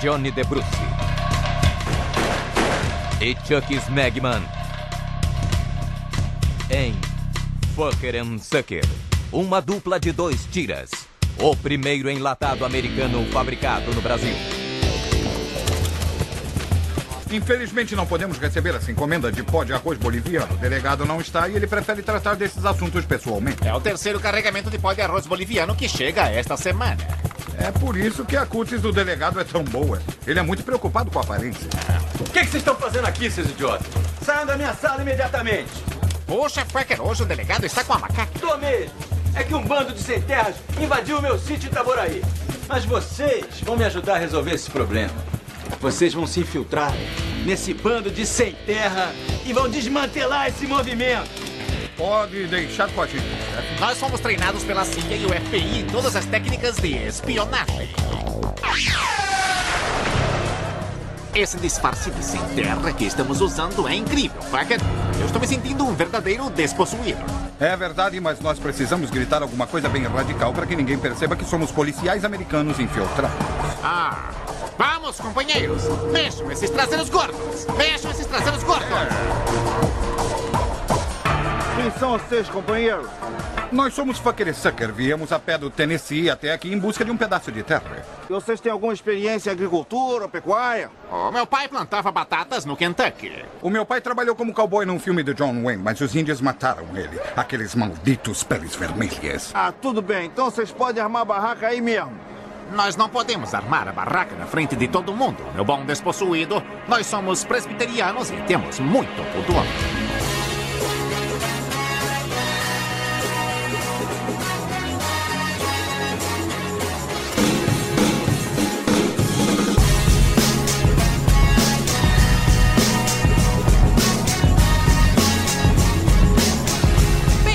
Johnny DeBruce e Chuck Smegman em Fucker and Sucker, uma dupla de dois tiras. O primeiro enlatado americano fabricado no Brasil. Infelizmente não podemos receber essa encomenda de pó de arroz boliviano. O delegado não está e ele prefere tratar desses assuntos pessoalmente. É o terceiro carregamento de pó de arroz boliviano que chega esta semana. É por isso que a cutis do delegado é tão boa. Ele é muito preocupado com a aparência. O que, que vocês estão fazendo aqui, seus idiotas? Saiam da minha sala imediatamente. Poxa, Fucker, hoje o delegado está com a macaca. Tô mesmo. É que um bando de sem terras invadiu o meu sítio em Itaboraí. Mas vocês vão me ajudar a resolver esse problema. Vocês vão se infiltrar nesse bando de sem terra e vão desmantelar esse movimento. Pode deixar com a gente, chefe. Nós fomos treinados pela CIA e o FBI em todas as técnicas de espionagem. Esse disfarce de sem terra que estamos usando é incrível, Fucker. Eu estou me sentindo um verdadeiro despossuído. É verdade, mas nós precisamos gritar alguma coisa bem radical para que ninguém perceba que somos policiais americanos infiltrados. Ah, vamos, companheiros. Mexam esses traseiros gordos. Mexam esses traseiros gordos. Quem são vocês, companheiro? Nós somos Fucker e Sucker. Viemos a pé do Tennessee até aqui em busca de um pedaço de terra. E vocês têm alguma experiência em agricultura, pecuária? O meu pai plantava batatas no Kentucky. O meu pai trabalhou como cowboy num filme do John Wayne, mas os índios mataram ele. Aqueles malditos peles vermelhas. Ah, tudo bem. Então vocês podem armar a barraca aí mesmo. Nós não podemos armar a barraca na frente de todo mundo, meu bom despossuído. Nós somos presbiterianos e temos muito pudor.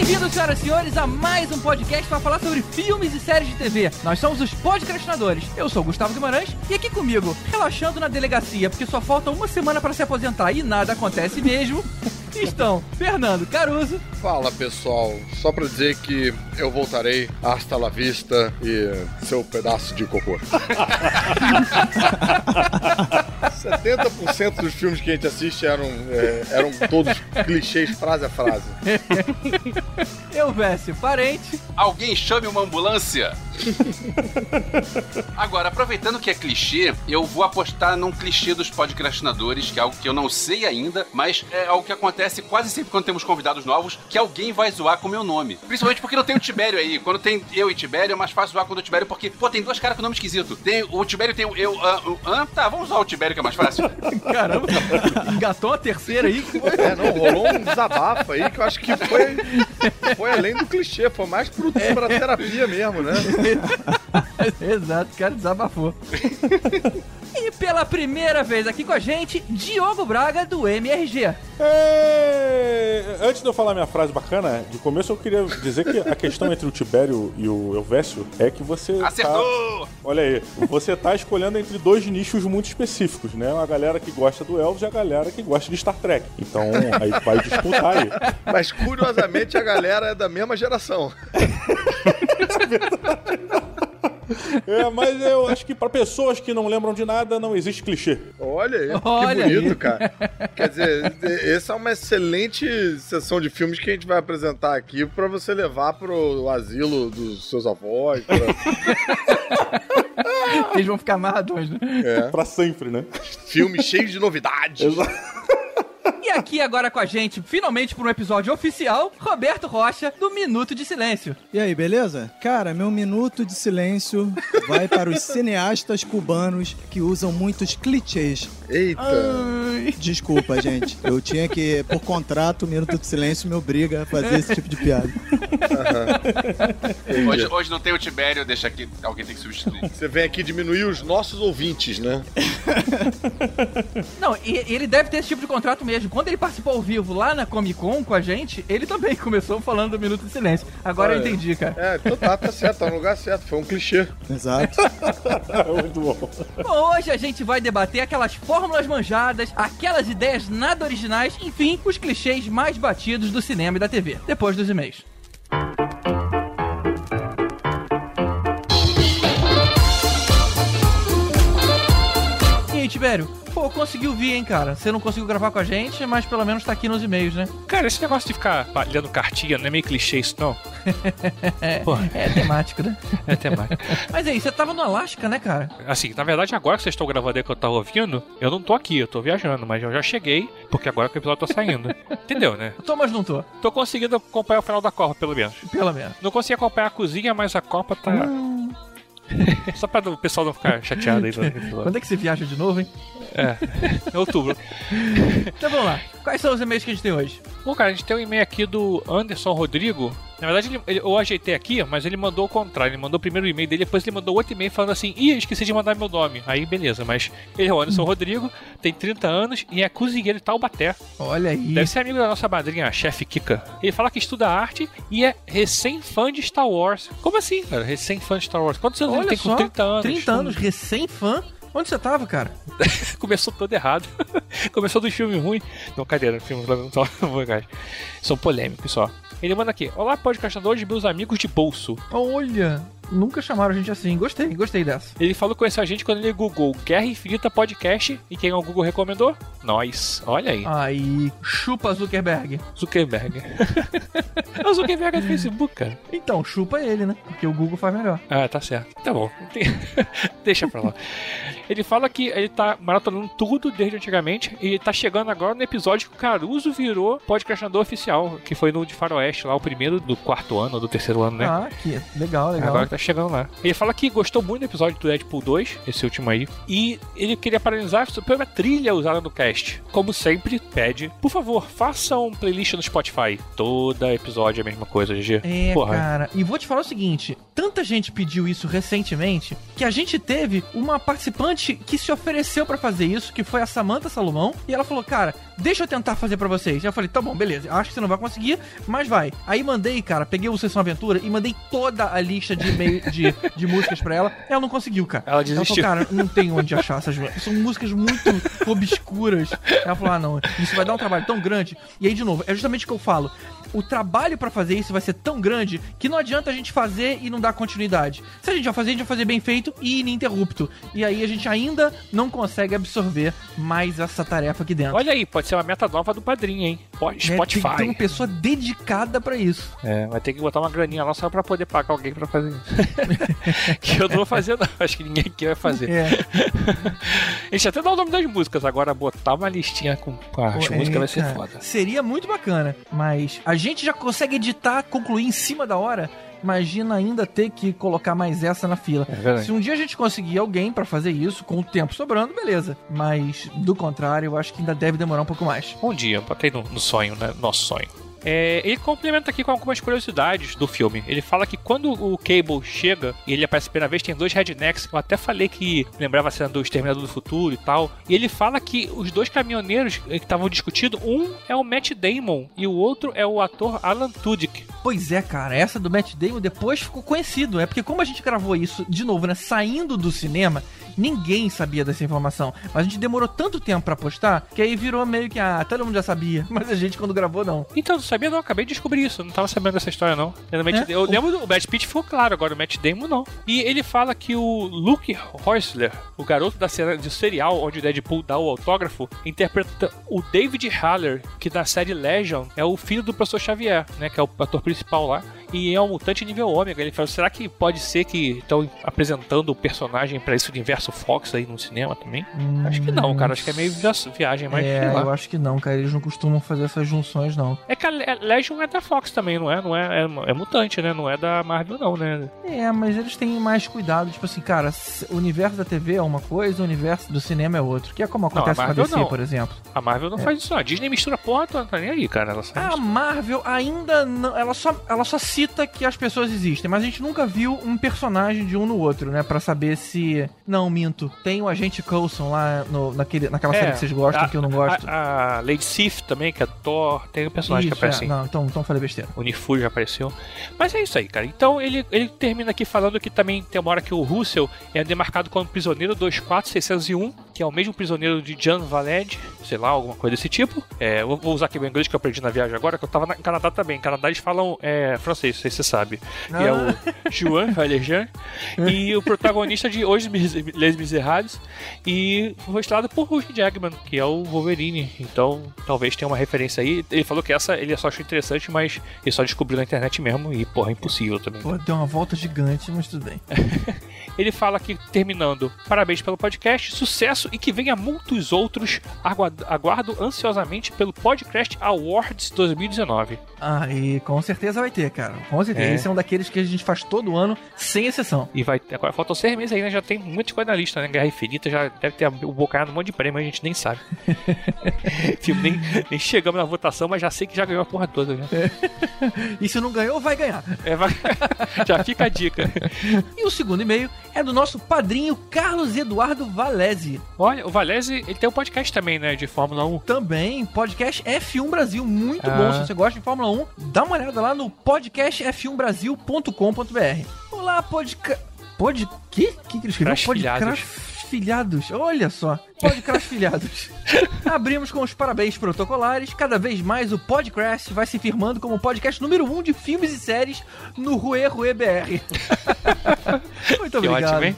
you Bem-vindos, senhoras e senhores, a mais um podcast para falar sobre filmes e séries de TV. Nós somos os podcastinadores. Eu sou o Gustavo Guimarães e aqui comigo, relaxando na delegacia, porque só falta uma semana para se aposentar e nada acontece mesmo, estão Fernando Caruso, Fala pessoal, só pra dizer que eu voltarei hasta la vista e seu pedaço de cocô. 70% dos filmes que a gente assiste eram, é, eram todos clichês frase a frase. eu Vécio Parente, Alguém chame uma ambulância! Agora, aproveitando que é clichê, eu vou apostar num clichê dos podcastinadores, que é algo que eu não sei ainda, mas é algo que acontece quase sempre quando temos convidados novos, que alguém vai zoar com o meu nome. Principalmente porque não tem o Tibério aí. Quando tem eu e Tibério, é mais fácil zoar quando o Tibério, porque, pô, tem dois caras com nome esquisito. Tem, o Tibério tem o eu, ah, o ah, tá, vamos usar o Tibério que é mais fácil. caramba, engatou a terceira aí. É, não, rolou um desabafo aí que eu acho que foi, foi além do clichê, foi mais pro, pra terapia mesmo, né? Exato, o cara desabafou. Pela primeira vez aqui com a gente, Diogo Braga do MRG. É, Antes de eu falar minha frase bacana, de começo eu queria dizer que a questão entre o Tibério e o Elvésio é que você. Tá, Acertou! olha aí, você tá escolhendo entre dois nichos muito específicos, né? A galera que gosta do Elvis e a galera que gosta de Star Trek. Então, aí vai disputar aí. Mas curiosamente a galera é da mesma geração. É, mas eu acho que pra pessoas que não lembram de nada, não existe clichê. Olha aí, Olha que bonito, aí. cara. Quer dizer, essa é uma excelente sessão de filmes que a gente vai apresentar aqui pra você levar pro asilo dos seus avós. pra- Eles vão ficar amarradões, né? É. Pra sempre, né? Filmes cheios de novidades. E aqui agora com a gente, finalmente por um episódio oficial, Roberto Rocha, do Minuto de Silêncio. E aí, beleza? Cara, meu minuto de silêncio vai para os cineastas cubanos que usam muitos clichês. Eita. Desculpa, gente. Eu tinha que, por contrato, o minuto de silêncio me obriga a fazer esse tipo de piada. Hoje, hoje não tem o Tibério, deixa aqui, alguém tem que substituir. Você vem aqui diminuir os nossos ouvintes, né? Não, e ele deve ter esse tipo de contrato mesmo. Quando ele participou ao vivo lá na Comic Con com a gente, ele também começou falando do Minuto de Silêncio. Agora eu Olha. entendi, cara. É, então tá, tá certo, tá no lugar certo. Foi um clichê. Exato. Muito bom. Bom, hoje a gente vai debater aquelas fórmulas manjadas, aquelas ideias nada originais, enfim, os clichês mais batidos do cinema e da TV. Depois dos e-mails. Tibério, pô, conseguiu vir, hein, cara? Você não conseguiu gravar com a gente, mas pelo menos tá aqui nos e-mails, né? Cara, esse negócio de ficar lendo cartinha não é meio clichê isso, não? é, é temático, né? É temático. mas aí, você tava no Alasca, né, cara? Assim, na verdade, agora que vocês estão gravando aí que eu tava ouvindo, eu não tô aqui, eu tô viajando, mas eu já cheguei, porque agora que o episódio tá saindo. Entendeu, né? Tô, mas não tô. Tô conseguindo acompanhar o final da Copa, pelo menos. Pelo menos. Não consegui acompanhar a cozinha, mas a Copa tá. Só pra o pessoal não ficar chateado aí. Quando é que você viaja de novo, hein? É, em outubro. Então vamos lá. Quais são os e-mails que a gente tem hoje? Bom, cara, a gente tem um e-mail aqui do Anderson Rodrigo. Na verdade, ele, ele- eu ajeitei aqui, mas ele mandou o contrário. Ele mandou primeiro o e-mail dele, depois ele mandou outro e-mail falando assim: Ih, esqueci de mandar meu nome. Aí, beleza, mas ele é o Anderson Rodrigo, tem 30 anos e é cozinheiro de Taubaté. Olha aí. Deve ser amigo da nossa madrinha, a chefe Kika. Ele fala que estuda arte e é recém-fã de Star Wars. Como assim, cara? Recém-fã de Star Wars. Quantos anos ele Olha tem só, com 30 anos? 30 anos, recém-fã. Onde você tava, cara? Começou todo errado. Começou do filme ruim. Não, cadeira, filme São polêmicos só. Ele manda aqui: Olá, podcastadores, meus amigos de bolso. Olha, nunca chamaram a gente assim. Gostei, gostei dessa. Ele falou que conheceu a gente quando ele googou Guerra Infinita Podcast. E quem o Google recomendou? Nós. Olha aí. Aí, chupa Zuckerberg. Zuckerberg. é o Zuckerberg é do Facebook, cara. Então, chupa ele, né? Porque o Google faz melhor. Ah, tá certo. Tá bom. Deixa pra lá. Ele fala que ele tá maratonando tudo desde antigamente e tá chegando agora no episódio que o Caruso virou podcastinador oficial, que foi no de Faroeste, lá o primeiro do quarto ano do terceiro ano, né? Ah, que legal, legal. Agora que tá chegando lá. Ele fala que gostou muito do episódio do Deadpool 2, esse último aí, e ele queria parabenizar sobre a trilha usada no cast. Como sempre, pede, por favor, faça um playlist no Spotify. Todo episódio é a mesma coisa, GG. É, Porra. cara. E vou te falar o seguinte: tanta gente pediu isso recentemente que a gente teve uma participante que se ofereceu pra fazer isso, que foi a Samantha Salomão, e ela falou: Cara, deixa eu tentar fazer pra vocês. Eu falei: Tá bom, beleza. Acho que você não vai conseguir, mas vai. Aí mandei, cara, peguei o Sessão Aventura e mandei toda a lista de, e-mail, de, de músicas pra ela. Ela não conseguiu, cara. Ela desistiu. Ela falou, cara, não tem onde achar essas músicas. São músicas muito obscuras. Ela falou: Ah, não, isso vai dar um trabalho tão grande. E aí, de novo, é justamente o que eu falo. O trabalho pra fazer isso vai ser tão grande que não adianta a gente fazer e não dar continuidade. Se a gente vai fazer, a gente vai fazer bem feito e ininterrupto. E aí a gente ainda não consegue absorver mais essa tarefa aqui dentro. Olha aí, pode ser uma meta nova do padrinho, hein? Po- É, Tem que ter Spotify. uma pessoa dedicada pra isso. É, vai ter que botar uma graninha lá só pra poder pagar alguém pra fazer isso. que eu não vou fazer, não. Acho que ninguém aqui vai fazer. É. A gente até dá o nome das músicas, agora botar uma listinha com, com as músicas vai ser foda. Seria muito bacana, mas a gente já consegue editar, concluir em cima da hora. Imagina ainda ter que colocar mais essa na fila. É. Se um dia a gente conseguir alguém pra fazer isso, com o tempo sobrando, beleza. Mas, do contrário, eu acho que ainda deve demorar um pouco mais. Bom dia, botei no, no sonho, né? Nosso sonho. É, ele complementa aqui com algumas curiosidades do filme. Ele fala que quando o Cable chega e ele aparece a primeira vez, tem dois rednecks. Eu até falei que lembrava a cena do Exterminador do Futuro e tal. E ele fala que os dois caminhoneiros que estavam discutindo, um é o Matt Damon e o outro é o ator Alan Tudyk. Pois é, cara, essa do Matt Damon depois ficou conhecido. É porque como a gente gravou isso, de novo, né, saindo do cinema, ninguém sabia dessa informação. Mas a gente demorou tanto tempo pra postar, que aí virou meio que, ah, todo mundo já sabia. Mas a gente, quando gravou, não. Então, não sabia não, acabei de descobrir isso. Não tava sabendo dessa história, não. Eu, É? eu lembro do o Brad Pitt ficou claro, agora o Matt Damon não. E ele fala que o Luke Heusler, o garoto da cena de serial onde o Deadpool dá o autógrafo, interpreta o David Haller, que na série Legion é o filho do professor Xavier, né? Que é o ator principal lá. E é um mutante nível ômega. Ele fala, será que pode ser que estão apresentando o personagem pra esse universo Fox aí no cinema também? Acho que não, cara. Acho que é meio via- viagem, mas é, eu acho que não, cara. Eles não costumam fazer essas junções, não. É que a Le- Legion é da Fox também, não é? Não é, é, é mutante, né? Não é da Marvel, não, né? É, mas eles têm mais cuidado. Tipo assim, cara, o universo da TV é uma coisa, o universo do cinema é outro. Que é como Não, a acontece com a DC, não. por exemplo. A Marvel não É. faz isso, não. A Disney mistura porra não tá nem aí, cara. Ela A Marvel ainda não. Ela só, ela só cita que as pessoas existem, mas a gente nunca viu um personagem de um no outro, né? Pra saber se. Não, minto. Tem o agente Coulson lá no, naquele, naquela série que vocês gostam, É, a- que eu não gosto. A, a Lady Sif também, que é Thor, tem um personagem Isso, que aparece é. Não, então, então falei besteira. O Nifu já apareceu. Mas é isso aí, cara. Então ele, ele termina aqui falando que também tem uma hora que o Russell é demarcado como prisioneiro 24601 que é o mesmo prisioneiro de Jean Valed, sei lá, alguma coisa desse tipo. É, vou usar aqui o inglês que eu aprendi na viagem agora, que eu tava na, em Canadá também. Em Canadá eles falam é, francês, sei se você sabe. E é o Juan Valjean. e o protagonista de Hoje Les Miserables. E foi estrelado por Hugh Jackman, que é o Wolverine. Então, talvez tenha uma referência aí. Ele falou que essa ele só achou interessante, mas ele só descobriu na internet mesmo. E, porra, é impossível também. Pô, deu uma volta gigante, mas tudo bem. Ele fala aqui, terminando, parabéns pelo podcast, sucesso e que venha muitos outros. Aguardo, aguardo ansiosamente pelo Podcast Awards 2019. Ah, e com certeza vai ter, cara. Com certeza. É. Esse é um daqueles que a gente faz todo ano, sem exceção. E vai agora faltam seis meses ainda, já tem muita coisa na lista, né? Guerra Infinita já deve ter o bocanhado um monte de prêmio, a gente nem sabe. Filme, nem, nem chegamos na votação, mas já sei que já ganhou a porra toda. Já, E se não ganhou, vai ganhar. É, vai- já fica a dica. E o segundo e-mail é do nosso padrinho Carlos Eduardo Valese. Olha, o Valese, ele tem um podcast também, né? De Fórmula 1. Também, podcast F1 Brasil, muito Ah. bom. Se você gosta de Fórmula 1, dá uma olhada lá no podcastf1brasil.com.br. Olá, podca... Pod... Que? Que que ele escreveu? Crasfilhados. Crasfilhados. Olha só. Podcrasfilhados. Abrimos com os parabéns protocolares. Cada vez mais o Podcast vai se firmando como o podcast número 1 um de filmes e séries no Rue Rue BR. Muito Que obrigado. ótimo, hein?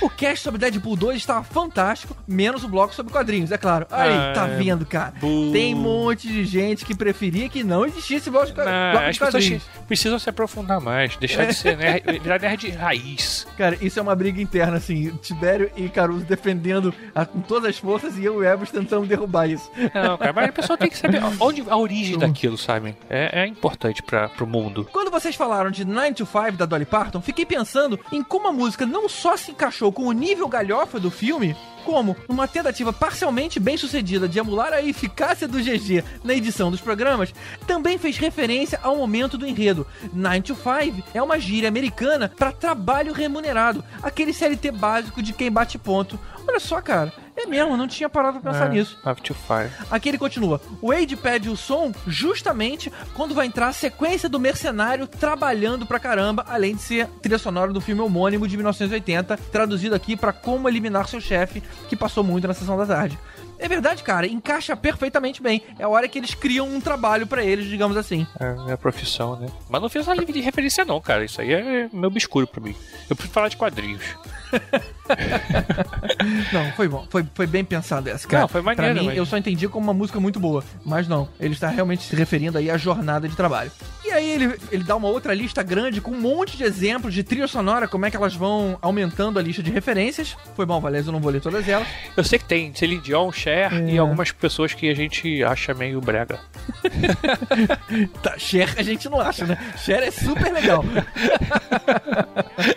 O cast sobre Deadpool 2 estava fantástico, menos o bloco sobre quadrinhos, é claro. Aí, Ah, tá vendo, cara? bu. Tem um monte de gente que preferia que não existisse bloco de, Não, bloco de quadrinhos. precisam se aprofundar mais, deixar de ser nerd, virar nerd raiz. Cara, isso é uma briga interna, assim. Tibério e Caruso defendendo a- com todas as forças e eu e o Ebos tentando derrubar isso. Não, cara, mas a pessoa tem que saber onde a origem daquilo, sabe? É, é importante para pro mundo. Quando vocês falaram de 9 to 5 da Dolly Parton, fiquei pensando em como a música não só se encaixou com o nível galhofa do filme, como uma tentativa parcialmente bem sucedida de emular a eficácia do GG na edição dos programas, também fez referência ao momento do enredo. 9 to 5 é uma gíria americana para trabalho remunerado, aquele CLT básico de quem bate ponto. Olha só, cara, é mesmo, não tinha parado pra pensar É, nisso. Up to fire. Aqui ele continua. O Wade pede o som justamente quando vai entrar a sequência do mercenário trabalhando pra caramba, além de ser trilha sonora do filme homônimo de 1980, traduzido aqui pra Como Eliminar Seu Chefe, que passou muito na sessão da tarde. É verdade, cara, encaixa perfeitamente bem. É a hora que eles criam um trabalho pra eles, digamos assim. É minha profissão, né? Mas não fiz uma livre de referência, não, cara. Isso aí é meio obscuro pra mim. Eu prefiro falar de quadrinhos. Não, foi bom. Foi, foi bem pensado essa, cara. Não, foi maneiro, Pra mim, mas- eu só entendi como uma música muito boa. Mas não, ele está realmente se referindo aí à jornada de trabalho. E aí ele, ele dá uma outra lista grande com um monte de exemplos de trilha sonora, como é que elas vão aumentando a lista de referências. Foi bom, Valézio, eu não vou ler todas elas. Eu sei que tem Celine Dion, Cher É. e algumas pessoas que a gente acha meio brega. Tá, Cher a gente não acha, né? Cher é super legal.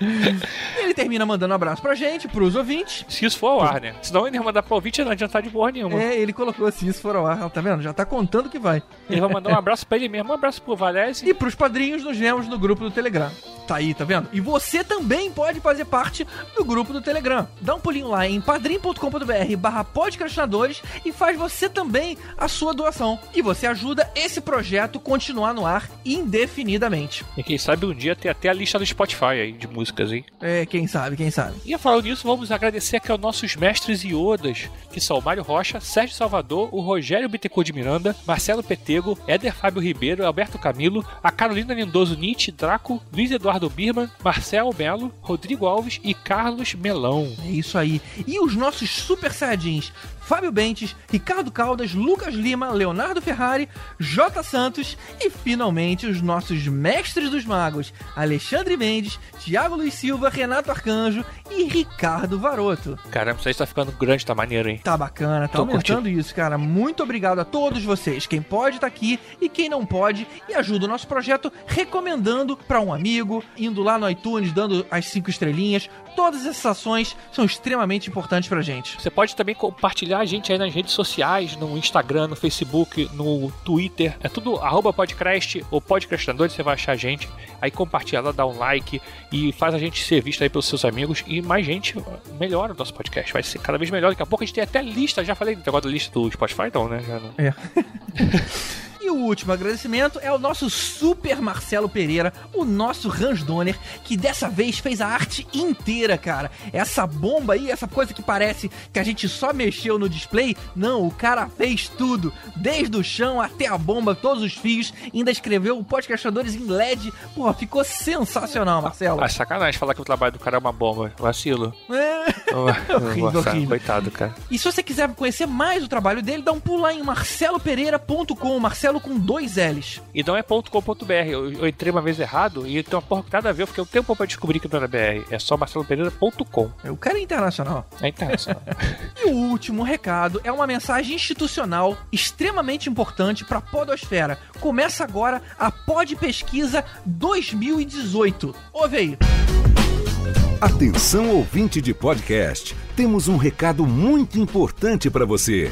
e ele termina mandando um abraço pra gente, pros ouvintes. Se isso for ao ar, né? Senão ele ia mandar pro ouvinte e não adiantar de porra nenhuma. É, ele colocou assim, isso for ao ar, tá vendo? Já tá contando que vai. Ele vai mandar um abraço pra ele mesmo. Um abraço pro Valese. E pros padrinhos, nos vemos no grupo do Telegram. Tá aí, tá vendo? E você também pode fazer parte do grupo do Telegram. Dá um pulinho lá em padrim.com.br barra podcastinadores e faz você também a sua doação. E você ajuda esse projeto continuar no ar indefinidamente. E quem sabe um dia ter até a lista do Spotify aí de músicas, hein? É, quem sabe, quem sabe. E falando nisso, vamos agradecer aqui aos nossos mestres e odas, que são o Mário Rocha, Sérgio Salvador, o Rogério Bittencourt de Miranda, Marcelo Petego, Éder Fábio Ribeiro, Alberto Camilo, a Carolina Lindoso Nietzsche, Draco, Luiz Eduardo Birman, Marcel Melo, Rodrigo Alves e Carlos Melão. É isso aí. E os nossos super saiyajins, Fábio Bentes, Ricardo Caldas, Lucas Lima, Leonardo Ferrari, J. Santos e finalmente os nossos mestres dos magos, Alexandre Mendes, Thiago Luiz Silva, Renato Arcanjo e Ricardo Varoto. Caramba, isso aí tá ficando grande, tá maneiro, hein? Tá bacana, tá Tô aumentando isso, cara. Muito obrigado a todos vocês, quem pode tá aqui e quem não pode, e ajuda o nosso projeto recomendando pra um amigo, indo lá no iTunes, dando as cinco estrelinhas. Todas essas ações são extremamente importantes pra gente. Você pode também compartilhar a gente aí nas redes sociais, no Instagram, no Facebook, no Twitter. É tudo arroba podcast ou podcastadores, você vai achar a gente. Aí compartilha lá, dá um like e faz a gente ser visto aí pelos seus amigos. E mais gente melhora o nosso podcast. Vai ser cada vez melhor. Daqui a pouco a gente tem até lista. Já falei do negócio da lista do Spotify, então, né? Já não... É. E o último agradecimento é o nosso super Marcelo Pereira, o nosso Hans Donner, que dessa vez fez a arte inteira, cara. Essa bomba aí, essa coisa que parece que a gente só mexeu no display, não, o cara fez tudo, desde o chão até a bomba, todos os fios, ainda escreveu o podcastadores em LED. Porra, ficou sensacional, Marcelo. Ah, sacanagem falar que o trabalho do cara é uma bomba. Vacilo. É. horrível, Horrível, horrível. Coitado, cara. E se você quiser conhecer mais o trabalho dele, dá um pulo lá em marcelopereira.com, Marcelo com dois L's. E não é .com.br. Eu, eu entrei uma vez errado e tem uma porra que nada a ver. Eu fiquei um tempo pra descobrir que não era BR. É só marcelopereira.com. O cara é internacional. É internacional. E o último recado é uma mensagem institucional extremamente importante para a Podosfera. Começa agora a Pod Pesquisa 2018. Ouve aí. Atenção ouvinte de podcast, temos um recado muito importante para você.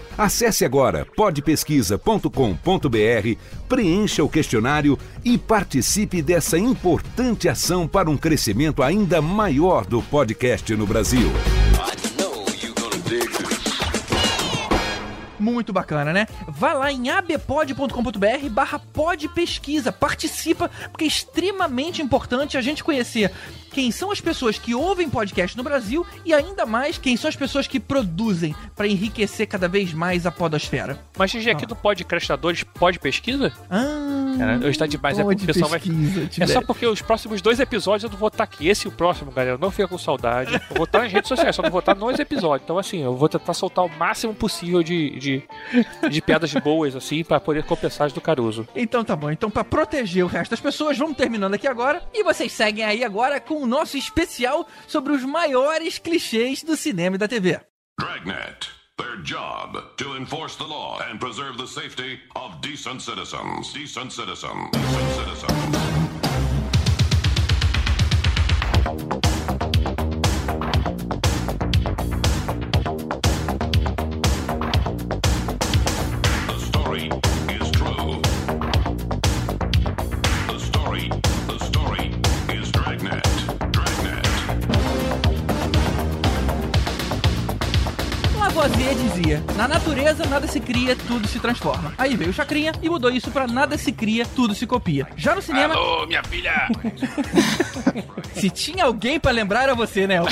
Acesse agora podpesquisa.com.br, preencha o questionário e participe dessa importante ação para um crescimento ainda maior do podcast no Brasil. Muito bacana, né? Vai lá em abpod.com.br barra podpesquisa, participa, porque é extremamente importante a gente conhecer quem são as pessoas que ouvem podcast no Brasil e ainda mais quem são as pessoas que produzem para enriquecer cada vez mais a podosfera. Mas, GG, aqui do Podcastadores pode pesquisa? Ah, Cara, eu está demais, é porque o pessoal vai. É só porque os próximos dois episódios eu não vou estar aqui. Esse e o próximo, galera, não fica com saudade. Eu vou estar nas redes sociais, só não vou estar nos episódios. Então, assim, eu vou tentar soltar o máximo possível de, de, de piadas boas, assim, para poder compensar as do Caruso. Então tá bom. Então, pra proteger o resto das pessoas, vamos terminando aqui agora. E vocês seguem aí agora com o nosso especial sobre os maiores clichês do cinema e da TV. Dragnet. Their job to enforce the law and preserve the safety of decent citizens. Decent citizens. Decent citizens. Na natureza nada se cria, tudo se transforma. Aí veio o Chacrinha e mudou isso pra nada se cria, tudo se copia. Já no cinema, Alô, minha filha! se tinha alguém pra lembrar era você, né? Pô,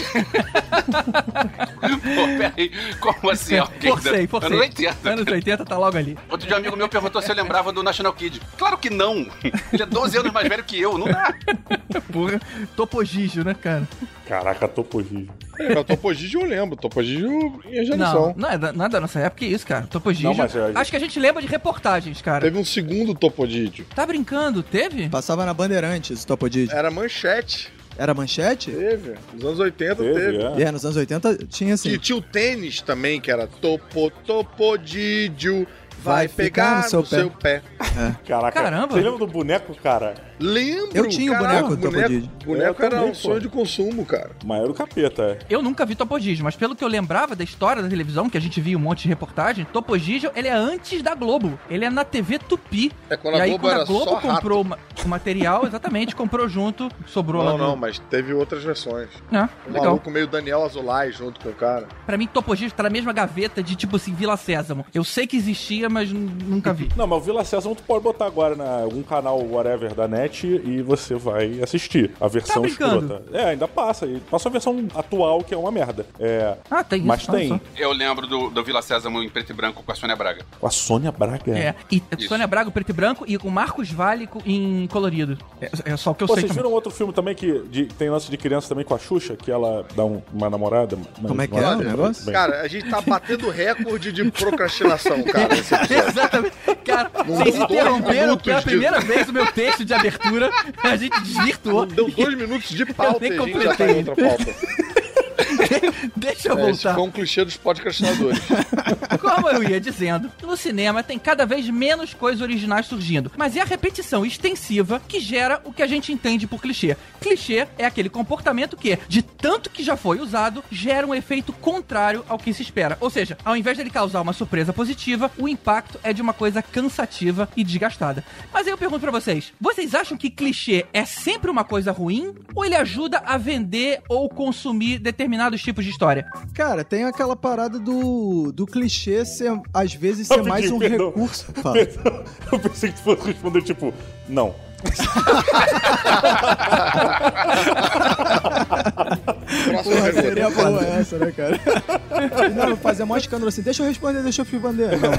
peraí, como assim? alguém Forcei, forcei. Anos 80. Anos 80 tá logo ali. Outro dia um amigo meu perguntou se eu lembrava do National Kid. Claro que não! Ele é 12 anos mais velho que eu, não dá. Porra, Topogígio, né, cara? Caraca, Topo Gigi. É, o Topo Gigi eu lembro. Topo Gigi eu já Não, não. não é, da, não é da nossa época, que isso, cara. Não, mas é- Acho que a gente lembra de reportagens, cara. Teve um segundo Topo Gigi. Tá brincando? Teve? Passava na Bandeirantes, o Topodid. Era manchete. Era manchete? Teve. Nos anos 80 Teve, teve. É, nos anos 80 tinha assim. E tinha o tênis também, que era Topo Topodídio. Vai, pegar, no seu, pé. Caraca. Caramba. Você lembra do boneco, cara? Lembro. Eu tinha o caralho, boneco do Topo boneco, Gigi. boneco era também, um sonho pô. de consumo, cara. Mas era o capeta, é. Eu nunca vi Topogígio, mas pelo que eu lembrava da história da televisão, que a gente via um monte de reportagem, Topogígio, ele é antes da Globo. Ele é na TV Tupi. É quando e a aí, Globo quando a Globo comprou o material, exatamente, comprou junto, sobrou lá Não, não, mas teve outras versões. É, Um legal. maluco meio Daniel Azulay junto com o cara. Pra mim, Topogígio tá na mesma gaveta de, tipo assim, Vila Sésamo. Eu sei que existia, mas nunca vi. Não, mas o Vila Sésamo tu pode botar agora na algum canal whatever da net e você vai assistir a versão Tá escrota. É, ainda passa. E passa a versão atual, que é uma merda. É. Ah, tem Mas isso. tem. olha Eu lembro do, do Vila Sésamo em preto e branco com a Sônia Braga. Com a Sônia Braga. É, e Isso. Sônia Braga preto e branco e com Marcos Vale em colorido. É, é só o que eu Pô, sei vocês também. viram outro filme também que de- tem lance de criança também com a Xuxa, que ela dá um- uma namorada? Como é que é o negócio? Cara, a gente tá batendo recorde de procrastinação, cara. Esse. Exatamente. Cara, Não vocês interromperam pela primeira vez o meu texto de abertura. A gente desvirtuou. Deu dois minutos de pauta nem e a gente já tá em completei. outra pauta. Deixa eu É, esse voltar. foi um clichê dos podcastinadores. Como eu ia dizendo, no cinema tem cada vez menos coisas originais surgindo, mas é a repetição extensiva que gera o que a gente entende por clichê. Clichê é aquele comportamento que, de tanto que já foi usado, gera um efeito contrário ao que se espera. Ou seja, ao invés dele causar uma surpresa positiva, o impacto é de uma coisa cansativa e desgastada. Mas aí eu pergunto pra vocês, vocês acham que clichê é sempre uma coisa ruim ou ele ajuda a vender ou consumir determinados tipos de história? Cara, tem aquela parada do, do clichê ser, às vezes, ser mais um Perdão. recurso. Fala. Eu pensei que tu fosse responder, tipo, não. Porra, seria boa essa, né, cara? Não, fazer mó escândalo assim. Deixa eu responder, deixa eu fio bandeira. Não.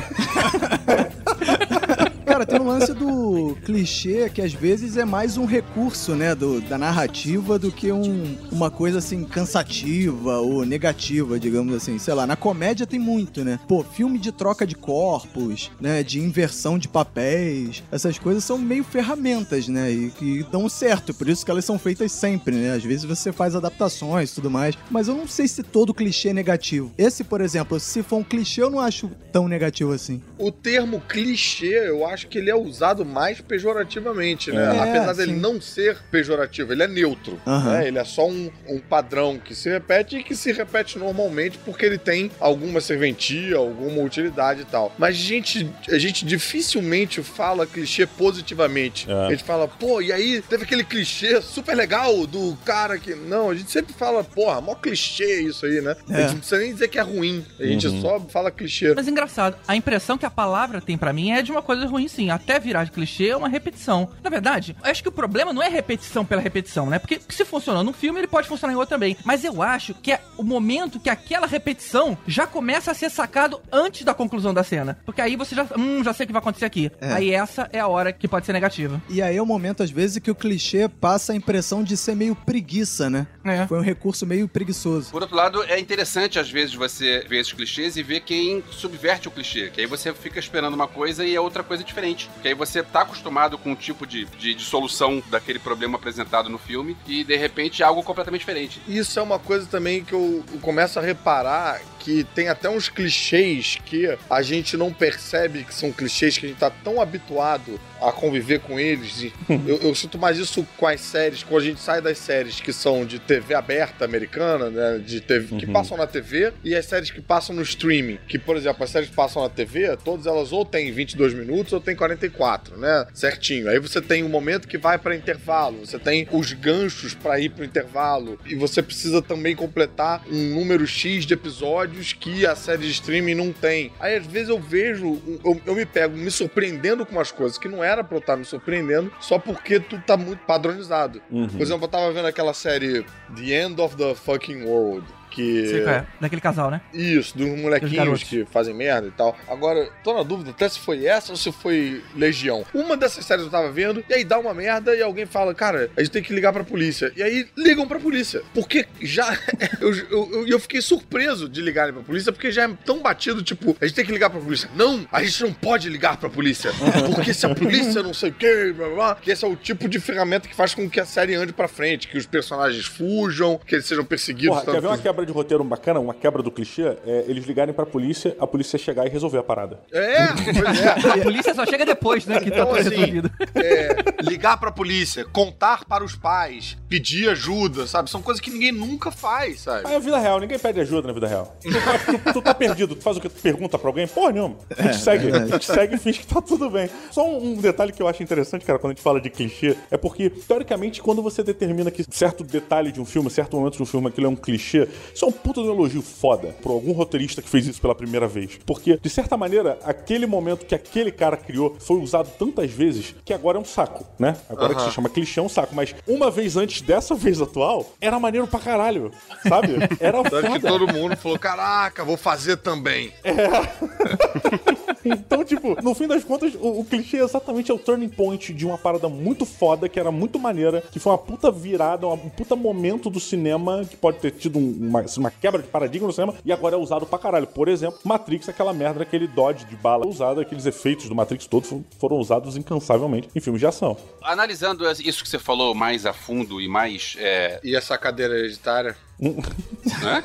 Lance do clichê que às vezes é mais um recurso, né, do, da narrativa do que um, uma coisa assim cansativa ou negativa, digamos assim. Sei lá, na comédia tem muito, né? Pô, filme de troca de corpos, né, de inversão de papéis, essas coisas são meio ferramentas, né, e que dão certo, por isso que elas são feitas sempre, né? Às vezes você faz adaptações e tudo mais, mas eu não sei se todo clichê é negativo. Esse, por exemplo, se for um clichê, eu não acho tão negativo assim. O termo clichê, eu acho que ele é usado mais pejorativamente, né? É, Apesar dele sim. não ser pejorativo, ele é neutro. Aham. né? Ele é só um, um padrão que se repete e que se repete normalmente porque ele tem alguma serventia, alguma utilidade e tal. Mas a gente, a gente dificilmente fala clichê positivamente. É. A gente fala, pô, e aí teve aquele clichê super legal do cara que. Não, a gente sempre fala, porra, mó clichê isso aí, né? A É. gente não precisa nem dizer que é ruim. A gente Uhum. só fala clichê. Mas engraçado, a impressão que a palavra tem pra mim é de uma coisa ruim, sim. Até virar de clichê é uma repetição. Na verdade, eu acho que o problema não é repetição pela repetição, né? Porque se funcionou num filme, ele pode funcionar em outro também. Mas eu acho que é o momento que aquela repetição já começa a ser sacado antes da conclusão da cena. Porque aí você já, hum, já sei o que vai acontecer aqui. É. Aí essa é a hora que pode ser negativa. E aí é o momento, às vezes, que o clichê passa a impressão de ser meio preguiça, né? É. Foi um recurso meio preguiçoso. Por outro lado, é interessante às vezes você ver esses clichês e ver quem subverte o clichê. Que aí você fica esperando uma coisa e é outra coisa diferente. Que aí você tá acostumado com um tipo de, de, de solução daquele problema apresentado no filme e de repente é algo completamente diferente. Isso é uma coisa também que eu, eu começo a reparar que tem até uns clichês que a gente não percebe que são clichês, que a gente tá tão habituado a conviver com eles. E eu, eu sinto mais isso com as séries, quando a gente sai das séries que são de TV aberta americana, né? De TV, que Uhum. passam na TV, e as séries que passam no streaming. Que, por exemplo, as séries que passam na TV, todas elas ou tem 22 minutos ou tem 44, né? Certinho. Aí você tem um momento que vai para intervalo, você tem os ganchos para ir pro intervalo, e você precisa também completar um número X de episódios que a série de streaming não tem. Aí às vezes eu vejo, eu, eu me pego me surpreendendo com umas coisas que não era pra eu estar me surpreendendo, só porque tu tá muito padronizado. Uhum. Por exemplo, eu tava vendo aquela série The End of the Fucking World. Que. Sei qual é. Daquele casal, né? Isso, dos molequinhos que fazem merda e tal. Agora, tô na dúvida até se foi essa ou se foi Legião. Uma dessas séries eu tava vendo, e aí dá uma merda e alguém fala, cara, a gente tem que ligar pra polícia. E aí ligam pra polícia. Porque já. eu, eu, eu, fiquei surpreso de ligarem pra polícia, porque já é tão batido, tipo, a gente tem que ligar pra polícia. Não, a gente não pode ligar pra polícia. Porque se a polícia não sei o que, blá blá blá, que esse é o tipo de ferramenta que faz com que a série ande pra frente, que os personagens fujam, que eles sejam perseguidos. Porra, quer tanto ver uma quebra de roteiro bacana, uma quebra do clichê? É eles ligarem pra polícia, a polícia chegar e resolver a parada. É, pois é. A polícia só chega depois, né? Que tá Então, tudo assim, resolvido. é, ligar pra polícia, contar para os pais, pedir ajuda, sabe? São coisas que ninguém nunca faz, sabe? Ah, é vida real, ninguém pede ajuda na vida real. Tu, tu- tu tá perdido, tu faz o que? Tu pergunta pra alguém? Porra nenhuma. Tu te segue, tu te segue e finge que tá tudo bem. Só um, um detalhe que eu acho interessante, cara, quando a gente fala de clichê, é porque, teoricamente, quando você determina que certo detalhe de um filme, certo momento de um filme, aquilo é um clichê, isso é um puta de um elogio foda por algum roteirista que fez isso pela primeira vez. Porque, de certa maneira, aquele momento que aquele cara criou foi usado tantas vezes que agora é um saco, né? Agora que Aham. se chama clichê é um saco. Mas uma vez antes dessa vez atual, era maneiro pra caralho, sabe? Era Tanto que foda. todo mundo falou, caraca, vou fazer também. Então, tipo, no fim das contas, o, o clichê exatamente é o turning point de uma parada muito foda, que era muito maneira, que foi uma puta virada, um puta momento do cinema, que pode ter tido um- uma uma, uma quebra de paradigma no cinema e agora é usado pra caralho. Por exemplo, Matrix, aquela merda, aquele dodge de bala usado, aqueles efeitos do Matrix todos foram- usados incansavelmente em filmes de ação. Analisando isso que você falou mais a fundo e mais. É... E essa cadeira hereditária? Né?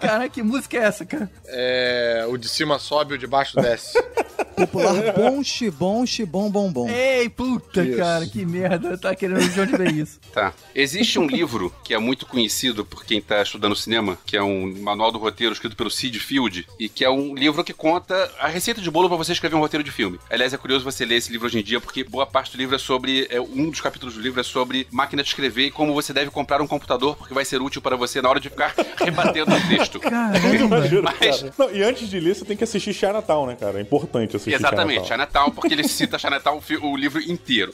Cara, que música é essa, cara? É. O de cima sobe, o de baixo desce. Popular bom, xibom, xibom, bom, bom. Ei, puta, Isso. cara, que merda. Tá querendo de onde veio isso? Tá. Existe um livro que é muito conhecido por quem tá estudando cinema, que é um manual do roteiro escrito pelo Sid Field, e que é um livro que conta a receita de bolo pra você escrever um roteiro de filme. Aliás, é curioso você ler esse livro hoje em dia, porque boa parte do livro é sobre. é, um dos capítulos do livro é sobre máquina de escrever e como você deve comprar um computador, porque vai ser útil para você na hora de ficar rebatendo o texto. Imagina, Mas- cara. Não, e antes de ler, você tem que assistir Chinatown, né, cara? É importante Exatamente, Chinatown. Porque ele cita Chinatown o, livro inteiro.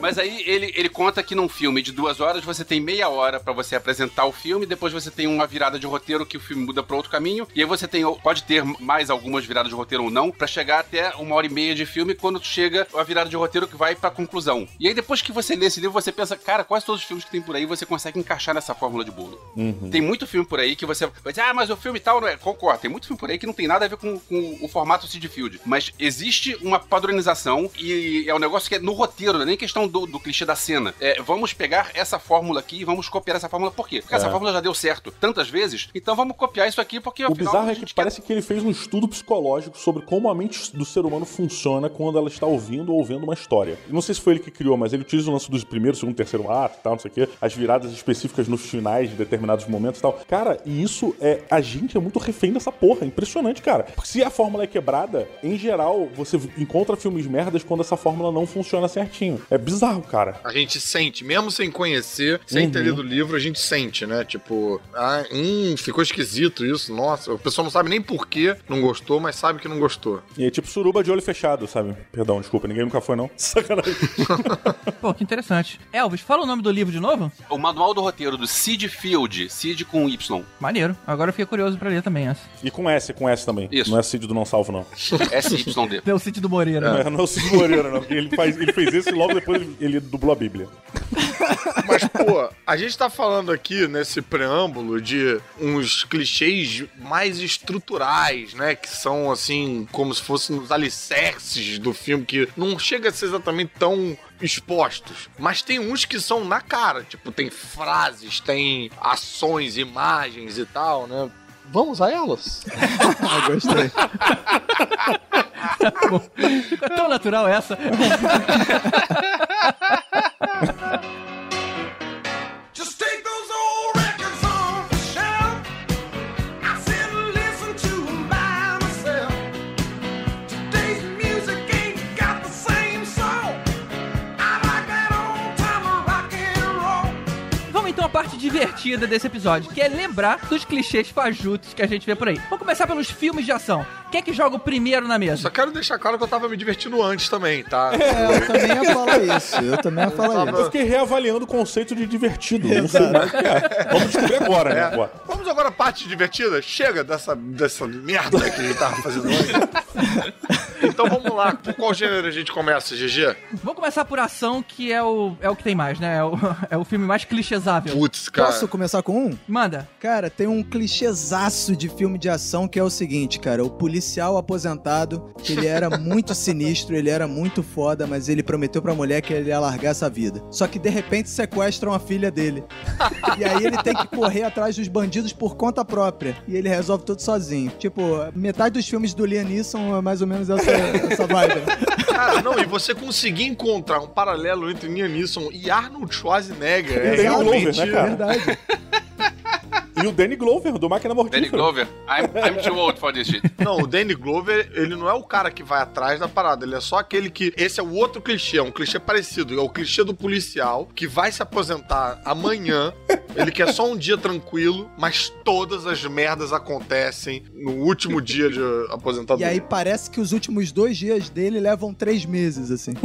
Mas aí ele, ele conta que num filme de duas horas você tem meia hora pra você apresentar o filme, depois você tem uma virada de roteiro que o filme muda pra outro caminho, e aí você tem pode ter mais algumas viradas de roteiro ou não, pra chegar até uma hora e meia de filme, quando chega a virada de roteiro que vai pra conclusão. E aí depois que você lê esse livro, você pensa, cara, quase todos os filmes que tem por aí você consegue encaixar nessa fórmula de bolo. Uhum. Tem muito filme por aí que você vai dizer, ah, mas o filme tal não é. Concordo, tem muito filme por aí que não tem nada a ver com, com o formato Seed Field. Mas existe uma padronização e é um negócio que é no roteiro, não é nem questão do, do clichê da cena. É, vamos pegar essa fórmula aqui e vamos copiar essa fórmula. Por quê? Porque essa É. fórmula já deu certo tantas vezes, então vamos copiar isso aqui porque O bizarro é que parece que ele fez um estudo psicológico sobre como a mente do ser humano funciona quando ela está ouvindo ou vendo uma história. Não sei se foi ele que criou, mas ele utiliza o lance dos primeiros, segundo, terceiro ato e tal, não sei o quê, as viradas específicas nos finais de determinados momentos e tal. Cara, e isso é. A gente é muito refém dessa porra. É impressionante, cara. Porque se a fórmula é quebrada, em geral, você encontra filmes merdas quando essa fórmula não funciona certinho. É bizarro, cara. A gente sente, mesmo sem conhecer, sem ter Uhum. lido o livro, a gente sente, né? Tipo, ah, hum, ficou esquisito isso, nossa. O pessoal não sabe nem por que não gostou, mas sabe que não gostou. E é tipo suruba de olho fechado, sabe? Perdão, desculpa, ninguém nunca foi, não. Sacanagem. Pô, que interessante. Elvis, fala o nome do livro de novo? O manual do roteiro do Sid Field, Sid com Y. Maneiro. Agora eu fiquei curioso pra ler também essa. E com S, com S também. Isso. Não é Cid do Não Salvo, não. SYD. Deu o sítio do Moreira. Não, é, não é o Cid Moreira, não. porque Ele, faz, ele fez esse e logo depois ele, ele dublou a Bíblia. Mas, pô, a gente tá falando aqui nesse preâmbulo de uns clichês mais estruturais, né? Que são, assim, como se fossem os alicerces do filme, que não chega a ser exatamente tão expostos. Mas tem uns que são na cara, tipo, tem frases, tem ações, imagens e tal, né? Vamos a elas. Ah, gostei. Ficou tão natural essa. Divertida desse episódio, que é lembrar dos clichês fajutos que a gente vê por aí. Vamos começar pelos filmes de ação. Quem é que joga o primeiro na mesa? Só quero deixar claro que eu tava me divertindo antes também, tá? É, eu também ia falar isso. Eu também ia falar Eu isso. fiquei reavaliando o conceito de divertido. Não sei mais o que é. Vamos descobrir agora, né? É. Agora. Vamos agora à parte divertida? Chega dessa, dessa merda que a gente tava fazendo hoje. Então vamos lá. Por qual gênero a gente começa, GG? Vamos começar por ação, que é o, é o que tem mais, né? É o, é o filme mais clichêsável. Putz, Posso começar com um? Manda. Cara, tem um clichêzaço de filme de ação que é o seguinte, cara. O policial aposentado, que ele era muito sinistro, ele era muito foda, mas ele prometeu pra mulher que ele ia largar essa vida. Só que de repente sequestram a filha dele. E aí ele tem que correr atrás dos bandidos por conta própria. E ele resolve tudo sozinho. Tipo, metade dos filmes do Liam Neeson é mais ou menos essa, essa vibe. né? Cara, não, e você conseguir encontrar um paralelo entre Liam Neeson e Arnold Schwarzenegger é realmente... né, cara? Verdade. E o Danny Glover, do Máquina Mortífera. Danny Glover. I'm, I'm too old for this shit. Não, o Danny Glover, ele não é o cara que vai atrás da parada, ele é só aquele que. Esse é o outro clichê, é um clichê parecido. É o clichê do policial que vai se aposentar amanhã. Ele quer só um dia tranquilo, mas todas as merdas acontecem no último dia de E aposentadoria. aí parece que os últimos dois dias dele levam três meses, assim.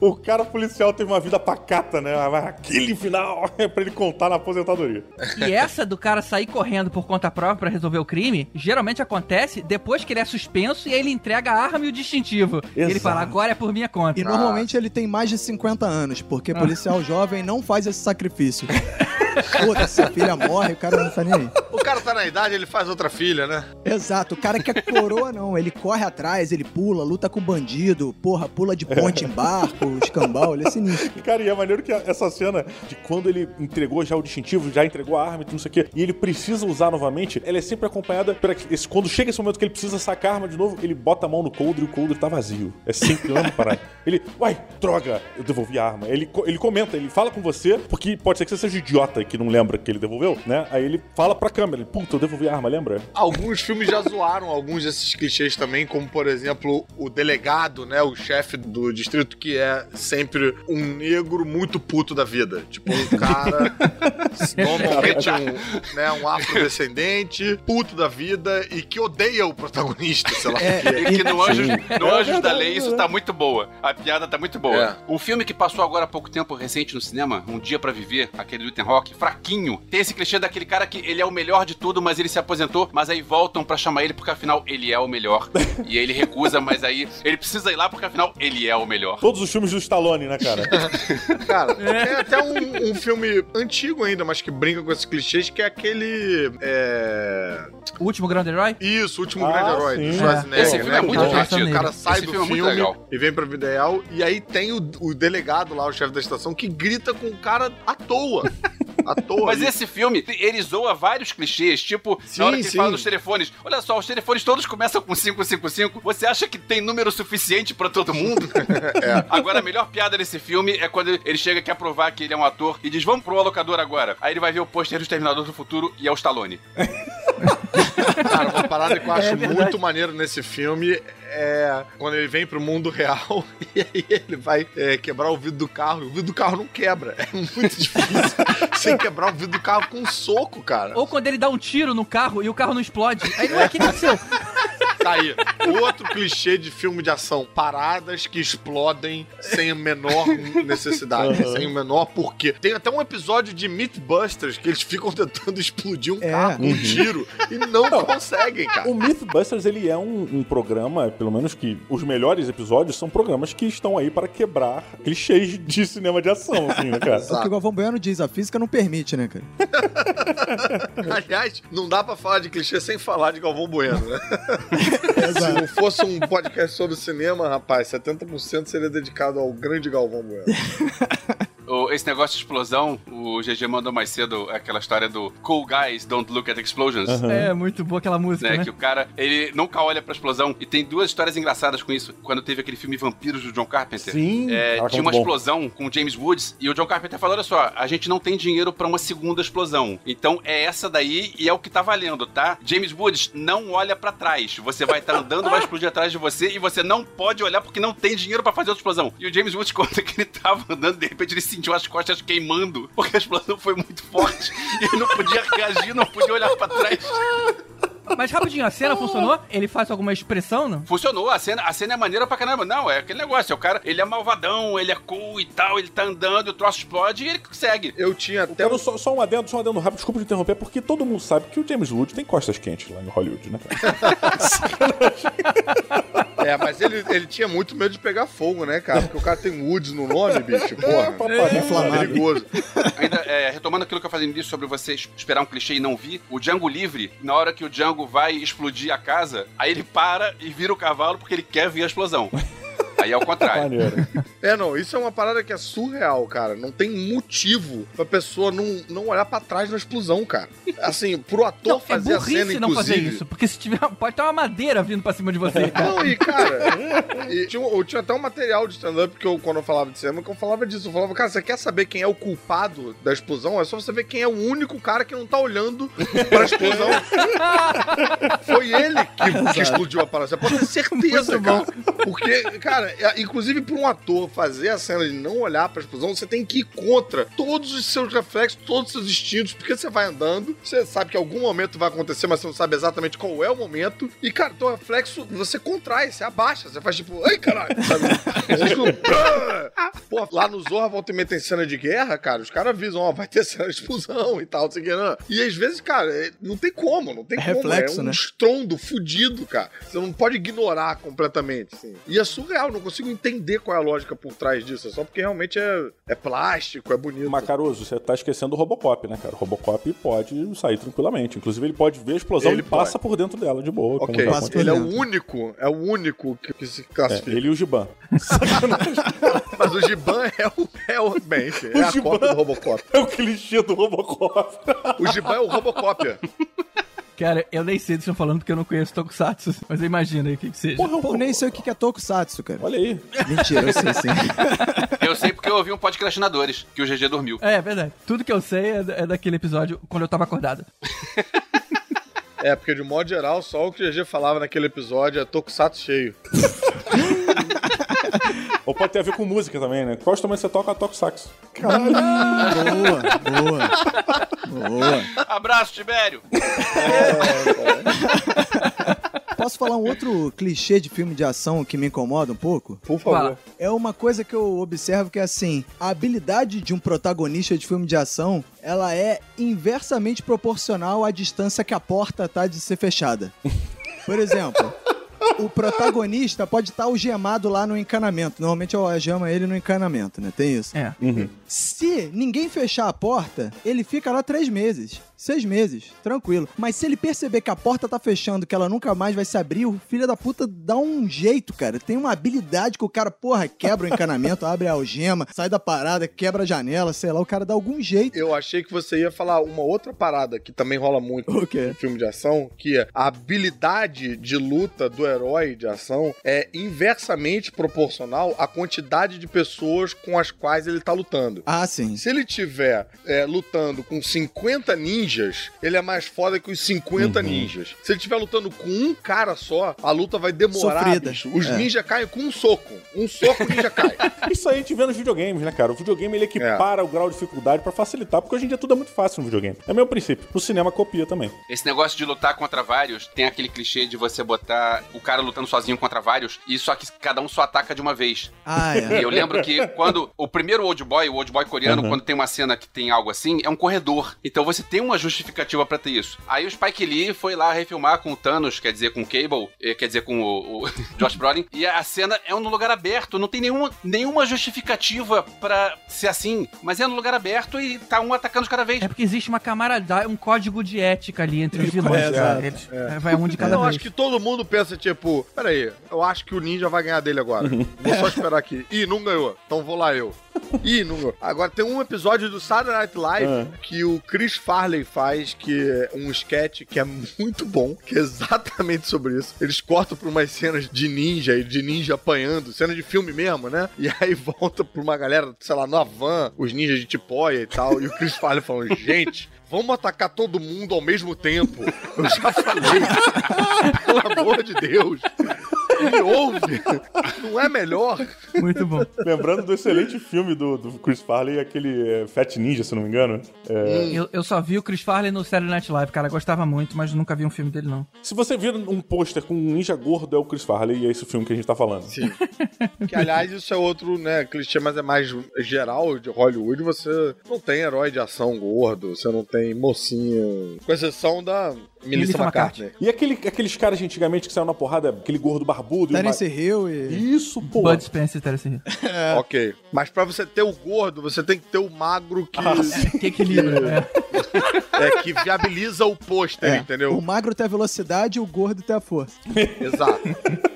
O cara policial teve uma vida pacata, né? Mas Aquele final é pra ele contar na aposentadoria aposentadoria. E essa do cara sair correndo por conta própria pra resolver o crime, geralmente acontece depois que ele é suspenso e aí ele entrega a arma e o distintivo. E ele Exato. fala, agora é por minha conta. E normalmente ele tem mais de 50 anos, porque policial jovem não faz esse sacrifício. Foda-se, a filha morre, o cara não tá nem aí. O cara tá na idade, ele faz outra filha, né? Exato, o cara que é coroa não, ele corre atrás, ele pula, luta com bandido, porra, pula de ponte em barco, escambau, ele é sinistro. Cara, e é maneiro que essa cena de quando ele entregou já o distintivo, já entregou a arma e tudo isso aqui, e ele precisa usar novamente, ela é sempre acompanhada por esse, quando chega esse momento que ele precisa sacar a arma de novo, ele bota a mão no coldre e o coldre tá vazio. É sempre a mesma parada. Ele, uai, droga, eu devolvi a arma. Ele, ele comenta, ele fala com você, porque pode ser que você seja idiota que não lembra que ele devolveu, né? Aí ele fala pra câmera, ele, puta, eu devolvi a arma, lembra? Alguns filmes já zoaram alguns desses clichês também, como por exemplo o delegado, né, o chefe do distrito que é sempre um negro muito puto da vida, tipo um cara normalmente um, né, um afrodescendente, puto da vida e que odeia o protagonista, sei lá. E que no Anjos, no É Anjos da Lei isso tá muito boa. A piada tá muito boa. Um filme que passou agora há pouco tempo recente no cinema, Um Dia Pra Viver, aquele do Ethan Rock, fraquinho. Tem esse clichê daquele cara que ele é o melhor de tudo, mas ele se aposentou, mas aí voltam pra chamar ele porque afinal ele é o melhor. e ele recusa, mas aí ele precisa ir lá porque afinal ele é o melhor. Todos os filmes do Stallone, né, cara? Cara, tem até um, um filme antigo ainda, mas que brinca com esses clichês, que é aquele. É... O último grande herói? Isso, o último Ah, grande herói sim. do Schwarzenegger. Esse filme né? é muito Que divertido. O cara sai Esse do filme é filme legal. e vem pra vida real, e aí tem o, o delegado lá, o chefe da estação, que grita com o cara à toa. À toa. Mas esse filme, ele zoa vários clichês, tipo, Sim, na hora que ele sim. fala dos telefones. Olha só, os telefones todos começam com 555. Você acha que tem número suficiente pra todo mundo? Agora, a melhor piada desse filme é quando ele chega e quer provar que ele é um ator e diz, vamos pro alocador agora. Aí ele vai ver o pôster do Exterminador do Futuro e é o Stallone. Cara, uma parada que eu acho É muito maneiro nesse filme é quando ele vem pro mundo real e aí ele vai é, quebrar o vidro do carro e o vidro do carro não quebra. É muito difícil você quebrar o vidro do carro com um soco, cara. Ou quando ele dá um tiro no carro e o carro não explode. Aí não é que aconteceu. Tá aí. Outro clichê de filme de ação. Paradas que explodem sem a menor necessidade. Uhum. Sem o menor porquê. Tem até um episódio de Mythbusters que eles ficam tentando explodir um carro com um Uhum. tiro e não, conseguem, cara. O Mythbusters, ele é um, um programa, pelo menos que os melhores episódios são programas que estão aí para quebrar clichês de cinema de ação, assim, né, cara? É o que o Galvão Bueno diz, a física não permite, né, cara? Aliás, não dá pra falar de clichê sem falar de Galvão Bueno, né? Se não fosse um podcast sobre cinema, rapaz, 70% seria dedicado ao grande Galvão Bueno. Esse negócio de explosão, o GG mandou mais cedo aquela história do Cool Guys Don't Look at Explosions. É, muito boa aquela música, né, né? Que o cara, ele nunca olha pra explosão. E tem duas histórias engraçadas com isso. Quando teve aquele filme Vampiros do John Carpenter. Sim. É, tinha uma bom. explosão com o James Woods. E o John Carpenter falou: olha só, a gente não tem dinheiro pra uma segunda explosão. Então é essa daí e é o que tá valendo, tá? James Woods, não olha pra trás. Você vai estar andando, vai explodir atrás de você e você não pode olhar porque não tem dinheiro pra fazer outra explosão. E o James Woods conta que ele tava andando, de repente ele sentiu as costas queimando porque a explosão foi muito forte. E ele não podia reagir, não podia olhar pra trás. Mas rapidinho, a cena funcionou? Ele faz alguma expressão, não? Funcionou, a cena, a cena é maneira pra caramba. Não, é aquele negócio, é o cara, ele é malvadão, ele é cool e tal, ele tá andando, o troço explode e ele segue. Eu tinha até. Quero só, só um adendo, só um adendo rápido, desculpa de interromper, porque todo mundo sabe que o James Wood tem costas quentes lá em Hollywood, né? É, mas ele, ele tinha muito medo de pegar fogo, né, cara? Porque o cara tem Woods no nome, bicho. Porra, papai, é perigoso. Ainda, é, retomando aquilo que eu falei no início sobre você es- esperar um clichê e não vir, o Django livre, na hora que o Django vai explodir a casa, aí ele para e vira o cavalo porque ele quer ver a explosão. Aí é o contrário. É, não, isso é uma parada que é surreal, cara. Não tem motivo pra pessoa não, não olhar pra trás na explosão, cara. Assim, pro ator Não, é fazer a burrice cena, não fazer isso, porque se tiver, pode ter uma madeira vindo pra cima de você. Não, e cara, e tinha, eu tinha até um material de stand-up que eu, quando eu falava de cinema, que eu falava disso. Eu falava, cara, você quer saber quem é o culpado da explosão? É só você ver quem é o único cara que não tá olhando pra explosão. Foi ele que, que explodiu a parada. Você pode ter certeza, cara. Porque, cara, é, inclusive pra um ator fazer a cena de não olhar pra explosão, você tem que ir contra todos os seus reflexos, todos os seus instintos, porque você vai andando, você sabe que algum momento vai acontecer, mas você não sabe exatamente qual é o momento. E, cara, teu reflexo, você contrai, você abaixa, você faz tipo, ai caralho, sabe? "Ah!" Pô, lá no Zorra volta e meia tem cena de guerra, cara. Os caras avisam, ó, vai ter cena de explosão e tal, não sei o que, não. E às vezes, cara, é- não tem como, não tem É como. reflexo, é um né? estrondo fudido, cara. Você não pode ignorar completamente, assim. E é surreal, não consigo entender qual é a lógica por trás disso. É só porque realmente é, é plástico, é bonito. Macaroso, você tá esquecendo o Robocop, né, cara? O Robocop pode sair tranquilamente. Inclusive, ele pode ver a explosão Ele e passa por dentro dela, de boa. Ok, ele é o único, é o único que, que se classifica. É, ele e o Giban. Mas o Giban é o. É o bem, enfim, é O a Giban cópia do Robocop. É o clichê do Robocop. O Giban é o Robocópia. Cara, eu nem sei do que estão falando porque eu não conheço Tokusatsu, mas eu imagino aí o que, que seja. Pô, eu nem sei o que que é Tokusatsu, cara. Olha aí. Mentira, eu sei sim. Eu sei porque eu ouvi um podcastinadores, que o GG dormiu. É, é verdade. Tudo que eu sei é, é daquele episódio quando eu tava acordado. É, porque de modo geral, só o que o GG falava naquele episódio é Tokusatsu cheio. Ou pode ter a ver com música também, né? Qual instrumento você toca? Toca o sax. boa, boa. Boa. Abraço, Tibério! Posso falar um outro clichê de filme de ação que me incomoda um pouco? Por favor. É uma coisa que eu observo que é assim, a habilidade de um protagonista de filme de ação, ela é inversamente proporcional à distância que a porta tá de ser fechada. Por exemplo, o protagonista pode estar algemado lá no encanamento. Normalmente eu algema ele no encanamento, né? Tem isso. É. Se ninguém fechar a porta, ele fica lá três meses. Seis meses, tranquilo. Mas se ele perceber que a porta tá fechando, que ela nunca mais vai se abrir, o filho da puta dá um jeito, cara. Tem uma habilidade que o cara, porra, quebra o encanamento, abre a algema, sai da parada, quebra a janela, sei lá, o cara dá algum jeito. Eu achei que você ia falar uma outra parada que também rola muito O quê? em filme de ação, que é a habilidade de luta do herói de ação é inversamente proporcional à quantidade de pessoas com as quais ele tá lutando. Ah, sim. Se ele tiver é, lutando com 50 ninjas, ele é mais foda que os 50 Uhum. ninjas. Se ele estiver lutando com um cara só, a luta vai demorar, Sofrida. bicho. Os É. ninjas caem com um soco. Um soco, o ninja cai. Isso aí a gente vê nos videogames, né, cara? O videogame ele equipara o grau de dificuldade pra facilitar, porque hoje em dia tudo é muito fácil no videogame. É o mesmo princípio. No cinema copia também. Esse negócio de lutar contra vários, tem aquele clichê de você botar o cara lutando sozinho contra vários, e só que cada um só ataca de uma vez. Ah, é. E eu lembro que quando o primeiro Old Boy, o Old Boy coreano, Uhum. quando tem uma cena que tem algo assim, é um corredor. Então você tem uma justificativa pra ter isso. Aí o Spike Lee foi lá refilmar com o Thanos, quer dizer, com o Cable, eh, quer dizer, com o, o Josh Brolin, e a cena é no lugar aberto, não tem nenhuma, nenhuma justificativa pra ser assim, mas é no lugar aberto e tá um atacando de cada vez. É porque existe uma camaradagem, um código de ética ali entre os vilões. É, exato. Eles- É. é, Vai um de cada eu vez. acho que todo mundo pensa, tipo, peraí, eu acho que o ninja vai ganhar dele agora. Vou só esperar aqui. Ih, não ganhou. Então vou lá eu. Ih, não ganhou. Agora tem um episódio do Saturday Night Live Ah. que o Chris Farley faz, que é um sketch que é muito bom, que é exatamente sobre isso. Eles cortam pra umas cenas de ninja e de ninja apanhando, cena de filme mesmo, né? E aí volta pra uma galera, sei lá, na van, os ninjas de tipóia e tal, e o Chris Farley falando, gente... Vamos atacar todo mundo ao mesmo tempo. Eu já falei. Pelo amor de Deus. Me ouve. Não é melhor? Muito bom. Lembrando do excelente filme do, do Chris Farley, aquele é, Fat Ninja, se não me engano. É, Eu, eu só vi o Chris Farley no Saturday Night Live, cara. Gostava muito, mas nunca vi um filme dele, não. Se você vir um pôster com um ninja gordo, é o Chris Farley e é esse o filme que a gente tá falando. Sim. Que, aliás, isso é outro, né, clichê, mas é mais geral de Hollywood. Você não tem herói de ação gordo, você não tem mocinho. Com exceção da Melissa McCartney. E aquele, aqueles caras de antigamente que saiu na porrada, aquele gordo barbudo. e Terence uma- Hill e... Isso, pô. Bud Spencer e Terence Hill. Ok. Mas pra você ter o gordo, você tem que ter o magro que. Que equilibra. é. é, que viabiliza o pôster, É, entendeu? O magro tem a velocidade e o gordo tem a força. Exato.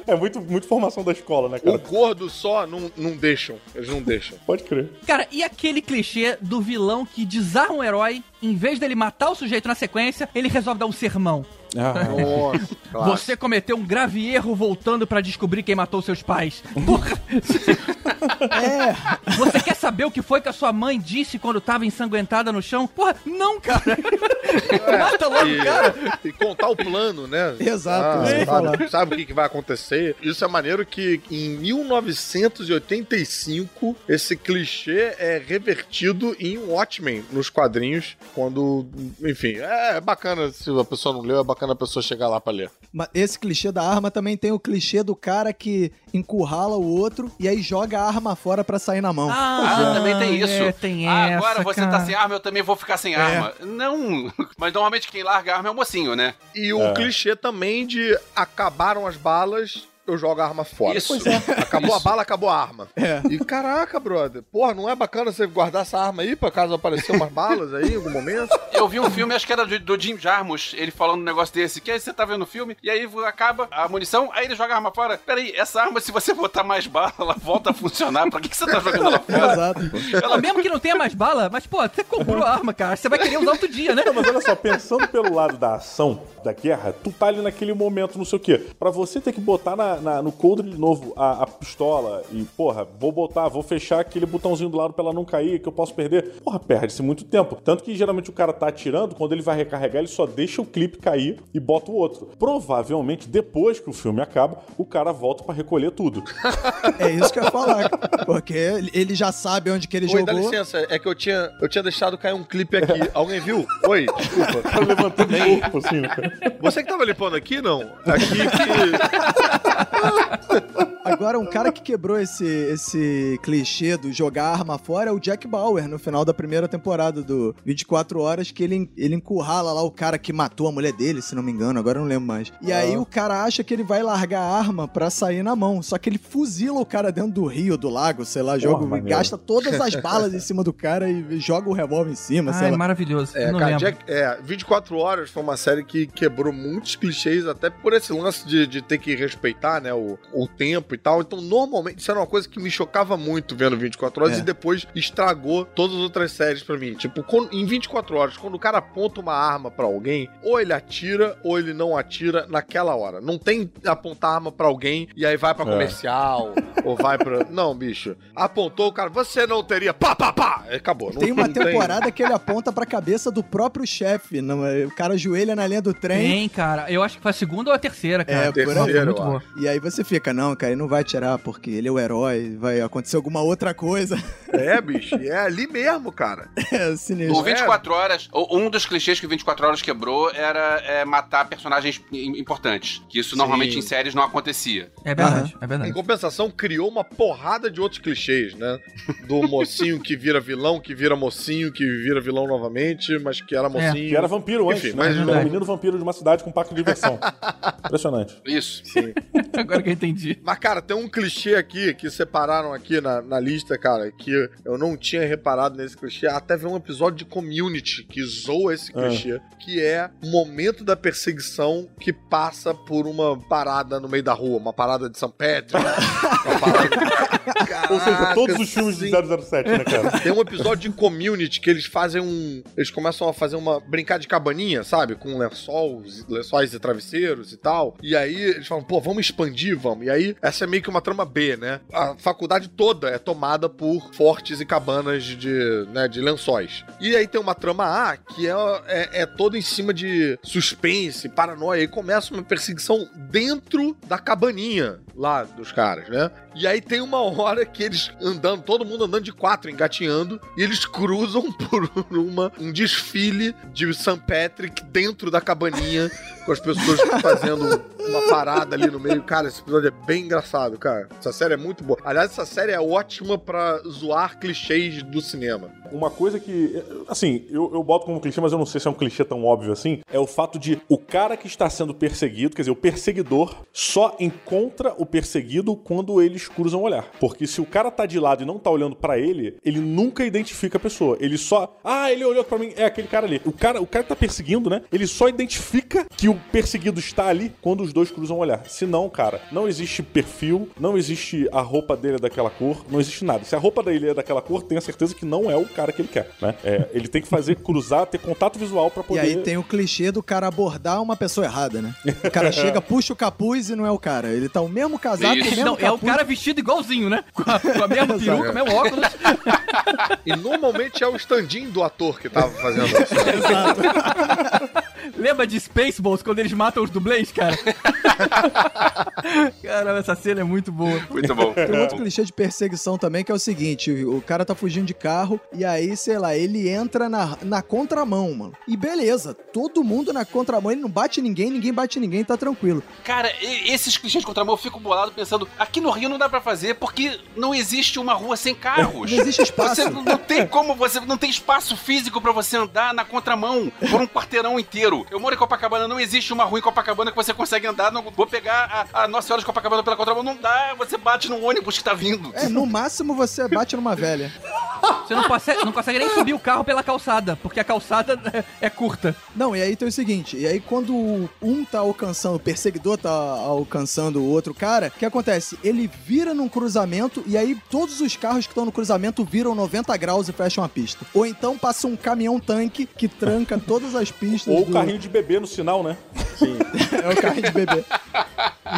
É muito, muito formação da escola, né, O cara? gordo só não, não deixam. Eles não deixam. Pode crer. Cara, e aquele clichê do vilão que desarma um herói, em vez dele matar o sujeito na sequência, ele resolve dar um sermão. Ah, Nossa, claro. Você cometeu um grave erro voltando pra descobrir quem matou seus pais. Porra! É, Você quer saber o que foi que a sua mãe disse quando tava ensanguentada no chão? Porra, não, cara! Mata logo, E, cara! e contar o plano, né? Exato, eu ia sabe, sabe o que, que vai acontecer? Isso é maneiro que em 1985 esse clichê é revertido em Watchmen nos quadrinhos, quando, enfim, é bacana se a pessoa não leu, é bacana a pessoa chegar lá pra ler. Mas esse clichê da arma também tem o clichê do cara que encurrala o outro e aí joga a arma fora pra sair na mão. Ah, também tem isso. é, tem Ah, essa, agora você tá cara. sem arma, eu também vou ficar sem arma. Não, mas normalmente quem larga a arma é o mocinho, né? E o É. clichê também de acabaram as balas, eu jogo a arma fora. Isso. Pois é. Acabou a Isso. bala, acabou a arma. É. E caraca, brother. Porra, não é bacana você guardar essa arma aí pra caso aparecer umas balas aí em algum momento? Eu vi um filme, acho que era do, do Jim Jarmusch, ele falando um negócio desse, que aí você tá vendo o filme, e aí acaba a munição, aí ele joga a arma fora. Peraí, essa arma, se você botar mais bala, ela volta a funcionar. Pra que, que você tá jogando ela fora? Exato. Ela, mesmo que não tenha mais bala, mas, pô, você comprou a arma, cara. Você vai querer usar outro dia, né? Não, mas olha só, pensando pelo lado da ação, da guerra, tu tá ali naquele momento, não sei o quê. Pra você ter que botar na, na- no coldre de novo a, a pistola e, porra, vou botar, vou fechar aquele botãozinho do lado pra ela não cair, que eu posso perder. Porra, perde-se muito tempo. Tanto que geralmente o cara tá atirando, quando ele vai recarregar, ele só deixa o clipe cair e bota o outro. Provavelmente, depois que o filme acaba, o cara volta pra recolher tudo. É isso que eu ia falar. Porque ele já sabe onde que ele Oi, dá jogou. licença, é que eu tinha, eu tinha deixado cair um clipe aqui. Alguém viu? Oi, desculpa. Tá levantando o corpo assim, né, cara? Você que tava limpando aqui, não? Aqui que. Agora, um cara que quebrou esse, esse clichê do jogar arma fora é o Jack Bauer, no final da primeira temporada do 24 Horas, que ele, ele encurrala lá o cara que matou a mulher dele, se não me engano, agora eu não lembro mais. E aí o cara acha que ele vai largar a arma pra sair na mão, só que ele fuzila o cara dentro do rio, do lago, sei lá, joga, maneiro. gasta todas as balas em cima do cara e joga o revólver em cima, sei Ai, lá. maravilhoso. É, não cara, lembro. Jack, é, 24 Horas foi uma série que quebrou muitos clichês, até por esse lance de, de ter que respeitar, né, o, o tempo e tal. Então, normalmente, isso era uma coisa que me chocava muito vendo 24 Horas É. e depois estragou todas as outras séries pra mim. Tipo, quando- em 24 Horas, quando o cara aponta uma arma pra alguém, ou ele atira ou ele não atira naquela hora. Não tem apontar arma pra alguém e aí vai pra É. comercial ou vai pra... Não, bicho. Apontou o cara, você não teria... Pá, pá, pá! Acabou. Não- Tem uma não temporada que ele aponta pra cabeça do próprio chefe. não é? O cara ajoelha na linha do trem. Tem, cara. Eu acho que foi a segunda ou a terceira, cara. É, por aí. terceira, muito eu boa. E aí você fica, não, cara, ele não vai atirar porque ele é o herói, vai acontecer alguma outra coisa. É, bicho. É ali mesmo, cara. É sinistro. O 24 Horas, o- um dos clichês que o 24 Horas quebrou era é, matar personagens im- importantes. Que isso normalmente em séries não acontecia. É verdade, é Em verdade. compensação, criou uma porrada de outros clichês, né? Do mocinho que vira vilão, que vira mocinho, que vira vilão novamente, mas que era mocinho. Que era vampiro antes, Enfim, né? mas- Era um menino vampiro de uma cidade com um parque de diversão. Impressionante. Isso. Agora que eu entendi. Mas, cara, tem um clichê aqui que separaram aqui na, na lista, cara, que eu não tinha reparado nesse clichê. Até ver um episódio de Community que zoa esse Ah. clichê, que é o momento da perseguição que passa por uma parada no meio da rua, uma parada de São Pedro. uma parada... Ou seja, todos os Caraca, filmes sim. de 007, né, cara? Tem um episódio de Community que eles fazem um. Eles começam a fazer uma. brincar de cabaninha, sabe? Com lençóis, lençóis e travesseiros e tal. E aí eles falam, pô, vamos expandir, vamos. E aí, essa é meio que uma trama B, né? A faculdade toda é tomada por fortes e cabanas de, né, de lençóis. E aí tem uma trama A que é, é, é toda em cima de suspense, paranoia. E começa uma perseguição dentro da cabaninha lá dos caras, né? E aí tem uma hora que eles andando, todo mundo andando de quatro, engatinhando, e eles cruzam por uma, um desfile de St. Patrick dentro da cabaninha, com as pessoas fazendo uma parada ali no meio. Cara, esse episódio é bem engraçado, cara. Essa série é muito boa. Aliás, essa série é ótima pra zoar clichês do cinema. Uma coisa que, assim, eu, eu boto como clichê, mas eu não sei se é um clichê tão óbvio assim, é o fato de o cara que está sendo perseguido, quer dizer, o perseguidor, só encontra o perseguido quando eles cruzam o olhar. Porque se o cara tá de lado e não tá olhando pra ele, ele nunca identifica a pessoa. Ele só, ah, ele olhou pra mim, é aquele cara ali. O cara, o cara que tá perseguindo, né? Ele só identifica que o perseguido está ali quando os dois cruzam o olhar. Se não, cara, não existe perfil, não existe a roupa dele é daquela cor, não existe nada. Se a roupa dele é daquela cor, tenha certeza que não é o cara que ele quer, né? É, ele tem que fazer cruzar, ter contato visual pra E poder. aí tem o clichê do cara abordar uma pessoa errada, né? O cara chega, puxa o capuz e não é o cara. Ele tá o mesmo casaco, o mesmo Não, capuz. é o cara vestido igualzinho, né? Com a, com a mesma peruca, o mesmo óculos. E normalmente é o stand-in do ator que tava fazendo isso. Lembra de Spaceballs quando eles matam os dublês, cara? Caramba, essa cena é muito boa. Muito bom. Tem outro clichê de perseguição também, que é o seguinte: o cara tá fugindo de carro e aí, sei lá, ele entra na, na contramão, mano. E beleza, todo mundo na contramão, ele não bate ninguém, ninguém bate ninguém, tá tranquilo. Cara, esses clichês de contramão eu fico bolado pensando, aqui no Rio não dá pra fazer porque não existe uma rua sem carros. Não existe espaço. Você não não tem como, você não tem espaço físico pra você andar na contramão por um quarteirão inteiro. Eu moro em Copacabana, não existe uma rua em Copacabana que você consegue andar. Não, vou pegar a, a Nossa Senhora de Copacabana pela contramão, não dá. Você bate no ônibus que tá vindo. É, no máximo você bate numa velha. Você não consegue, não consegue nem subir o carro pela calçada, porque a calçada é, é curta. Não, e aí tem o seguinte, e aí quando um tá alcançando, o perseguidor tá alcançando o outro cara, o que acontece? Ele vira num cruzamento e aí todos os carros que estão no cruzamento viram 90 graus e fecham a pista. Ou então passa um caminhão-tanque que tranca todas as pistas Ou o do- carrinho de bebê no sinal, né? É o carrinho de bebê.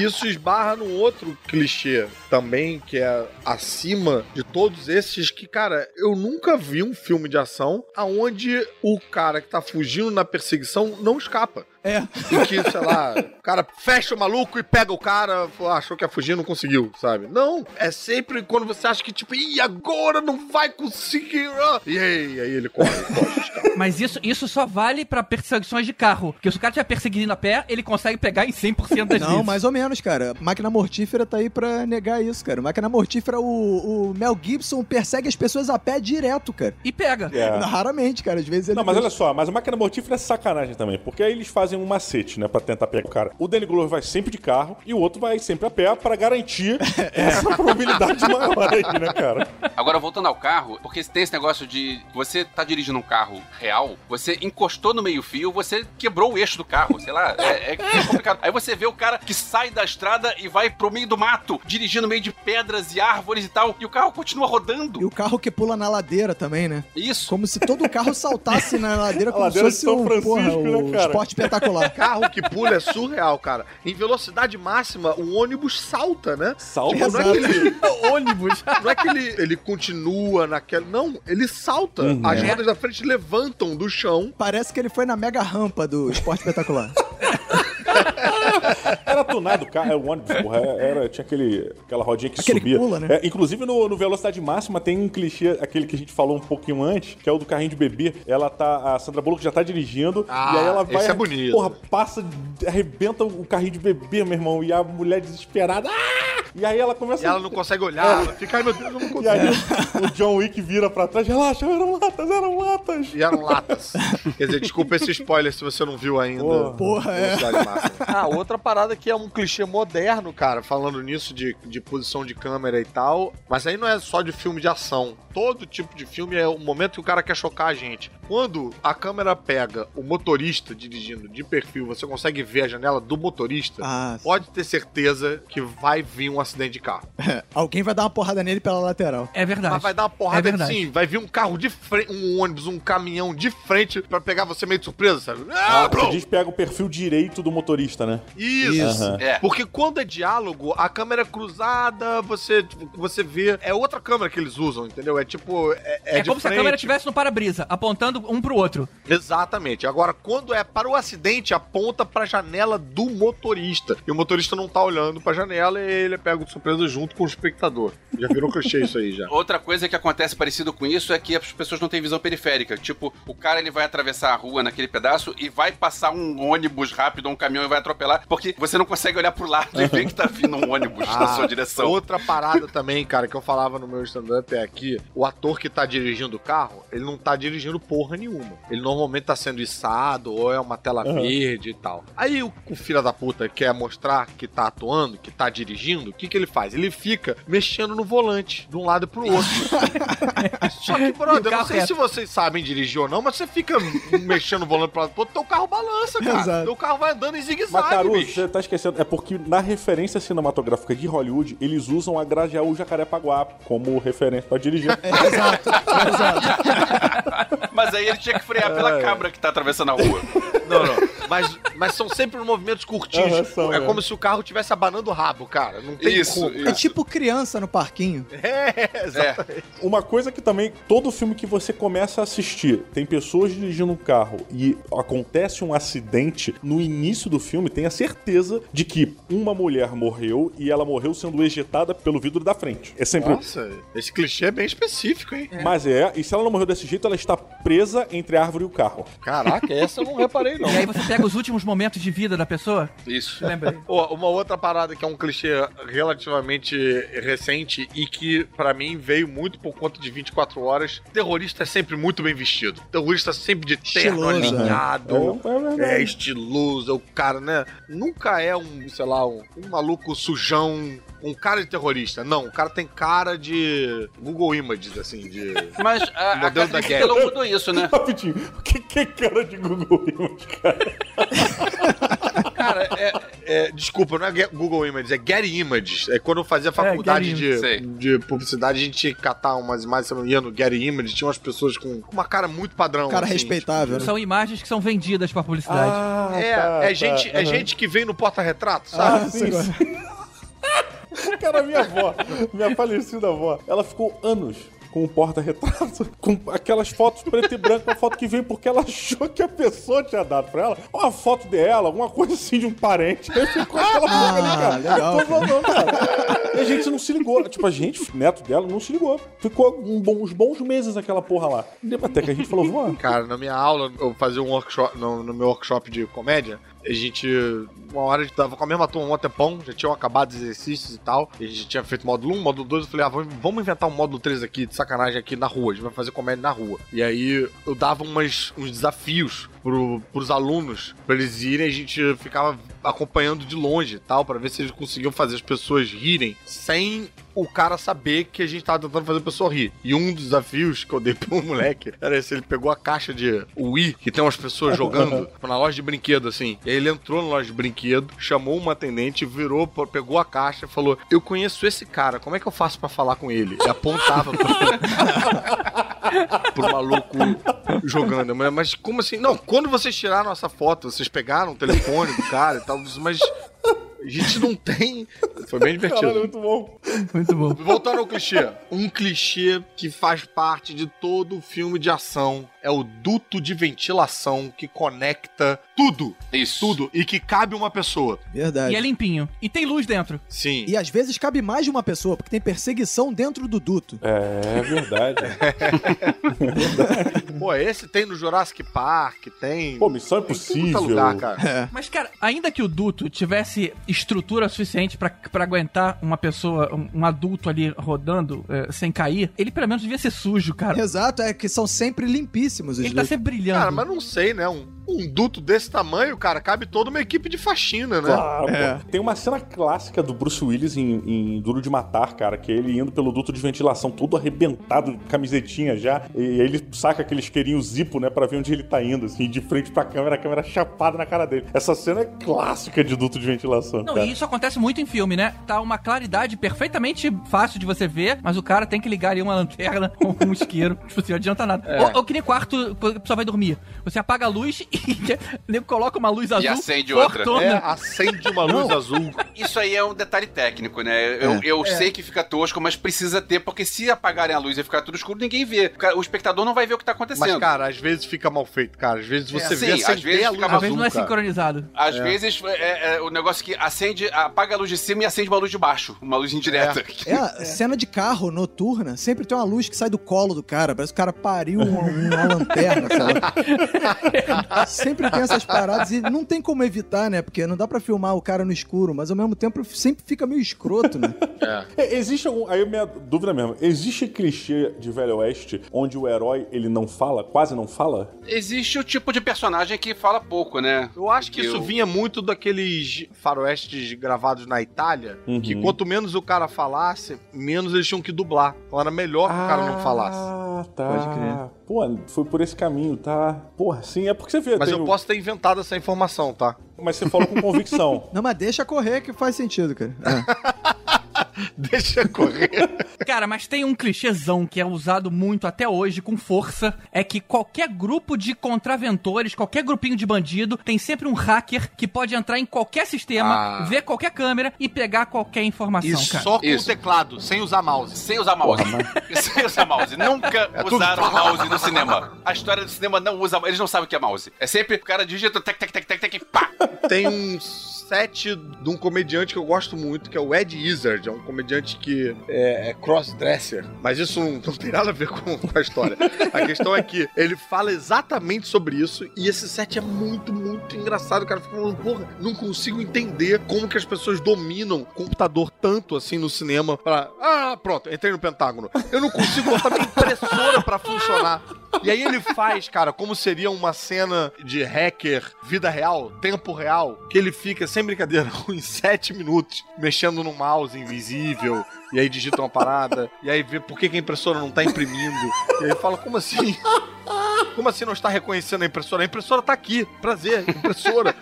Isso esbarra num outro clichê também, que é acima de todos esses, que, cara, eu nunca vi um filme de ação aonde o cara que tá fugindo na perseguição não escapa. É. E que, sei lá, o cara fecha o maluco e pega o cara, ah, achou que ia fugir não conseguiu, sabe? Não, é sempre quando você acha que, tipo, ih, agora não vai conseguir. ah." E aí, aí ele corre, corre. Mas isso, isso só vale pra perseguições de carro. Porque se o cara estiver perseguindo a pé, ele consegue pegar em 100% das Não, vezes. mais ou menos, cara. Máquina Mortífera tá aí pra negar isso, cara. Máquina Mortífera, o, o Mel Gibson persegue as pessoas a pé direto, cara. E pega. É. Raramente, cara. Às vezes ele. Não, mas deixa- olha só, mas a máquina mortífera é sacanagem também, porque aí eles fazem um macete, né, pra tentar pegar o cara. O Danny Glover vai sempre de carro e o outro vai sempre a pé pra garantir essa probabilidade maior aí, né, cara? Agora, voltando ao carro, porque tem esse negócio de você tá dirigindo um carro real, você encostou no meio-fio, você quebrou o eixo do carro, sei lá, é, é complicado. Aí você vê o cara que sai da estrada e vai pro meio do mato, dirigindo no meio de pedras e árvores e tal, e o carro continua rodando. E o carro que pula na ladeira também, né? Isso. Como se todo carro saltasse na ladeira A como ladeira se fosse São um, Francisco, porra, né, o cara? esporte espetacular. Carro que pula é surreal, cara. Em velocidade máxima, o ônibus salta, né? Salta, Tipo, não é que ele, ônibus. não é que ele, ele continua naquela. Não, ele salta. Uhum. As É. rodas da frente levantam do chão. Parece que ele foi na mega rampa do esporte espetacular. Era tunado o carro, era o ônibus, porra. Era, tinha aquele, aquela rodinha que Aquele que subia. pula, né? É, inclusive no, no Velocidade Máxima tem um clichê, aquele que a gente falou um pouquinho antes, que é o do carrinho de bebê. Ela tá. A Sandra Bullock já tá dirigindo. Ah, e aí ela vai. esse é bonito. Porra, passa, arrebenta o carrinho de bebê, meu irmão. E a mulher desesperada. "Ah!" E aí ela começa. E ela não consegue olhar, ela fica, ai meu Deus, eu não E consigo. aí o John Wick vira pra trás, relaxa, eram latas, eram latas. E eram latas. Quer dizer, desculpa esse spoiler se você não viu ainda. Porra. Porra, é. Velocidade máxima. Ah, outra parada que é um clichê moderno, cara, falando nisso de, de posição de câmera e tal. Mas aí não é só de filme de ação. Todo tipo de filme é o momento que o cara quer chocar a gente. Quando a câmera pega o motorista dirigindo de perfil, você consegue ver a janela do motorista, Ah, pode ter certeza que vai vir um acidente de carro. Alguém vai dar uma porrada nele pela lateral. É verdade. Mas vai dar uma porrada É verdade. assim, vai vir um carro de frente, um ônibus, um caminhão de frente pra pegar você meio de surpresa, sabe? Ah, Ah, você bro! diz que pega o perfil direito do motorista, né? Isso. Aham. É. Porque quando é diálogo, a câmera é cruzada, você, tipo, você vê. É outra câmera que eles usam, entendeu? É tipo. É, é É, de como se a frente. câmera estivesse no para-brisa, apontando um pro outro. Exatamente. Agora, quando é para o acidente, aponta pra janela do motorista. E o motorista não tá olhando pra janela e ele é pego de surpresa junto com o espectador. Já virou clichê isso aí já. Outra coisa que acontece parecido com isso é que as pessoas não têm visão periférica. Tipo, o cara ele vai atravessar a rua naquele pedaço e vai passar um ônibus rápido ou um caminhão e vai atropelar, porque você não consegue olhar pro lado e ver que tá vindo um ônibus na Ah, sua direção. Outra parada também, cara, que eu falava no meu stand-up é aqui: o ator que tá dirigindo o carro, ele não tá dirigindo porra nenhuma. Ele normalmente tá sendo içado ou é uma tela Uhum. verde e tal. Aí o, o filho da puta quer mostrar que tá atuando, que tá dirigindo, o que que ele faz? Ele fica mexendo no volante de um lado pro outro. Só que, brother, eu não sei reto. se vocês sabem dirigir ou não, mas você fica mexendo o volante pro lado pro outro, teu carro balança, cara. Exato. Teu carro vai andando em zigue-zague, Mas, Caruso, você tá esquecendo. É porque na referência cinematográfica de Hollywood, eles usam a Grajaú Jacarepaguá como referência pra dirigir. Exato, exato. Mas aí ele tinha que frear pela cabra que tá atravessando a rua. Não, não. Mas, mas são sempre movimentos curtinhos. É é. como se o carro estivesse abanando o rabo, cara. Não tem Isso, como. É tipo criança no parquinho. É, exatamente. Uma coisa que também, todo filme que você começa a assistir, tem pessoas dirigindo um carro e acontece um acidente, no início do filme, tenha certeza de que uma mulher morreu e ela morreu sendo ejetada pelo vidro da frente. É sempre. Nossa, esse clichê é bem específico, hein? Mas é, e se ela não morreu desse jeito, ela está presa entre a árvore e o carro. Caraca, essa eu não reparei, não. E aí você pega os últimos momentos de vida da pessoa. Isso. Lembrei. Uma outra parada que é um clichê relativamente recente e que pra mim veio muito por conta de 24 horas. Terrorista é sempre muito bem vestido. Terrorista sempre de terno Estiloso, é. alinhado. É, é. É, estiloso, é o cara, né? Nunca é um, sei lá, um, um maluco sujão, um cara de terrorista. Não, o cara tem cara de Google Images, assim, de. Mas a, a Modelo da Catherine guerra. mudou isso, né? Rapidinho, o que, que é cara de Google Images, cara? Cara, é, é- desculpa, não é Google Images, é Getty Images. É quando eu fazia faculdade Getty de, de publicidade, a gente tinha que catar umas imagens, se eu não ia no Getty Images, tinha umas pessoas com uma cara muito padrão. Cara assim, respeitável. né? São imagens que são vendidas pra publicidade. Ah, É, tá, é, tá, gente, é aham. gente que vem no porta-retrato, Ah, sabe? sim, sim. Cara, minha avó, minha falecida avó, ela ficou anos com o porta-retrato, com aquelas fotos preto e branco, uma foto que veio porque ela achou que a pessoa tinha dado pra ela uma foto dela, alguma coisa assim de um parente. Aí ficou aquela porra ali, cara. legal, Tô falando, cara. E a gente não se ligou. Tipo, a gente, neto dela, não se ligou. Ficou um bom- uns bons meses aquela porra lá. Até que a gente falou, vó, Cara, na minha aula, eu fazia um workshop, no, no meu workshop de comédia, a gente, uma hora a gente tava com a mesma turma um tempão, já tinham acabado os exercícios e tal, e a gente tinha feito módulo 1, módulo 2, eu falei, ah, vamos, inventar um módulo 3 aqui, de sacanagem aqui na rua, a gente vai fazer comédia na rua. E aí eu dava umas, uns desafios pro, pros alunos, pra eles irem, a gente ficava acompanhando de longe e tal, pra ver se eles conseguiam fazer as pessoas rirem sem o cara saber que a gente tava tentando fazer a pessoa rir. E um dos desafios que eu dei pro moleque era esse: ele pegou a caixa de Wii, que tem umas pessoas jogando na loja de brinquedo, assim. E aí ele entrou na loja de brinquedo, chamou uma atendente, virou, pegou a caixa e falou: Eu conheço esse cara, como é que eu faço pra falar com ele? E apontava pro, pro maluco jogando. Mas- como assim? Não, quando vocês tiraram essa foto, vocês pegaram o telefone do cara e tal, mas. A gente não tem. Foi bem divertido. caralho, muito bom. Muito bom. Voltando ao clichê. Um clichê que faz parte de todo filme de ação é o duto de ventilação que conecta tudo. Isso. Tudo. E que cabe uma pessoa. Verdade. E é limpinho. E tem luz dentro. Sim. E às vezes cabe mais de uma pessoa, porque tem perseguição dentro do duto. É verdade. Pô, esse tem no Jurassic Park, tem. Pô, Missão Tem em Impossível. todo lugar, cara. Mas, cara, ainda que o duto tivesse estrutura suficiente pra, pra aguentar uma pessoa, um, um adulto ali rodando eh, sem cair, ele pelo menos devia ser sujo, cara. Exato, é que são sempre limpíssimos os Ele tá dutos. sempre brilhando. Cara, mas não sei, né? Um, um duto desse tamanho, cara, cabe toda uma equipe de faxina, né? Claro, pô. Tem uma cena clássica do Bruce Willis em, em Duro de Matar, cara, que é ele indo pelo duto de ventilação, todo arrebentado, camisetinha já, e aí ele saca aquele isqueirinho zipo, né, pra ver onde ele tá indo, assim, de frente pra câmera, a câmera chapada na cara dele. Essa cena é clássica de duto de ventilação, Não, cara. e isso acontece muito em filme, né? Tá uma claridade perfeitamente fácil de você ver, mas o cara tem que ligar ali uma lanterna ou um isqueiro. tipo assim, não adianta nada. É. Ou, ou que nem quarto, quando a pessoa vai dormir. Você apaga a luz e nego coloca uma luz azul. acende outra. fortona. É, acende uma luz azul. Isso aí é um detalhe técnico, né? Eu, É. eu É. sei que fica tosco, mas precisa ter, porque se apagarem a luz e ficar tudo escuro, ninguém vê. O espectador não vai ver o que tá acontecendo. Mas, cara, às vezes fica mal feito, cara. Às vezes você É. vê Sim, sem às vezes a fica luz Às vezes não é cara. sincronizado. Às vezes é, é o negócio que acende, apaga a luz de cima e acende uma luz de baixo, uma luz indireta. É, cena de carro noturna, sempre tem uma luz que sai do colo do cara. Parece que o cara pariu uma, uma lanterna, sabe? sempre tem essas paradas e não tem como evitar, né? Porque não dá pra filmar o cara no escuro, mas ao mesmo tempo sempre fica meio escroto, né? É, Existe algum. Aí minha dúvida mesmo. Existe clichê de Velho Oeste onde o herói ele não fala, quase não fala? Existe o tipo de personagem que fala pouco, né? Eu acho que isso Eu- vinha muito daqueles faroestes gravados na Itália, Uhum. que quanto menos o cara falasse, menos eles tinham que dublar. Então era melhor que o cara não falasse. Ah, tá. Pode crer. Pô, foi por esse caminho, tá? Porra, sim, é porque você vê. Mas eu o- posso ter inventado essa informação, tá? Mas você falou com convicção. Não, mas deixa correr que faz sentido, cara. É. Deixa correr. Cara, mas tem um clichêzão que é usado muito até hoje, com força, é que qualquer grupo de contraventores, qualquer grupinho de bandido, tem sempre um hacker que pode entrar em qualquer sistema, Ah. ver qualquer câmera e pegar qualquer informação, E cara. só com Isso. o teclado, sem usar mouse. Sem usar mouse. Sem usar mouse. Nunca É tudo- usaram mouse no cinema. A história do cinema não usa. Eles não sabem o que é mouse. É sempre o cara digita tec, tec, tec, tec, tec, pá. Tem um set de um comediante que eu gosto muito, que é o Ed Izzard. É um comediante que é, é crossdresser. Mas isso não, não tem nada a ver com, com a história. A questão é que ele fala exatamente sobre isso. E esse set é muito, muito engraçado. O cara fica falando, porra, não consigo entender como que as pessoas dominam computador tanto assim no cinema. Pra, ah, pronto, entrei no Pentágono. Eu não consigo botar minha impressora pra funcionar. E aí ele faz, cara, como seria uma cena de hacker, vida real, tempo real, que ele fica, sem brincadeira, uns sete minutos mexendo no mouse invisível, e aí digita uma parada, e aí vê por que, que a impressora não tá imprimindo. E aí fala, como assim? Como assim não está reconhecendo a impressora? A impressora tá aqui, prazer, impressora.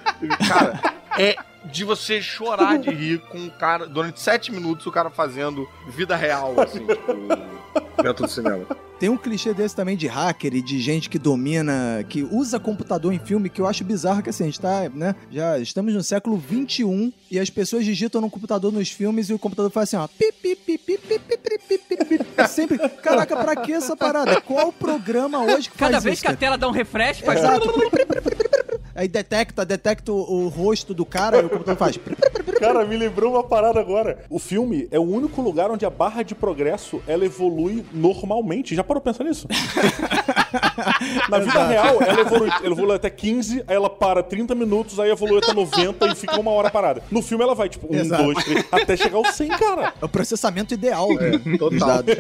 Cara, é de você chorar de rir com um cara, durante sete minutos, o cara fazendo vida real, assim, tipo, dentro do cinema. Tem um clichê desse também de hacker e de gente que domina, que usa computador em filme, que eu acho bizarro que assim, a gente tá, né? Já estamos no século XXI e as pessoas digitam no computador nos filmes e o computador faz assim, ó. Pi, pi, pi, pi, pi, pi, pi, pi, pi, pi. Sempre. Caraca, pra que essa parada? Qual programa hoje que Cada faz vez isso? que a tela dá um refresh, faz... Exato. Aí detecta, detecta o, o rosto do cara e o computador faz. Cara, me lembrou uma parada agora. O filme é o único lugar onde a barra de progresso ela evolui normalmente. Já parou pra pensar nisso? Na vida Exato. real, ela evolui, ela evolui até 15, aí ela para 30 minutos, aí evolui até 90 e fica uma hora parada. No filme ela vai, tipo, 1, Exato. 2, 3, até chegar ao 100, cara. É o processamento ideal né, dos total. dados.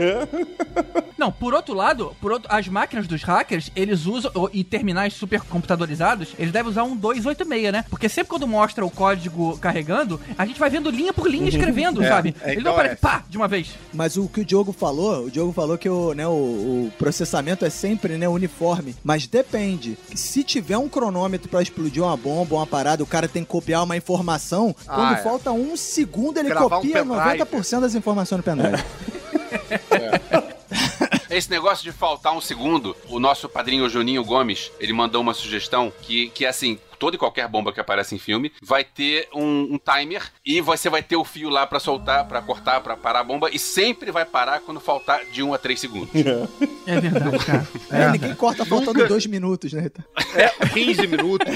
Não, por outro lado, por outro, as máquinas dos hackers, eles usam, e terminais supercomputadorizados, eles devem usar um 286, né? Porque sempre quando mostra o código carregando, a gente vai vendo linha por linha escrevendo, É, sabe? é, Ele não aparece, é. pá, de uma vez. Mas o que o Diogo falou, o Diogo falou que o, né, o, o processamento é sempre né, uniforme. Mas depende. Se tiver um cronômetro pra explodir uma bomba, uma parada, o cara tem que copiar uma informação. Ah, quando é. falta um segundo, ele Gravar um copia pendrive. 90% das informações no pendrive. Esse negócio de faltar um segundo, o nosso padrinho Juninho Gomes, ele mandou uma sugestão que, que é assim, toda e qualquer bomba que aparece em filme vai ter um, um timer e você vai ter o fio lá pra soltar, pra cortar, pra parar a bomba e sempre vai parar quando faltar de 1 a 3 segundos. É verdade, cara. É, ninguém corta faltando dois minutos, né? É, 15 minutos.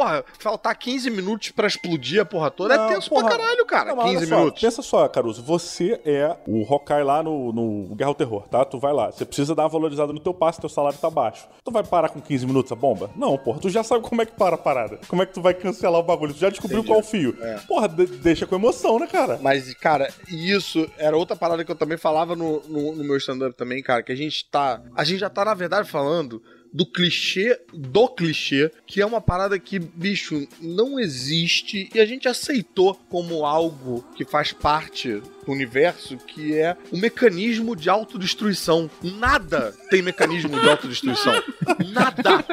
Porra, faltar 15 minutos pra explodir a porra toda Não, é tenso porra. pra caralho, cara. Não, mas olha 15 só, minutos. Pensa só, Caruso, você é o Hawkeye lá no, no Guerra ao Terror, tá? Tu vai lá, você precisa dar uma valorizada no teu passe, teu salário tá baixo. Tu vai parar com 15 minutos a bomba? Não, porra, tu já sabe como é que para a parada. Como é que tu vai cancelar o bagulho? Tu já descobriu Entendi. qual o fio. É. Porra, de- deixa com emoção, né, cara? Mas, cara, isso era outra parada que eu também falava no, no, no meu stand-up também, cara, que a gente tá. A gente já tá, na verdade, falando do clichê do clichê, que é uma parada que, bicho, não existe e a gente aceitou como algo que faz parte do universo, que é o mecanismo de autodestruição. Nada tem mecanismo de autodestruição. Nada!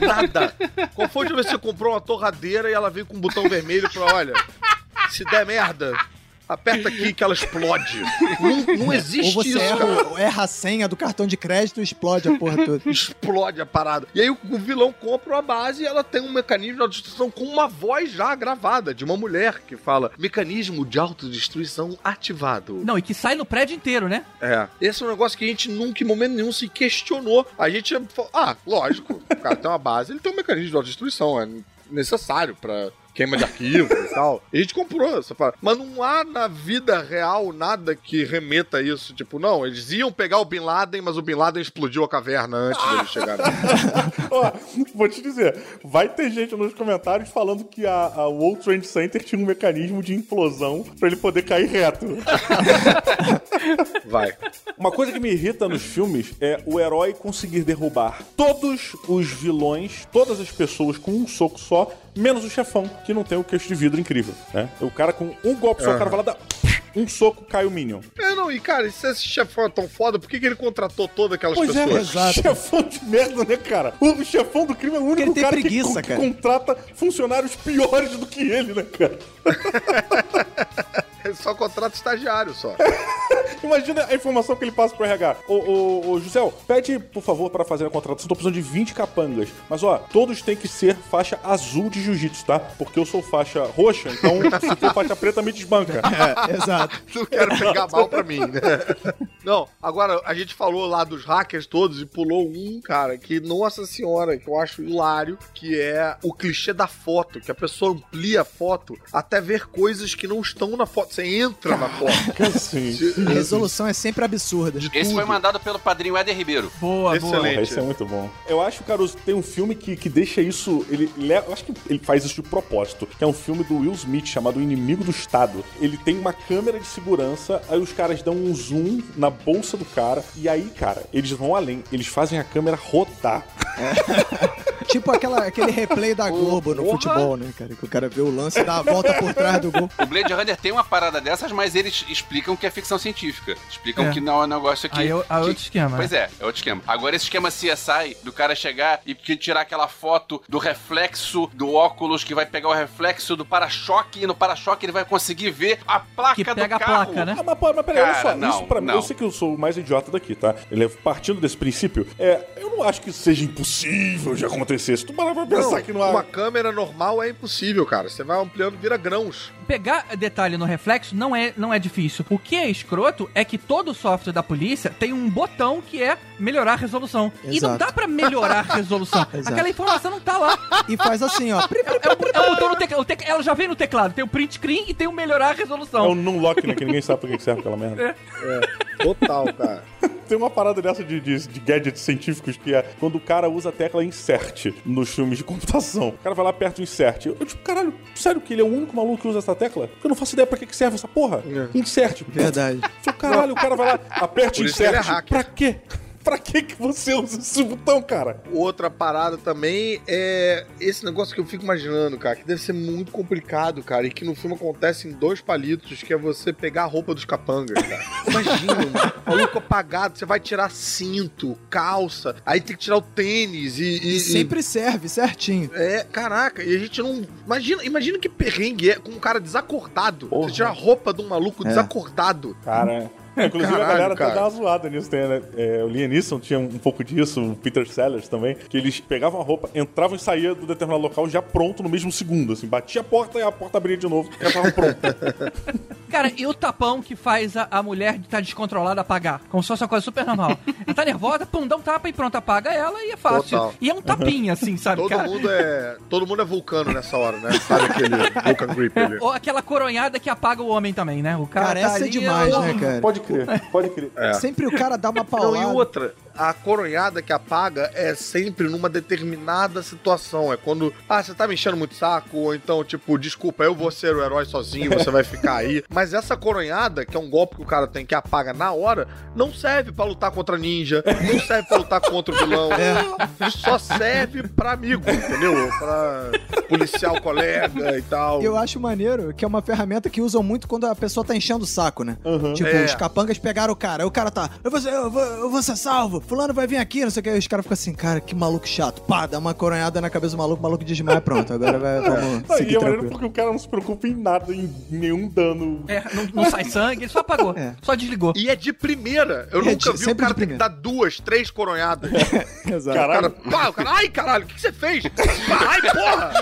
Nada! Qual foi vez que você comprou uma torradeira e ela veio com um botão vermelho pra, olha, se der merda, aperta aqui que ela explode. Não, não existe Ou você isso, erra, cara. erra a senha do cartão de crédito e explode a porra toda. Explode a parada. E aí o, o vilão compra uma base e ela tem um mecanismo de autodestruição com uma voz já gravada de uma mulher que fala: mecanismo de autodestruição ativado. Não, e que sai no prédio inteiro, né? É. Esse é um negócio que a gente nunca, em momento nenhum, se questionou. A gente falou, ah, lógico, o cara tem uma base, ele tem um mecanismo de autodestruição, é necessário pra queima de arquivo e tal. E a gente comprou essa parada. Mas não há na vida real nada que remeta a isso. Tipo, não, eles iam pegar o Bin Laden, mas o Bin Laden explodiu a caverna antes deles chegarem. Ó, vou te dizer, vai ter gente nos comentários falando que a, a World Trade Center tinha um mecanismo de implosão pra ele poder cair reto. Vai. Uma coisa que me irrita nos filmes é o herói conseguir derrubar todos os vilões, todas as pessoas com um soco só, menos o chefão, que não tem o queixo de vidro incrível, né? O cara com um golpe só, o cara vai lá dar um soco, cai o Minion. É, não, e cara, se esse chefão é tão foda, por que, que ele contratou todas aquelas Pois é, pessoas? chefão de merda, né, cara? O chefão do crime é o único ele cara preguiça, que, cara. contrata funcionários piores do que ele, né, cara? Ele só contrata estagiário só. Imagina a informação que ele passa pro RH. Ô, ô, ô, Gisel, pede, por favor, para fazer a contratação. Tô precisando de 20 capangas. Mas, ó, todos têm que ser faixa azul de jiu-jitsu, tá? Porque eu sou faixa roxa, então se for faixa preta, me desbanca. É, exato. Não quero pegar mal pra mim, né? Não, agora a gente falou lá dos hackers todos e pulou um, cara, que, nossa senhora, que eu acho hilário, que é o clichê da foto, que a pessoa amplia a foto até ver coisas que não estão na foto. Você entra na foto. Sim. A resolução é sempre absurda. Esse foi mandado pelo padrinho Éder Ribeiro. Boa, Porra, Esse é muito bom. Eu acho, Caruso, tem um filme que, que deixa isso. Ele. Eu acho que ele faz isso de propósito. Que é um filme do Will Smith chamado O Inimigo do Estado. Ele tem uma câmera de segurança, aí os caras dão um zoom na bolsa do cara. E aí, cara, eles vão além. Eles fazem a câmera rodar. Tipo aquela, aquele replay da Globo no Porra. futebol, né, cara? Que o cara vê o lance e dá a volta por trás do gol. O Blade Runner tem uma parada dessas, mas eles explicam que é ficção científica. Explicam É. que não é um negócio que. Aí é o- é que- outro esquema, Pois é, é outro esquema. Agora, esse esquema CSI, do cara chegar e tirar aquela foto do reflexo do óculos, que vai pegar o reflexo do para-choque, e no para-choque ele vai conseguir ver a placa Que do pega a carro. placa, né? Ah, mas, pô, mas peraí, olha Cara, só. não, isso pra mim, não. eu sei que eu sou o mais idiota daqui, tá? Ele é partindo desse princípio. É, eu não acho que seja impossível de acontecer. Se tu parar pra pensar Não, que não há. uma câmera normal é impossível, cara. Você vai ampliando, vira grãos. Pegar detalhe no reflexo não é, não é difícil. O que é escroto é que todo software da polícia tem um botão que é melhorar a resolução. E não Exato. dá pra melhorar a resolução. Exato. Aquela informação não tá lá. E faz assim, ó. É o, é o botão no teclado. Tec- Ela já vem no teclado. Tem o print screen e tem o melhorar a É resolução. um non-lock, né? Que ninguém sabe pra que que serve aquela merda. Total, cara. Tem uma parada dessa de, de, de gadgets científicos que é quando o cara usa a tecla insert nos filmes de computação. O cara vai lá perto do insert. Eu, tipo, caralho, sério que ele é o único maluco que usa essa tecla? Eu não faço ideia pra que, que serve essa porra. Insert. Verdade. Falei, caralho, o cara vai lá, ele é insert. hacker. pra quê? Pra que que você usa esse botão, cara? Outra parada também é esse negócio que eu fico imaginando, cara, que deve ser muito complicado, cara, e que no filme acontece em dois palitos, que é você pegar a roupa dos capangas, cara. Imagina, um maluco apagado, você vai tirar cinto, calça, aí tem que tirar o tênis e... e- E sempre serve, certinho. É, caraca, e a gente não. Imagina, imagina que perrengue é com um cara desacordado. Porra. Você tira a roupa de um maluco É. desacordado. Cara. É, inclusive a Caralho, galera até cara. dá uma zoada nisso. Tem, né? É, o Liam Neeson tinha um pouco disso, o Peter Sellers também, que eles pegavam a roupa, entravam e saíam do determinado local já pronto no mesmo segundo, assim. Batia a porta e a porta abria de novo, já tava pronto. Cara, e o tapão que faz a, a mulher estar descontrolada apagar? Como se fosse uma coisa super normal. Ela tá nervosa, pum, dá um tapa e pronto, apaga ela e é fácil. Total. E é um tapinha, assim, sabe, Todo cara? mundo é. Todo mundo é vulcano nessa hora, né? Sabe aquele Vulcan Grip ali. Ou aquela coronhada que apaga o homem também, né? O cara, Cara, tá essa é ali, demais, ó, né, cara? Pode crer, pode crer. É. Sempre o cara dá uma Não, paulada. e outra, a coronhada que apaga é sempre numa determinada situação. É quando, ah, você tá me enchendo muito saco, ou então, tipo, desculpa, eu vou ser o herói sozinho, você vai ficar aí. Mas essa coronhada, que é um golpe que o cara tem que apaga na hora, não serve pra lutar contra ninja, não serve pra lutar contra o vilão. Só serve pra amigo, entendeu? Pra policial colega e tal. Eu acho maneiro que é uma ferramenta que usam muito quando a pessoa tá enchendo o saco, né? Tipo, É. os capangas pegaram o cara, aí o cara tá, eu vou, eu, vou, eu vou ser salvo, fulano vai vir aqui, não sei o que, aí os caras ficam assim, cara, que maluco chato. Pá, dá uma coronhada na cabeça do maluco, o maluco desmaia, pronto, agora vai, vamos Ah, seguir e é tranquilo. porque o cara não se preocupa em nada, em nenhum dano. É, não, não sai sangue, ele só apagou. É. Só desligou. E é de primeira. Eu É nunca de- vi o cara ter que dar duas, três coronhadas. Exato. O cara, Caralho. pá, o cara, ai caralho, o que, que você fez? Pá, ai porra!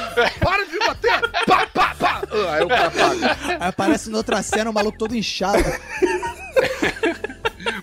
Para de me bater! Pá, pá, pá! Aí o cara paga. Aí aparece noutra cena o maluco todo inchado.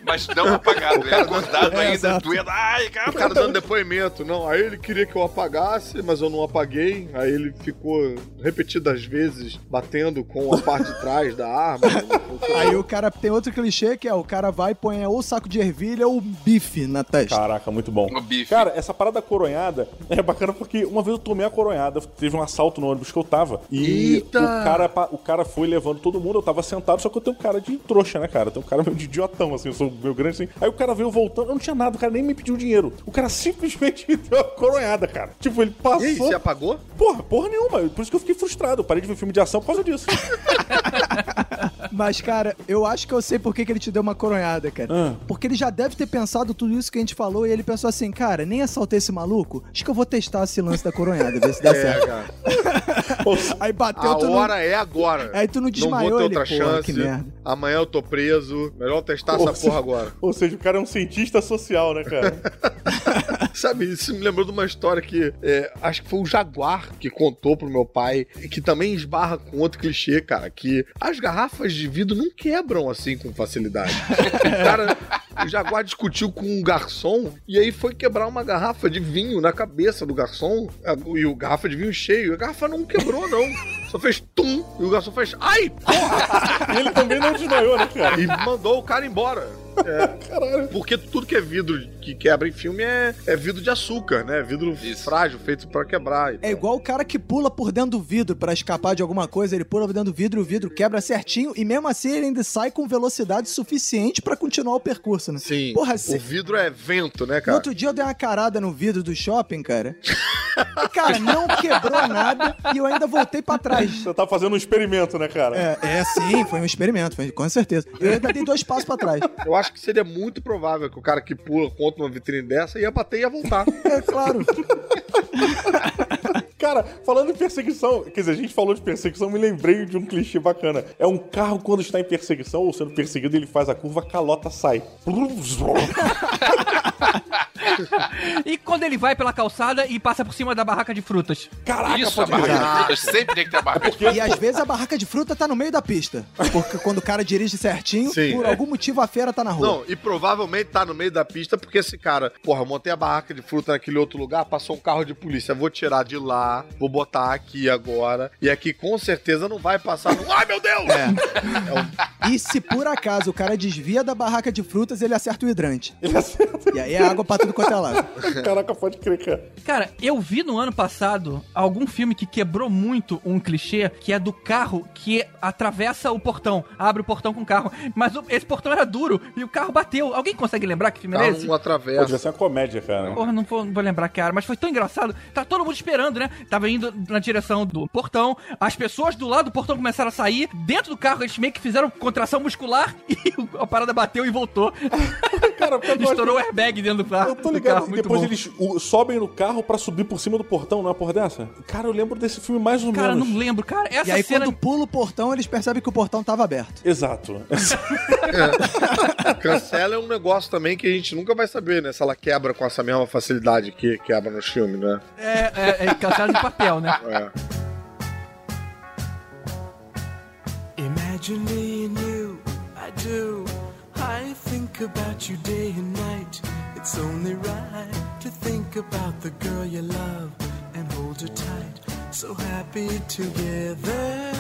Mas não apagado, é acordado É, ainda, doendo. Ai, cara. O cara dando depoimento. Não, aí ele queria que eu apagasse, mas eu não apaguei. Aí ele ficou repetidas vezes batendo com a parte de trás da arma. Aí o cara tem outro clichê que é o cara vai e põe ou saco de ervilha ou bife na testa. Caraca, muito bom. O bife. Cara, essa parada coronhada é bacana porque uma vez eu tomei a coronhada, teve um assalto no ônibus que eu tava. E Eita! o cara, o cara foi levando todo mundo, eu tava sentado, só que eu tenho um cara de trouxa, né, cara? Tem um cara meio de idiotão, assim, eu sou meio grande assim. Aí o cara veio voltando, eu não tinha nada, o cara nem me pediu dinheiro. O cara simplesmente me deu a coronhada, cara. Tipo, ele passou. E aí, você apagou? Porra, porra nenhuma. Por isso que eu fiquei frustrado. Eu parei de ver filme de ação por causa disso. Mas, cara, eu acho que eu sei por que, que ele te deu uma coronhada, cara. Ah. Porque ele já deve ter pensado tudo isso que a gente falou e ele pensou assim, cara, nem assaltei esse maluco, acho que eu vou testar esse lance da coronhada, ver se dá É, certo. cara. Aí bateu, A tu não- hora é agora. Aí tu não desmaiou, Não vou ter ele, outra "Porra, chance. que merda." Amanhã eu tô preso. Melhor testar essa porra agora. Ou seja, o cara é um cientista social, né, cara? Sabe, isso me lembrou de uma história que é, acho que foi o Jaguar que contou pro meu pai, que também esbarra com outro clichê, cara, que as garrafas de vidro não quebram assim com facilidade. O cara, o Jaguar discutiu com um garçom e aí foi quebrar uma garrafa de vinho na cabeça do garçom a- e o garrafa de vinho cheio. A garrafa não quebrou, não. Só fez tum e o garçom fez ai, porra! E ele também não desmaiou, né, cara? E mandou o cara embora. É, Caralho. porque tudo que é vidro que quebra em filme é, é vidro de açúcar, né? Vidro frágil, feito pra quebrar. É igual o cara que pula por dentro do vidro pra escapar de alguma coisa, ele pula por dentro do vidro, o vidro quebra certinho e mesmo assim ele ainda sai com velocidade suficiente pra continuar o percurso, né? Sim. Porra, o vidro é vento, né, No cara? outro dia eu dei uma carada no vidro do shopping, cara. E, cara, não quebrou nada e eu ainda voltei pra trás. Você tá fazendo um experimento, né, cara? É, é sim, foi um experimento, foi, com certeza. Eu ainda dei dois passos pra trás. Eu acho que seria muito provável que o cara que pula contra uma vitrine dessa ia bater e ia voltar. É claro. Cara, falando em perseguição, quer dizer, a gente falou de perseguição, me lembrei de um clichê bacana. É um carro quando está em perseguição ou sendo perseguido, ele faz a curva, a calota sai. E quando ele vai pela calçada e passa por cima da barraca de frutas. Caraca, Isso, a barraca de frutas sempre tem que ter a barraca de Porque E às vezes a barraca de fruta tá no meio da pista. Porque quando o cara dirige certinho, Sim. por algum motivo a feira tá na rua. Não, e provavelmente tá no meio da pista porque esse cara, porra, eu montei a barraca de fruta naquele outro lugar, passou um carro de polícia. Vou tirar de lá, vou botar aqui agora. E aqui com certeza não vai passar no. Ai, meu Deus! É. E se por acaso o cara desvia da barraca de frutas, ele acerta o hidrante. ele acerta. E aí é água pra tudo quanto é lado. Caraca, pode crer, cara. Cara, eu vi no ano passado algum filme que quebrou muito um clichê, que é do carro que atravessa o portão, abre o portão com o carro. Mas o- esse portão era duro e o carro bateu. Alguém consegue lembrar que filme era esse? Carro um Pô, atravessa. devia ser uma comédia, cara. Porra, não vou, não vou lembrar, cara, mas foi tão engraçado. Tá todo mundo esperando, né? Tava indo na direção do portão, as pessoas do lado do portão começaram a sair. Dentro do carro, eles meio que fizeram contração muscular e a parada bateu e voltou. Cara, Estourou o airbag dentro do carro. Eu tô do ligado, carro, e depois bom. eles sobem no carro pra subir por cima do portão, não é uma porra dessa? Cara, eu lembro desse filme mais ou Cara, menos. não lembro, cara. Essa E aí cena. quando pula o portão, eles percebem que o portão tava aberto. Exato. Cancela é um negócio também que a gente nunca vai saber, né? Se ela quebra com essa mesma facilidade que quebra nos filmes, né? É, é, é cansado de papel, né? É. Imagine me and you, I do. I think about you day and night. It's only right to think about the girl you love and hold her tight. So happy together.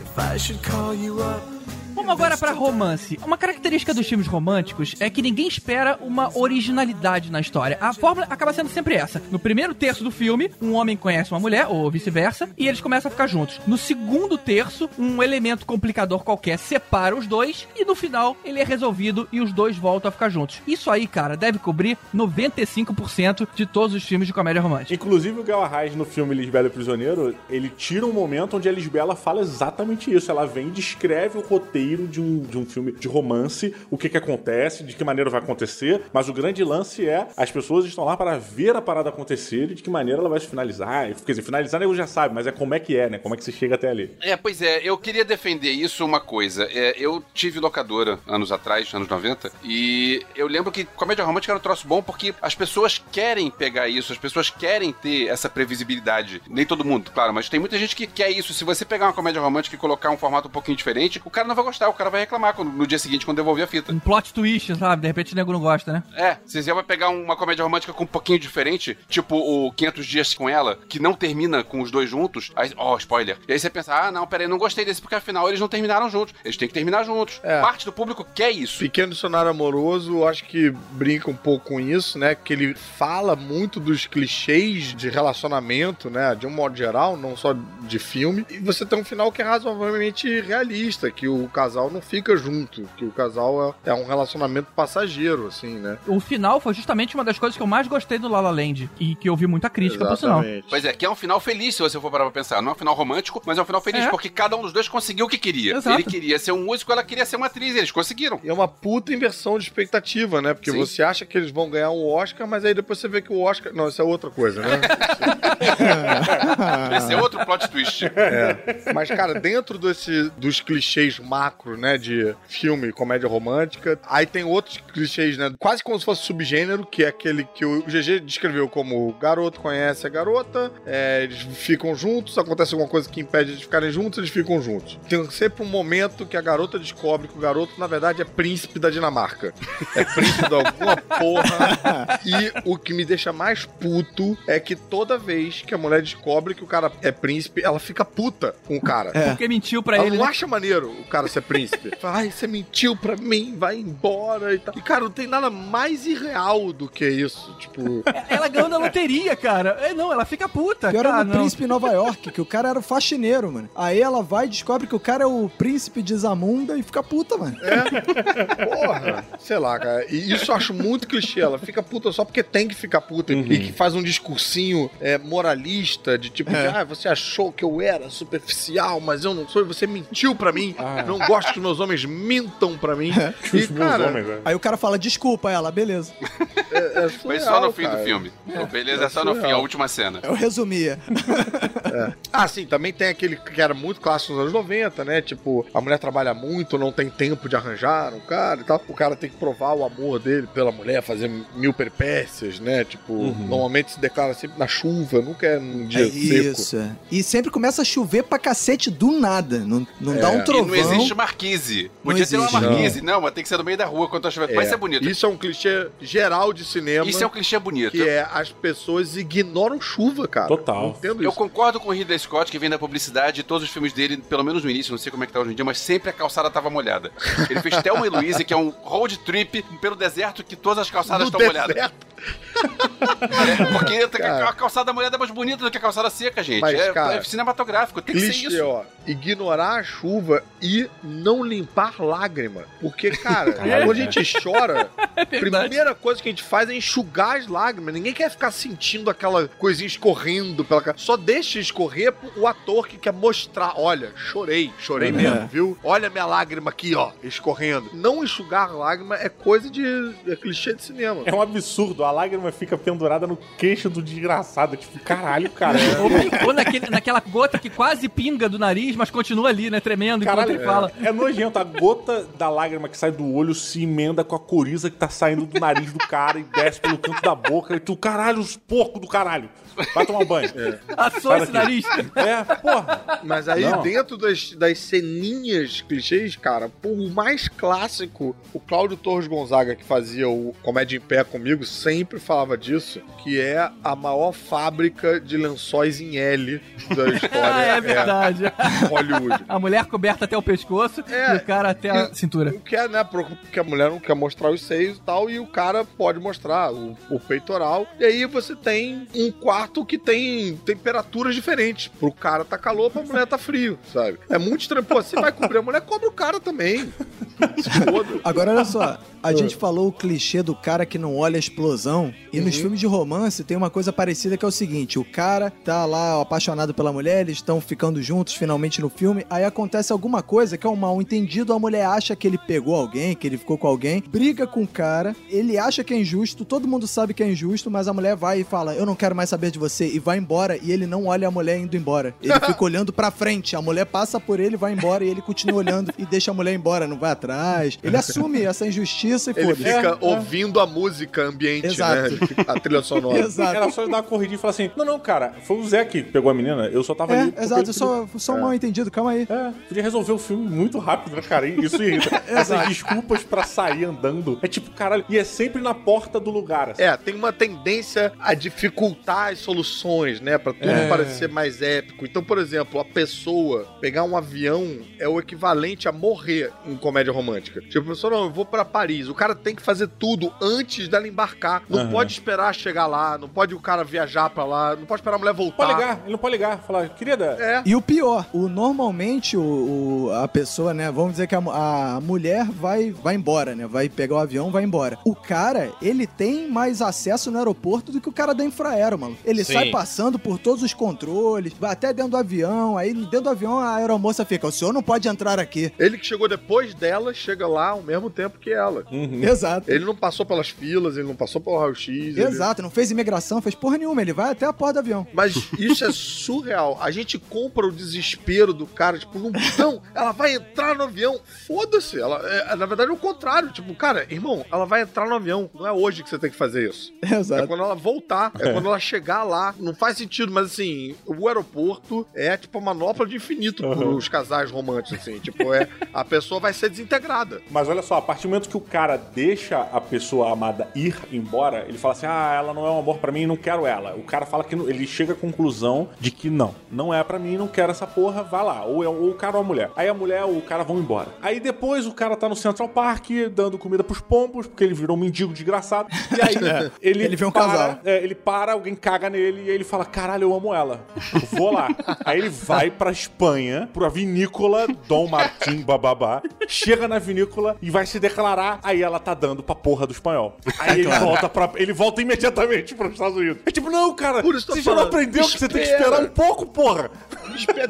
If I should call you up. Vamos agora pra romance. Uma característica dos filmes românticos é que ninguém espera uma originalidade na história. A fórmula acaba sendo sempre essa. No primeiro terço do filme, um homem conhece uma mulher, ou vice-versa, e eles começam a ficar juntos. No segundo terço, um elemento complicador qualquer separa os dois, e no final, ele é resolvido e os dois voltam a ficar juntos. Isso aí, cara, deve cobrir 95% de todos os filmes de comédia romântica. Inclusive o Galahad no filme Lisbela e Prisioneiro, ele tira um momento onde a Lisbela fala exatamente isso. Ela vem e descreve o roteiro de um, de um filme de romance, o que que acontece, de que maneira vai acontecer, mas o grande lance é as pessoas estão lá para ver a parada acontecer e de que maneira ela vai se finalizar. Quer dizer, finalizar eu já sabe, mas é como é que é, né? Como é que se chega até ali. É, pois é, eu queria defender isso uma coisa. É, eu tive locadora anos atrás, anos 90, e eu lembro que comédia romântica era um troço bom porque as pessoas querem pegar isso, as pessoas querem ter essa previsibilidade. Nem todo mundo, claro, mas tem muita gente que quer isso. Se você pegar uma comédia romântica e colocar um formato um pouquinho diferente, o cara não vai gostar, o cara vai reclamar quando- no dia seguinte quando devolver a fita. Um plot twist, sabe? De repente o nego não gosta, né? É, se você vai pegar uma comédia romântica com um pouquinho diferente, tipo o 500 Dias com Ela, que não termina com os dois juntos, aí, ó, spoiler. E aí você pensa, ah, não, peraí, não gostei desse, porque afinal eles não terminaram juntos. Eles têm que terminar juntos. É. Parte do público quer isso. Pequeno Dicionário Amoroso, eu acho que brinca um pouco com isso, né? Que ele fala muito dos clichês de relacionamento, né? De um modo geral, não só de filme. E você tem um final que é razoavelmente realista, que o casal não fica junto, que o casal é, é um relacionamento passageiro, assim, né? O final foi justamente uma das coisas que eu mais gostei do La La Land e que eu vi muita crítica por sinal. Pois é, que é um final feliz, se você for parar pra pensar. Não é um final romântico, mas é um final feliz, É. porque cada um dos dois conseguiu o que queria. Exato. Ele queria ser um músico, ela queria ser uma atriz, e eles conseguiram. E é uma puta inversão de expectativa, né? Porque Sim. você acha que eles vão ganhar um Oscar, mas aí depois você vê que o Oscar. Não, isso é outra coisa, né? Esse é outro plot twist. É. Mas, cara, dentro desse, dos clichês macro, né, de filme, comédia romântica, aí tem outros clichês, né, quase como se fosse subgênero, que é aquele que o GG descreveu como o garoto conhece a garota, é, eles ficam juntos, acontece alguma coisa que impede de ficarem juntos, eles ficam juntos. Tem sempre um momento que a garota descobre que o garoto, na verdade, é príncipe da Dinamarca. É príncipe de alguma porra. E o que me deixa mais puto é que toda vez que a mulher descobre que o cara é príncipe, ela fica puta com o cara. Porque mentiu pra ela ele, não né? acha maneiro o cara ser príncipe. Fala, Ai, você mentiu pra mim, vai embora e tal. E, cara, não tem nada mais irreal do que isso. Tipo. Ela ganhou na loteria, cara. É, não, ela fica puta. Pior cara, era no não. Príncipe em Nova York, que o cara era o faxineiro, mano. Aí ela vai e descobre que o cara é o príncipe de Zamunda e fica puta, mano. Porra, sei lá, cara. E isso eu acho muito clichê. Ela fica puta só porque tem que ficar puta. E que faz um discursinho é, moralista de tipo, É. ah, você achou que eu era superficial, mas eu não sou, e você mentiu pra mim. Ah. Não gosto que meus homens mintam pra mim. É. E, cara, Aí o cara fala, desculpa ela, beleza. é, é Mas só surreal, no fim cara. do filme. É. Beleza, é só no fim, surreal. a última cena. Eu resumia. É. Ah, sim, também tem aquele que era muito clássico nos anos 90, né? Tipo, a mulher trabalha muito, não tem tempo de arranjar um cara e tal. O cara tem que provar o amor dele pela mulher, fazer mil peripécias, né? Tipo, normalmente se declara sempre na chuva, nunca é num dia É seco. isso. é. E sempre começa a chover pra cacete do nada. Não, não dá um E trovão. não existe marquise. Podia ter uma existe, marquise. Não. mas tem que ser no meio da rua quando tá chovendo. Mas isso é bonito. Isso é um clichê geral de cinema. Isso é um clichê bonito. Que é as pessoas ignoram chuva, cara. Não entendo Eu isso. concordo com o Ridley Scott, que vem da publicidade, todos os filmes dele, pelo menos no início, não sei como é que tá hoje em dia, mas sempre a calçada tava molhada. Ele fez Thelma e Louise, que é um road trip pelo deserto que todas as calçadas estão molhadas. É, porque Cara. a calçada molhada é mais bonita do que a calçada seca, gente. Mas, é, cara, é cinematográfico, tem que ser Clichê, isso. ó. Ignorar a chuva e não limpar lágrima. Porque, cara, quando a é. gente chora, a primeira coisa que a gente faz é enxugar as lágrimas. Ninguém quer ficar sentindo aquela coisinha escorrendo pela cara. Só deixa escorrer o ator que quer mostrar. Olha, chorei, chorei É. mesmo, viu? Olha minha lágrima aqui, ó, escorrendo. Não enxugar lágrima é coisa de. é clichê de cinema. É um absurdo, a lágrima fica pendurada no queixo do desgraçado. Tipo, caralho, cara. Ou, ou naquele, naquela gota que quase pinga do nariz, mas continua ali, né? Tremendo enquanto Caralho, ele fala. É, nojento. A gota da lágrima que sai do olho se emenda com a coriza que tá saindo do nariz do cara e desce pelo canto da boca. E tu, caralho, os porcos do caralho. Vai tomar um banho. Assou Sai esse nariz. É, porra. Mas aí, Não. dentro das, das ceninhas clichês, cara, pô, o mais clássico, o Cláudio Torres Gonzaga, que fazia o Comédia em Pé comigo, sempre falava disso, que é a maior fábrica de lençóis em L da história. Ah, é verdade. Hollywood. A mulher coberta até o pescoço e o cara até a cintura. O que é, né? Porque a mulher não quer mostrar os seios e tal, e o cara pode mostrar o, o peitoral. E aí você tem um quarto que tem temperaturas diferentes. Pro cara tá calor, pra mulher tá frio, sabe? É muito estranho. Pô, você vai cobrir a mulher, cobre o cara também. Agora, olha só. A gente falou o clichê do cara que não olha a explosão. E nos filmes de romance tem uma coisa parecida que é o seguinte: o cara tá lá apaixonado pela mulher, eles estão ficando juntos finalmente no filme. Aí acontece alguma coisa que é um mal entendido. A mulher acha que ele pegou alguém, que ele ficou com alguém, briga com o cara, ele acha que é injusto, todo mundo sabe que é injusto, mas a mulher vai e fala: Eu não quero mais saber de você, e vai embora. E ele não olha a mulher indo embora. Ele fica olhando pra frente. A mulher passa por ele, vai embora, e ele continua olhando e deixa a mulher embora, não vai atrás. Ele assume essa injustiça e Ele fica É, é. ouvindo a música ambiente, Exato. né? A trilha sonora. Era só ele dar uma corridinha e falar assim: Não, não, cara, foi o Zé que pegou a menina, eu só tava É, ali. exato, ele só, só um É. mal entendido, calma aí. É, podia resolver o filme muito rápido, né, cara? Isso irrita. Essas desculpas pra sair andando. É tipo, caralho, e é sempre na porta do lugar. assim. É, tem uma tendência a dificultar as soluções, né? Pra tudo É. parecer mais épico. Então, por exemplo, a pessoa pegar um avião é o equivalente a morrer em comédia romântica. Tipo, a pessoa, não, eu vou pra Paris. O cara tem que fazer tudo antes dela embarcar. Não Aham. pode esperar chegar lá, não pode o cara viajar pra lá, não pode esperar a mulher voltar. Pode ligar, ele não pode ligar. Falar, querida. É. E o pior, o, normalmente o, o- a pessoa, né, vamos dizer que a, a mulher vai, vai embora, né, vai pegar o avião, vai embora. O cara, ele tem mais acesso no aeroporto do que o cara da Infraero, mano. Ele Sim. sai passando por todos os controles, vai até dentro do avião, aí dentro do avião a aeromoça fica, o senhor não pode entrar aqui. Ele que chegou depois dela, chega lá ao mesmo tempo que ela. Exato. Ele não passou pelas filas, ele não passou pelo raio-x. ele- Exato, não fez imigração, fez porra nenhuma, ele vai até a porta do avião. Mas isso é surreal. A gente compra o desespero do cara, tipo, não, não ela vai entrar no avião. Foda-se. Ela, é, na verdade é o contrário. Tipo, cara, irmão, ela vai entrar no avião. Não é hoje que você tem que fazer isso. Exato. É quando ela voltar. É, É. quando ela chegar lá. Não faz sentido, mas assim, o aeroporto é tipo a manopla de infinito pros casais românticos, assim. Tipo, é, a pessoa vai ser desintegrada. Mas olha só, a partir do momento que o cara deixa a pessoa amada ir embora, ele fala assim: ah, ela não é um amor pra mim, não quero ela. O cara fala que não- ele chega à conclusão de que não, não é pra mim, não quero essa porra, vai lá. Ou, é, ou o cara ou a mulher. Aí a mulher ou o cara vão embora. Aí depois o cara tá no Central Park dando comida pros pombos, porque ele virou um mendigo desgraçado. E aí É. ele, Ele vê um para, casal. é, ele para, alguém caga nele e aí ele fala: caralho, eu amo ela. Vou lá. aí ele vai pra Espanha, pra vinícola Dom Martim Bababá, chega na vinícola e vai se declarar. Aí ela tá dando pra porra do espanhol. Aí ele, Claro. volta pra, ele volta imediatamente pros Estados Unidos. É tipo, não, cara, eu você já não aprendeu que você tem que espera. esperar um pouco, porra.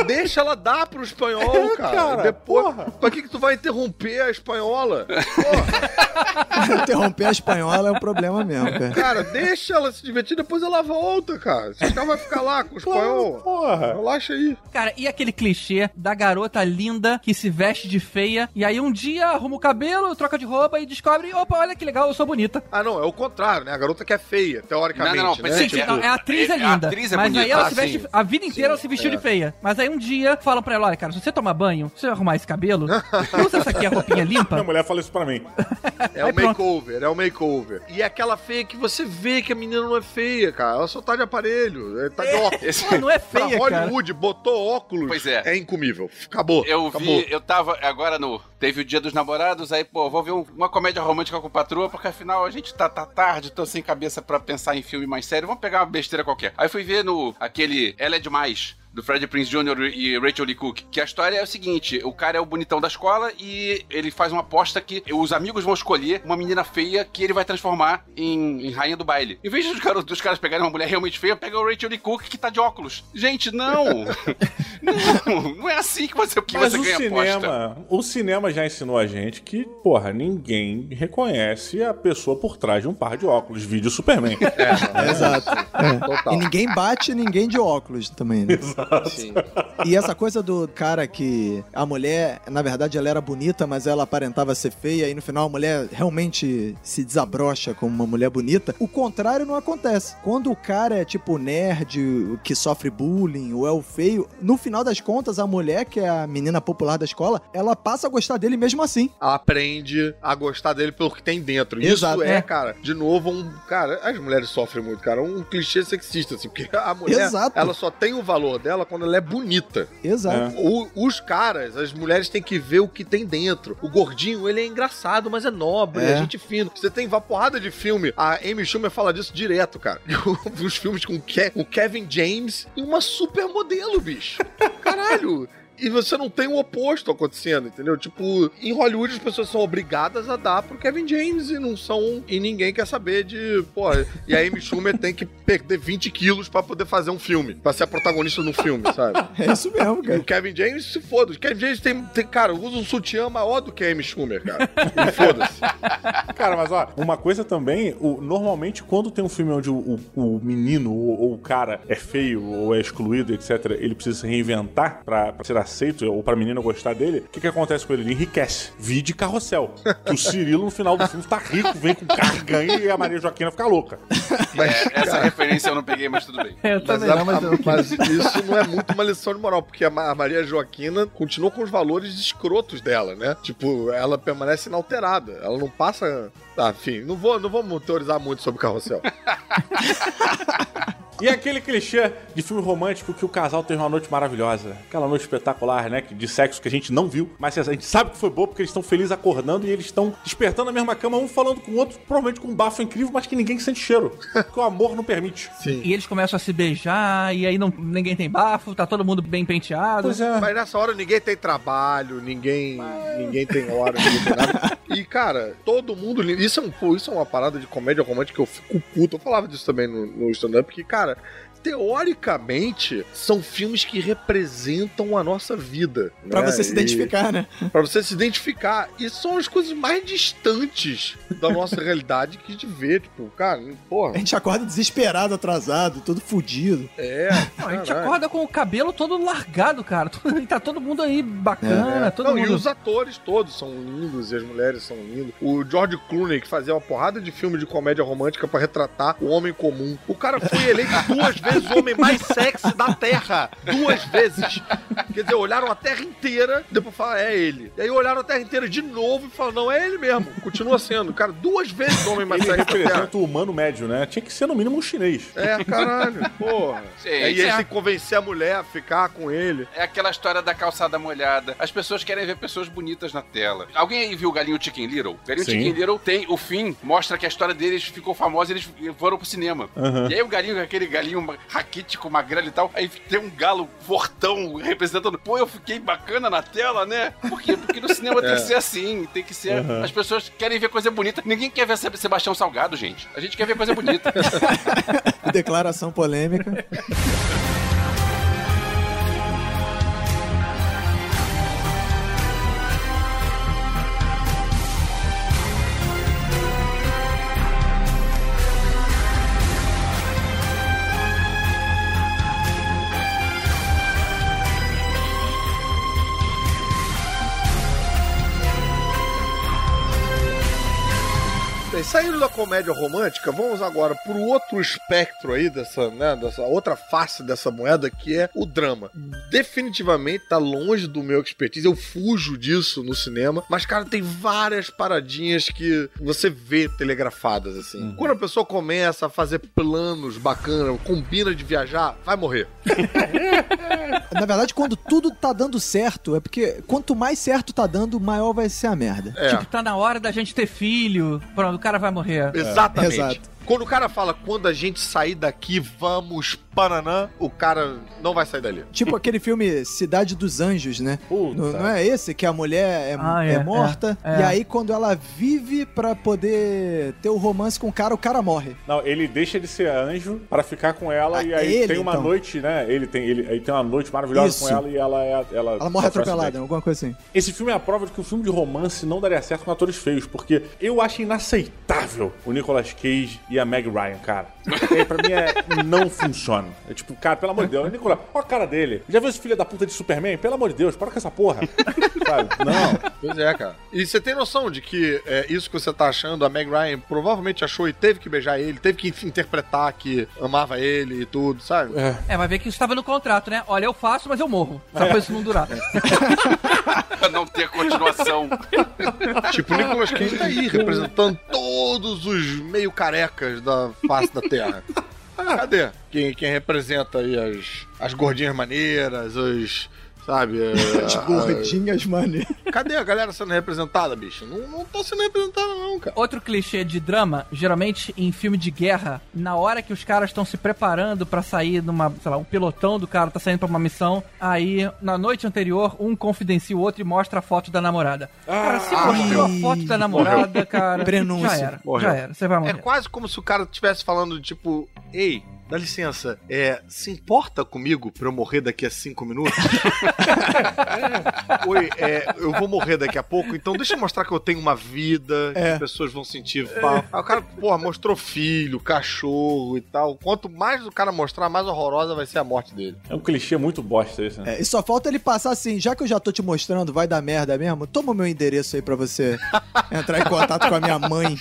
Deixa ela dar pro espanhol, É, cara. cara, Depois, pra que, que tu vai interromper a espanhola? Interromper a espanhola é um problema mesmo, cara. Cara, deixa ela se divertir, depois ela volta, cara. Esse cara vai ficar lá com o espanhol. Porra. Relaxa aí. Cara, e aquele clichê da garota linda que se veste de feia e aí um dia arruma o cabelo, troca de roupa e descobre, opa, olha que legal, eu sou bonita. Ah, não, é o contrário, né? A garota que é feia, teoricamente. Não, não, não, né? Sim, Tipo, sim, não, é a atriz é a linda. atriz é mas bonita. aí ela Ah, se veste. sim. A vida inteira ela se vestiu é. de feia. Mas aí um dia falam pra ela: olha, cara, se você tomar banho, se você arrumar esse cabelo, usa essa aqui a roupinha limpa. Minha mulher fala isso pra mim. É o makeover, é o makeover. E é aquela feia que você vê que a menina não é feia, cara. Ela só tá de aparelho, é, tá de óculos. Pô, não é feia, pra cara. Hollywood, botou óculos. Pois é. É incomível. Acabou. Eu acabou. vi, eu tava agora no. Teve o dia dos namorados, aí, pô, vou ver um- uma comédia romântica com patroa, porque afinal a gente tá, tá tarde, tô sem cabeça pra pensar em filme mais sério, vamos pegar uma besteira qualquer. Aí fui ver no aquele Ela é Demais. Do Fred Prince Jr. e Rachel Lee Cook. Que a história é o seguinte: o cara é o bonitão da escola e ele faz uma aposta que os amigos vão escolher uma menina feia que ele vai transformar em, em rainha do baile. Em vez dos, garotos, dos caras pegarem uma mulher realmente feia, pega o Rachel Lee Cook que tá de óculos. Gente, não! não, não é assim que você, que Mas você o ganha aposta. cinema, o cinema já ensinou a gente que, porra, ninguém reconhece a pessoa por trás de um par de óculos. Vídeo Superman. É, exato. É. Total. E ninguém bate ninguém de óculos também, né? Sim. E essa coisa do cara que a mulher, na verdade, ela era bonita, mas ela aparentava ser feia, e no final a mulher realmente se desabrocha como uma mulher bonita. O contrário não acontece. Quando o cara é tipo nerd, que sofre bullying, ou é o feio, no final das contas, a mulher, que é a menina popular da escola, ela passa a gostar dele mesmo assim. Ela aprende a gostar dele pelo que tem dentro. Exato, Isso é, é. cara, de novo, um. Cara, as mulheres sofrem muito, cara. Um clichê sexista, assim, porque a mulher, Exato. ela só tem o valor dela quando ela é bonita. Exato. O- os caras, as mulheres têm que ver o que tem dentro. O gordinho, ele é engraçado, mas é nobre, é, É. gente fina. Você tem uma porrada de filme. A Amy Schumer fala disso direto, cara. Os filmes com o Kevin James e uma supermodelo, bicho. Caralho. E você não tem o oposto acontecendo, entendeu? Tipo, em Hollywood as pessoas são obrigadas a dar pro Kevin James e não são. E ninguém quer saber de. Pô, e a Amy Schumer tem que perder 20 quilos pra poder fazer um filme. Pra ser a protagonista no filme, sabe? É isso mesmo, E cara. o Kevin James se foda. O Kevin James tem, tem cara, usa um sutiã maior do que a Amy Schumer, cara. E foda-se. Cara, mas ó, uma coisa também, o- normalmente quando tem um filme onde o, o- o menino ou, ou o cara é feio ou é excluído, etc., ele precisa se reinventar pra, pra ser aceito ou pra menina gostar dele, o que que acontece com ele? Ele enriquece. Vide carrossel. Que o Cirilo no final do filme tá rico, vem com carro, ganha e a Maria Joaquina fica louca. É, essa referência eu não peguei, mas tudo bem. Eu Mas, não, mas eu... mas isso não é muito uma lição de moral, porque a, Ma- a Maria Joaquina continua com os valores escrotos dela, né? Tipo, ela permanece inalterada. Ela não passa. Ah, enfim, não, vou, não vamos teorizar muito sobre o carrossel. E aquele clichê de filme romântico que o casal teve uma noite maravilhosa. Aquela noite espetacular, né? que- De sexo que a gente não viu, mas a gente sabe que foi boa porque eles estão felizes acordando e eles estão despertando na mesma cama, um falando com o outro, provavelmente com um bafo incrível, mas que ninguém sente cheiro. que o amor não permite. Sim. E eles começam a se beijar, e aí não, ninguém tem bafo, tá todo mundo bem penteado. é. Mas nessa hora ninguém tem trabalho, ninguém, ninguém tem hora, ninguém tem nada. E, cara, todo mundo. Isso é, um, pô, isso é uma parada de comédia romântica que eu fico puto. Eu falava disso também no, no stand-up, que, cara. cara, Teoricamente, são filmes que representam a nossa vida. Pra né? você se E- identificar, né? Pra você se identificar. E são as coisas mais distantes da nossa realidade que a gente vê. Tipo, cara, porra. A gente acorda desesperado, atrasado, todo fudido. É. Não, a gente acorda com o cabelo todo largado, cara. E tá todo mundo aí bacana, É. todo Não, mundo. E os atores todos são lindos e as mulheres são lindas. O George Clooney, que fazia uma porrada de filme de comédia romântica pra retratar o homem comum. O cara foi eleito duas vezes o homem mais sexy da Terra. Duas vezes. Quer dizer, olharam a Terra inteira, depois falaram, é ele. E aí olharam a Terra inteira de novo e falaram, não, é ele mesmo. Continua sendo. Cara, duas vezes o homem mais Ele sexy da Terra. representa o humano médio, né? Tinha que ser no mínimo um chinês. É, caralho, porra. Sim, e aí ele é. tem que convencer a mulher a ficar com ele. É aquela história da calçada molhada. As pessoas querem ver pessoas bonitas na tela. Alguém aí viu o Galinho Chicken Little? O Galinho Sim. Chicken Little tem o fim, mostra que a história deles ficou famosa e eles foram pro cinema. Aham. E aí o galinho, aquele galinho raquítico, magrelo e tal, aí tem um galo fortão representando. Pô, eu fiquei bacana na tela, né? Por quê? Porque no cinema tem É. que ser assim, tem que ser. Aham. As pessoas querem ver coisa bonita. Ninguém quer ver Se- Sebastião Salgado, gente. A gente quer ver coisa bonita. Declaração polêmica. comédia romântica, vamos agora pro outro espectro aí dessa, né, dessa outra face dessa moeda, que é o drama. Definitivamente tá longe do meu expertise, eu fujo disso no cinema, mas cara, tem várias paradinhas que você vê telegrafadas assim. Quando a pessoa começa a fazer planos bacanas, combina de viajar, vai morrer. Na verdade, quando tudo tá dando certo, é porque quanto mais certo tá dando, maior vai ser a merda. É. Tipo, tá na hora da gente ter filho. Pronto, o cara vai morrer. Exatamente. Exato. Quando o cara fala, quando a gente sair daqui, vamos pananã, o cara não vai sair dali. Tipo aquele filme Cidade dos Anjos, né? Não, não é esse que a mulher é, Ah, é é, morta é, é. e aí quando ela vive pra poder ter o romance com o cara, o cara morre. Não, ele deixa de ser anjo para ficar com ela Ah, e aí ele, tem uma então. noite, né? Ele tem, ele, aí tem uma noite maravilhosa Isso. com ela e ela é. Ela, Ela morre um atropelada, alguma coisa assim. Esse filme é a prova de que o filme de romance não daria certo com atores feios, porque eu acho inaceitável o Nicolas Cage e a Meg Ryan, cara. E aí, pra mim é, não funciona. É tipo, cara, pelo amor de Deus, Nicolas, olha a cara dele. Já viu esse filho da puta de Superman? Pelo amor de Deus, para com essa porra. Sabe? Não. Pois é, cara. E você tem noção de que é, isso que você tá achando, a Meg Ryan provavelmente achou e teve que beijar ele, teve que interpretar que amava ele e tudo, sabe? É, vai ver que isso estava no contrato, né? Olha, eu faço, mas eu morro. Só É. pra isso não durar. pra não ter continuação. Tipo, o Nicolas Cage tá aí, representando todos os meio carecas da face da Terra. Cadê? Quem, quem representa aí as, as gordinhas maneiras, os. Sabe? é, As a- gordinhas, mano. Cadê a galera sendo representada, bicho? Não, não tá sendo representada, não, cara. Outro clichê de drama, geralmente em filme de guerra, na hora que os caras estão se preparando pra sair numa, sei lá, um pelotão do cara tá saindo pra uma missão, aí na noite anterior um confidencia o outro e mostra a foto da namorada. cara, se mostrou a foto da namorada, cara, Prenúncio. já era, Morreu. já era, você vai É morrer. quase como se o cara estivesse falando, tipo, ei, dá licença, é, se importa comigo pra eu morrer daqui a cinco minutos? Oi, é, eu vou morrer daqui a pouco, então deixa eu mostrar que eu tenho uma vida, que É. as pessoas vão sentir falta. Aí o cara, porra, mostrou filho, cachorro e tal. Quanto mais o cara mostrar, mais horrorosa vai ser a morte dele. É um clichê muito bosta esse, né? É, e só falta ele passar assim, já que eu já tô te mostrando, vai dar merda mesmo, toma o meu endereço aí pra você entrar em contato com a minha mãe.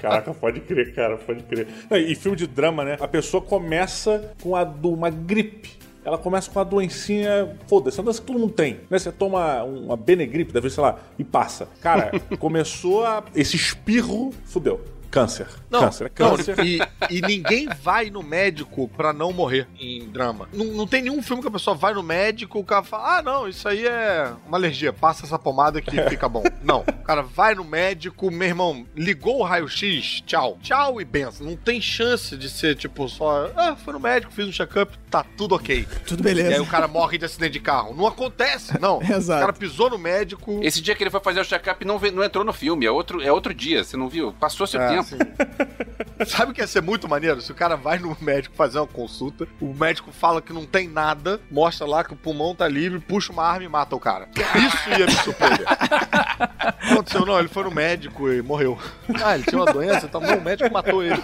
Caraca, pode crer, cara, pode crer. E filme de drama, né? A pessoa começa com a do- uma gripe. Ela começa com a doencinha, foda-se, é uma doença que todo mundo tem. Né? Você toma uma Benegripe, deve sei lá, e passa. Cara, começou a, esse espirro, fudeu. Câncer. Não, câncer. É não, câncer. e, e ninguém vai no médico pra não morrer em drama. Não, não tem nenhum filme que a pessoa vai no médico, o cara fala, ah, não, isso aí é uma alergia, passa essa pomada que fica bom. Não, o cara vai no médico, meu irmão, ligou o raio-x, tchau. Tchau e benção. Não tem chance de ser, tipo, só, ah, foi no médico, fiz um check-up, tá tudo ok. Tudo beleza. E aí o cara morre de acidente de carro. Não acontece, não. Exato. O cara pisou no médico... Esse dia que ele foi fazer o check-up não, não entrou no filme, é outro, é outro dia, você não viu? Passou seu É, tempo. Sim. Sabe o que ia ser muito maneiro? Se o cara vai no médico fazer uma consulta, o médico fala que não tem nada, mostra lá que o pulmão tá livre, puxa uma arma e mata o cara. Isso ia me surpreender. Não aconteceu, não. Ele foi no médico e morreu. Ah, ele tinha uma doença, então não, o médico matou ele.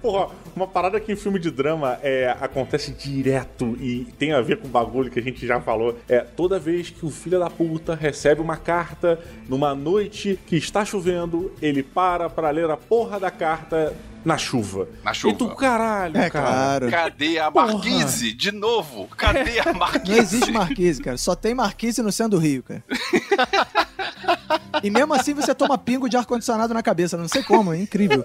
Porra, uma parada que em filme de drama é, acontece direto e tem a ver com o bagulho que a gente já falou. É toda vez que o filho da puta recebe uma carta numa noite que está chovendo, ele para pra ler a porra da carta na chuva. Na chuva. E tu, caralho, É, cara. claro. Cadê a Porra. Marquise? De novo. Cadê a Marquise? Não existe Marquise, cara. Só tem Marquise no centro do Rio, cara. E mesmo assim você toma pingo de ar-condicionado na cabeça. Não sei como, é incrível.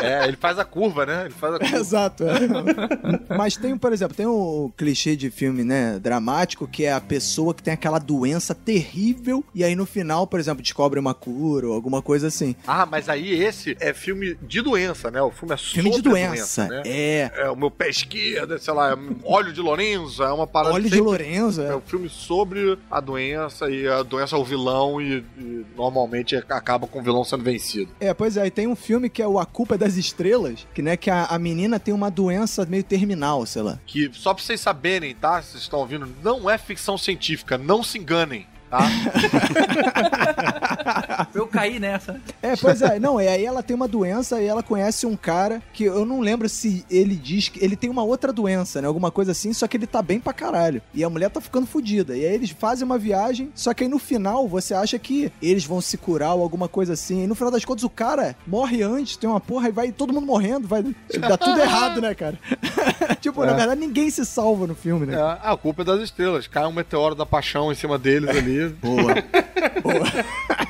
É, ele faz a curva, né? Ele faz a curva. Exato. é. Mas tem, por exemplo, tem o clichê de filme, né, dramático, que é a pessoa que tem aquela doença terrível e aí no final, por exemplo, descobre uma cura ou alguma coisa assim. Ah, mas aí esse é filme de doença, né? O filme é Filme de sobre a doença, né? é. É o meu pé esquerdo, sei lá, é óleo de Lorenzo, é uma parada. Óleo de Lorenzo, é. É um filme sobre a doença e a doença é o vilão e, e normalmente acaba com o vilão sendo vencido. É, pois é, e tem um filme que é o A Culpa é das Estrelas, que né, que a, a menina tem uma doença meio terminal, sei lá. Que só pra vocês saberem, tá? Vocês estão ouvindo, não é ficção científica, não se enganem, tá? Eu caí nessa. É, pois é, não, e aí ela tem uma doença e ela conhece um cara que eu não lembro se ele diz que ele tem uma outra doença, né? Alguma coisa assim, só que ele tá bem pra caralho. E a mulher tá ficando fodida. E aí eles fazem uma viagem, só que aí no final você acha que eles vão se curar ou alguma coisa assim. E no final das contas o cara morre antes, tem uma porra e vai todo mundo morrendo, vai dar tudo errado, né, cara? tipo, na É. verdade ninguém se salva no filme, né? É, a culpa é das estrelas. Cai um meteoro da paixão em cima deles ali. Boa.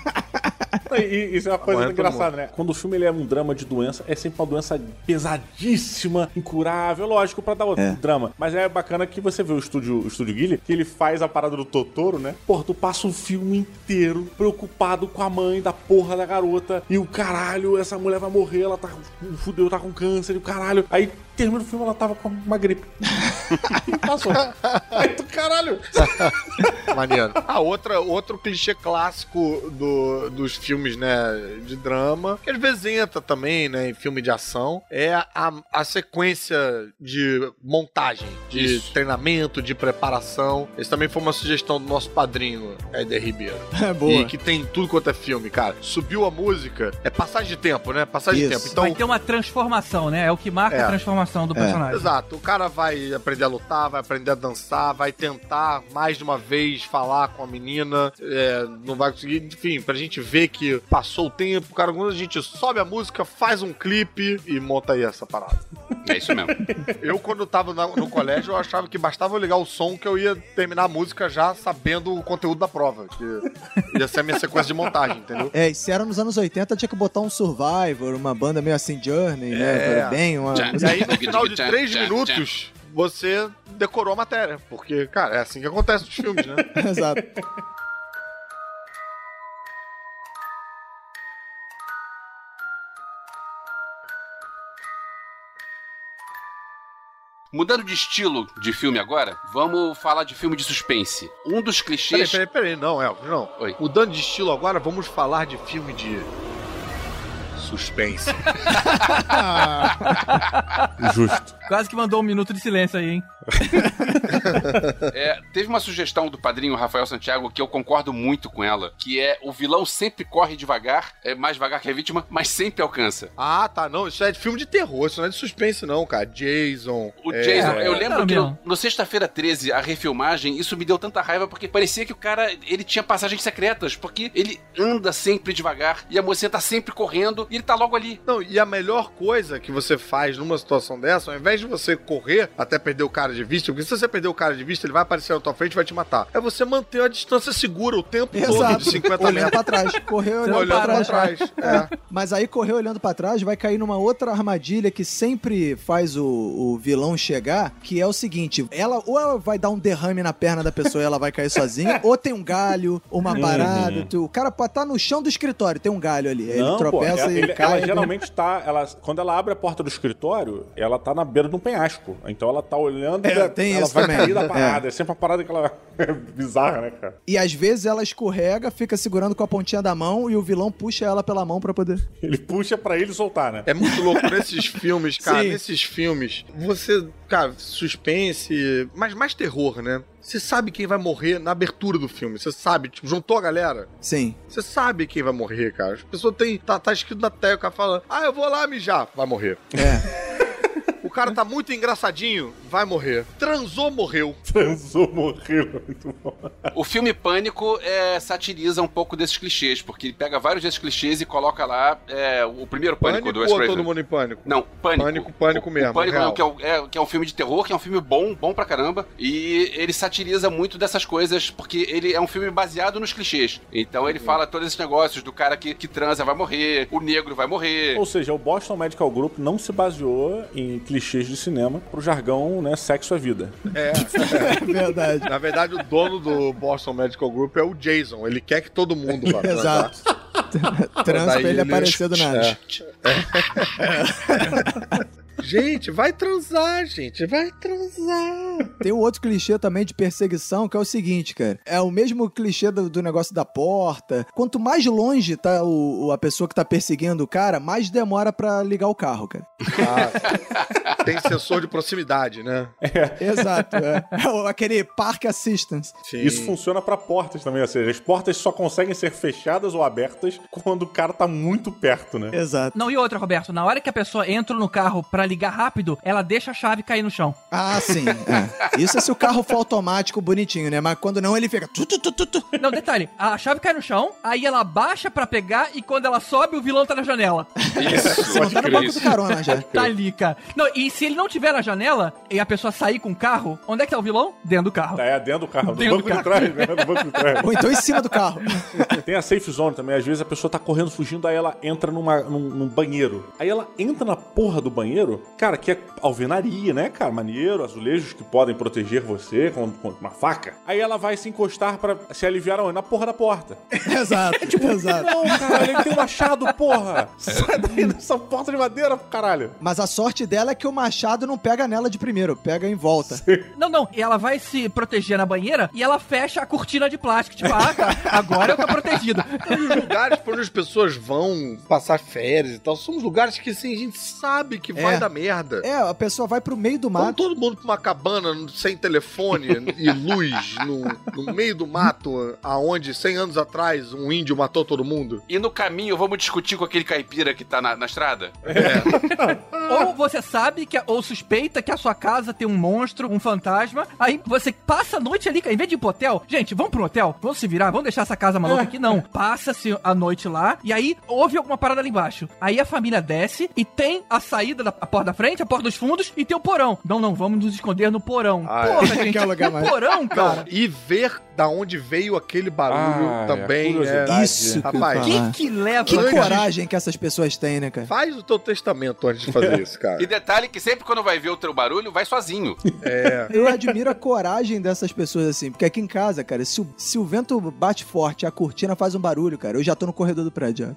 E, e isso é uma coisa engraçada, né? Quando o filme ele é um drama de doença, é sempre uma doença pesadíssima, incurável, lógico, pra dar outro É. drama. Mas é bacana que você vê o estúdio, o estúdio que ele faz a parada do Totoro, né? Porra, tu passa o filme inteiro preocupado com a mãe da porra da garota. E o caralho, essa mulher vai morrer, ela tá. Fudeu, tá com câncer, e o caralho. Aí termina o filme, ela tava com uma gripe. e passou. Aí tu, caralho. Maneiro. A outra, outro clichê clássico do, dos filmes, né, de drama, que às vezes entra também, né, em filme de ação, é a, a sequência de montagem, de Isso. treinamento, de preparação. Esse também foi uma sugestão do nosso padrinho, Éder Ribeiro. É boa. E que tem tudo quanto é filme, cara. Subiu a música, é passagem de tempo, né? Passagem de Isso. tempo. Então, Vai ter uma transformação, né? É o que marca É. a transformação do É. personagem. Exato. O cara vai aprender a lutar, vai aprender a dançar, vai tentar mais de uma vez falar com a menina, é, não vai conseguir. Enfim, pra gente ver que passou o tempo, cara, quando a gente sobe a música, faz um clipe e monta aí essa parada. É isso mesmo. Eu, quando tava na- no colégio, eu achava que bastava eu ligar o som que eu ia terminar a música já sabendo o conteúdo da prova. Que ia ser a minha sequência de montagem, entendeu? É, e se era nos anos 80, tinha que botar um Survivor, uma banda meio assim, Journey, né? É. Bem, uma... Já- E aí, no final de três minutos, você decorou a matéria. Porque, cara, é assim que acontece nos filmes, né? Exato. Mudando de estilo de filme agora, vamos falar de filme de suspense. Um dos Peraí, clichês. peraí, peraí. Não, Elvis, não. Oi. Mudando de estilo agora, vamos falar de filme de... Suspense. Justo. Quase que mandou um minuto de silêncio aí, hein? É, teve uma sugestão do padrinho Rafael Santiago que eu concordo muito com ela, que é o vilão sempre corre devagar, é mais devagar que a vítima, mas sempre alcança. ah, tá. Não, isso é de filme de terror. Isso não é de suspense, não, cara. Jason. O é, Jason, eu lembro não, que no, no Sexta-feira 13, a refilmagem, isso me deu tanta raiva porque parecia que o cara, ele tinha passagens secretas, porque ele anda sempre devagar e a mocinha tá sempre correndo e ele tá logo ali. Não, e a melhor coisa que você faz numa situação dessa, ao invés de você correr até perder o cara de vista, porque se você perder o cara de vista, ele vai aparecer na tua frente e vai te matar. É você manter a distância segura o tempo todo Exato. de 50 olhando metros. pra trás. Correr olhando, Olhando pra pra trás. trás. É. Mas aí correr olhando pra trás vai cair numa outra armadilha que sempre faz o, o vilão chegar, que é o seguinte, ela ou ela vai dar um derrame na perna da pessoa e ela vai cair sozinha, ou tem um galho, uma Uhum. parada, tu- o cara pode estar no chão do escritório, tem um galho ali, aí ele Não, pô, tropeça ela, e ele- cai. ela geralmente tá. Ela, quando ela abre a porta do escritório, ela tá na beira de um penhasco. Então ela tá olhando É, e tem ela isso vai também. cair da É. parada. É. sempre uma parada que ela é bizarra, né, cara? E às vezes ela escorrega, fica segurando com a pontinha da mão e o vilão puxa ela pela mão pra poder. Ele puxa pra ele soltar, né? É muito louco nesses filmes, cara. Sim. Nesses filmes, você, cara, suspense, mas mais terror, né? Você sabe quem vai morrer na abertura do filme. Você sabe, tipo, juntou a galera. Sim. Você sabe quem vai morrer, cara. As pessoas têm. Tá, tá escrito na tela, o cara fala, ah, eu vou lá mijar. Vai morrer. É. O cara tá muito engraçadinho, vai morrer. Transou, morreu. Transou, morreu. Muito bom. O filme Pânico é, satiriza um pouco desses clichês, porque ele pega vários desses clichês e coloca lá é, o primeiro Pânico, Pânico do Wes ou Craven. todo mundo em pânico? Não, Pânico. Pânico, pânico O- mesmo, O Pânico real. não, que é, é- que é um filme de terror, que é um filme bom, bom pra caramba. E ele satiriza muito dessas coisas, porque ele é um filme baseado nos clichês. Então ele fala todos esses negócios do cara que, que transa vai morrer, o negro vai morrer. Ou seja, o Boston Medical Group não se baseou em clichês de cinema pro jargão, né, sexo é vida. É. Verdade. Na verdade, o dono do Boston Medical Group é o Jason. Ele quer que todo mundo vá. Exato. Transa pra ele aparecer do nada. É. Gente, vai transar, gente. Vai transar. Tem um outro clichê também de perseguição, que é o seguinte, cara. É o mesmo clichê do, do negócio da porta. Quanto mais longe tá o, a pessoa que tá perseguindo o cara, mais demora pra ligar o carro, cara. Ah, tem sensor de proximidade, né? Exato, é. É aquele park assistance. Isso funciona pra portas também, ou seja, as portas só conseguem ser fechadas ou abertas quando o cara tá muito perto, né? Exato. Não, e outra, Roberto, na hora que a pessoa entra no carro pra ligar rápido, ela deixa a chave cair no chão. Ah, sim. é. Isso é se o carro for automático bonitinho, né? Mas quando não, ele fica. tu, tu, tu, tu, tu. Não, detalhe, a chave cai no chão, aí ela baixa pra pegar e quando ela sobe, o vilão tá na janela. Isso, Não, tá no banco do carona já. Tá ali, cara. Não, e se ele não tiver na janela e a pessoa sair com o carro, onde é que tá o vilão? Dentro do carro. É, dentro do carro, no Dentro banco do de carro. trás, né? No banco de trás. Ou então em cima do carro. Tem a safe zone também. Às vezes a pessoa tá correndo, fugindo, aí ela entra numa, num, num banheiro. Aí ela entra na porra do banheiro, cara, que é alvenaria, né, cara? Maneiro, azulejos que podem proteger você com, com uma faca. Aí ela vai se encostar pra se aliviar aonde? Na porra da porta. Exato, exato. Não, caralho, ele tem um machado, porra! Sai daí dessa porta de madeira, caralho! Mas a sorte dela é que o machado não pega nela de primeiro, pega em volta. Não, não, e ela vai se proteger na banheira e ela fecha a cortina de plástico. Tipo, ah, tá, agora eu tô protegido. Os lugares pra onde as pessoas vão passar férias e tal, são os lugares que assim, a gente sabe que vai É. dar merda. É, a pessoa vai pro meio do Vamos mato. todo mundo pra uma cabana sem telefone e luz no, no meio do mato, aonde 100 anos atrás um índio matou todo mundo. E no caminho, vamos discutir com aquele caipira que tá na, na estrada? Ou você sabe que, ou suspeita que a sua casa tem um monstro, um fantasma, aí você passa a noite ali, em vez de ir pro hotel, gente, vamos pro hotel, vamos se virar, vamos deixar essa casa maluca aqui, não. Passa-se a noite lá, e aí houve alguma parada ali embaixo. Aí a família desce e tem a saída da a porta da frente, a porta dos fundos e tem o porão. Não, não, vamos nos esconder no porão. Ah, é. Porra, gente, é lugar no mais- porão, cara. Não, e ver da onde veio aquele barulho Ah, é, também. É, Isso Rapaz, Que que leva Que coragem que essas pessoas têm, né, cara? Faz o teu testamento antes de fazer isso, cara. E detalhe que sempre quando vai ver o teu barulho, vai sozinho. É. Eu admiro a coragem dessas pessoas assim, porque aqui em casa, cara, se o, se o vento bate forte, a cortina faz um barulho, cara, eu já tô no corredor do prédio.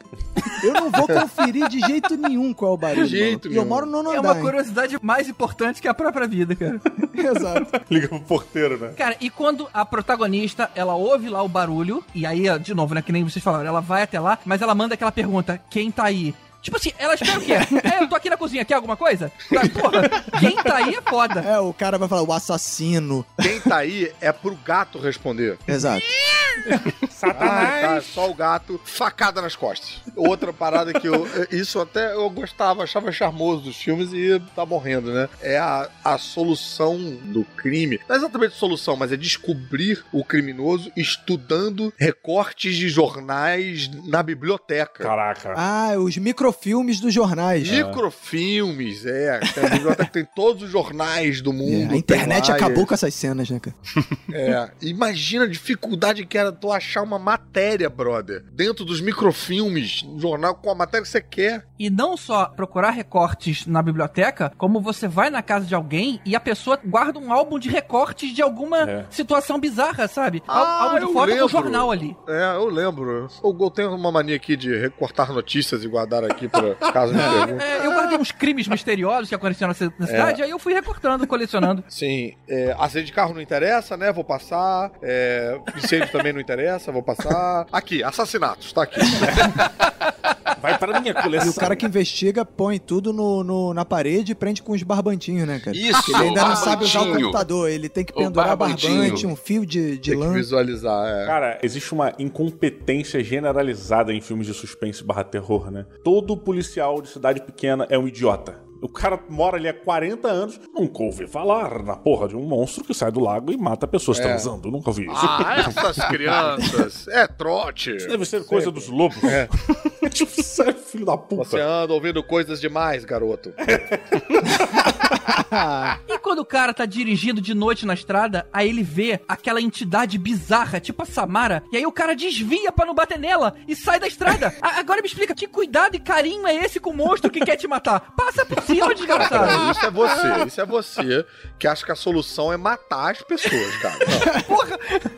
Eu não vou conferir de jeito nenhum qual é o barulho. De jeito. E eu nenhum. moro no nono É andar. uma hein? curiosidade mais importante que a própria vida, cara. Exato. Liga pro porteiro, né? Cara, e quando a protagonista, ela ouve lá o barulho, e aí, de novo, né, que nem vocês falaram, ela vai até lá, mas ela manda aquela pergunta, quem tá aí? Tipo assim, ela espera o quê? é, eu tô aqui na cozinha, quer alguma coisa? Tá, Porra, quem tá aí é foda. É, o cara vai falar, o assassino. Quem tá aí é pro gato responder. Exato. Ah, tá, só o gato, facada nas costas. Outra parada que eu. Isso até eu gostava, achava charmoso dos filmes e tá morrendo, né? É a, a solução do crime. Não é exatamente solução, mas é descobrir o criminoso estudando recortes de jornais na biblioteca. Caraca. Ah, os microfilmes dos jornais. Microfilmes, é. Tem a biblioteca tem todos os jornais do mundo. É, a internet acabou e- com essas cenas, né, cara? É, imagina a dificuldade que era tu achar uma matéria, brother, dentro dos microfilmes, no jornal, com a matéria que você quer. E não só procurar recortes na biblioteca, como você vai na casa de alguém e a pessoa guarda um álbum de recortes de alguma É. situação bizarra, sabe? Ah, álbum de foto com jornal ali. É, eu lembro. Eu, eu tenho uma mania aqui de recortar notícias e guardar aqui pra caso me pergunte. É, eu guardei uns crimes misteriosos que aconteceram na na cidade, É. aí eu fui recortando, colecionando. Sim, é, acidente de carro não interessa, né? Vou passar. É, incêndio também não interessa, vou passar. Aqui, assassinatos, tá aqui. Vai para minha E o cara que investiga põe tudo no, no- na parede e prende com os barbantinhos, né, cara? Isso, Porque ele ainda não sabe usar o barbantinho. computador. Ele tem que pendurar barbantinho. barbante, um fio de, de Tem que visualizar, é. Cara, existe uma incompetência generalizada em filmes de suspense barra terror, né? Todo policial de cidade pequena é um idiota. O cara mora ali há 40 anos, nunca ouvi falar na porra de um monstro que sai do lago e mata pessoas É. transando. Nunca ouvi isso. Ah, essas crianças. É trote. Isso deve ser coisa dos lobos. É. tipo, sério, filho da puta. Você anda ouvindo coisas demais, garoto. E quando o cara tá dirigindo de noite na estrada, aí ele vê aquela entidade bizarra, tipo a Samara, e aí o cara desvia pra não bater nela e sai da estrada. A- agora me explica, que cuidado e carinho é esse com o monstro que quer te matar? Passa por cima, desgraçado. Cara, isso é você, isso é você que acha que a solução é matar as pessoas, cara. Não.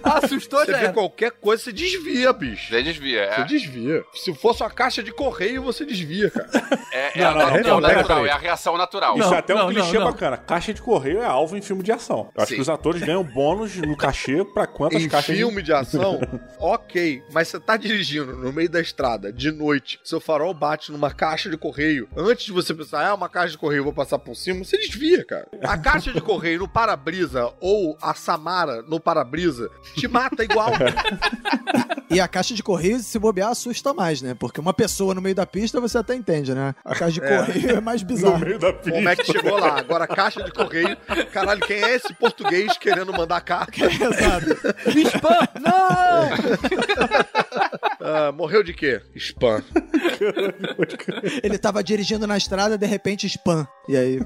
Assustou, Você já vê era. qualquer coisa, você desvia, bicho. Você desvia, é. Você desvia. Se fosse uma caixa de correio, você desvia, cara. É, é, Não, não, é, é natural, é a reação natural. Isso é até um clichê bacana. Caixa de correio é alvo em filme de ação. Eu acho Sim. que os atores ganham bônus no cachê pra quantas Em caixas filme de ação, ok. Mas você tá dirigindo no meio da estrada, de noite, seu farol bate numa caixa de correio. Antes de você pensar, ah, é uma caixa de correio, eu vou passar por cima, você desvia, cara. A caixa de correio no para-brisa ou a Samara no para-brisa te mata igual. E a caixa de correio, se bobear, assusta mais, né? Porque uma pessoa no meio da pista você até entende, né? A caixa de É. correio é mais bizarro. no meio da pista. Como é que chegou lá? Agora, a caixa de correio. Caralho, quem é esse português querendo mandar carta? Exato. Spam! Não! Ah, morreu de quê? Spam. Ele tava dirigindo na estrada, de repente, spam. E aí.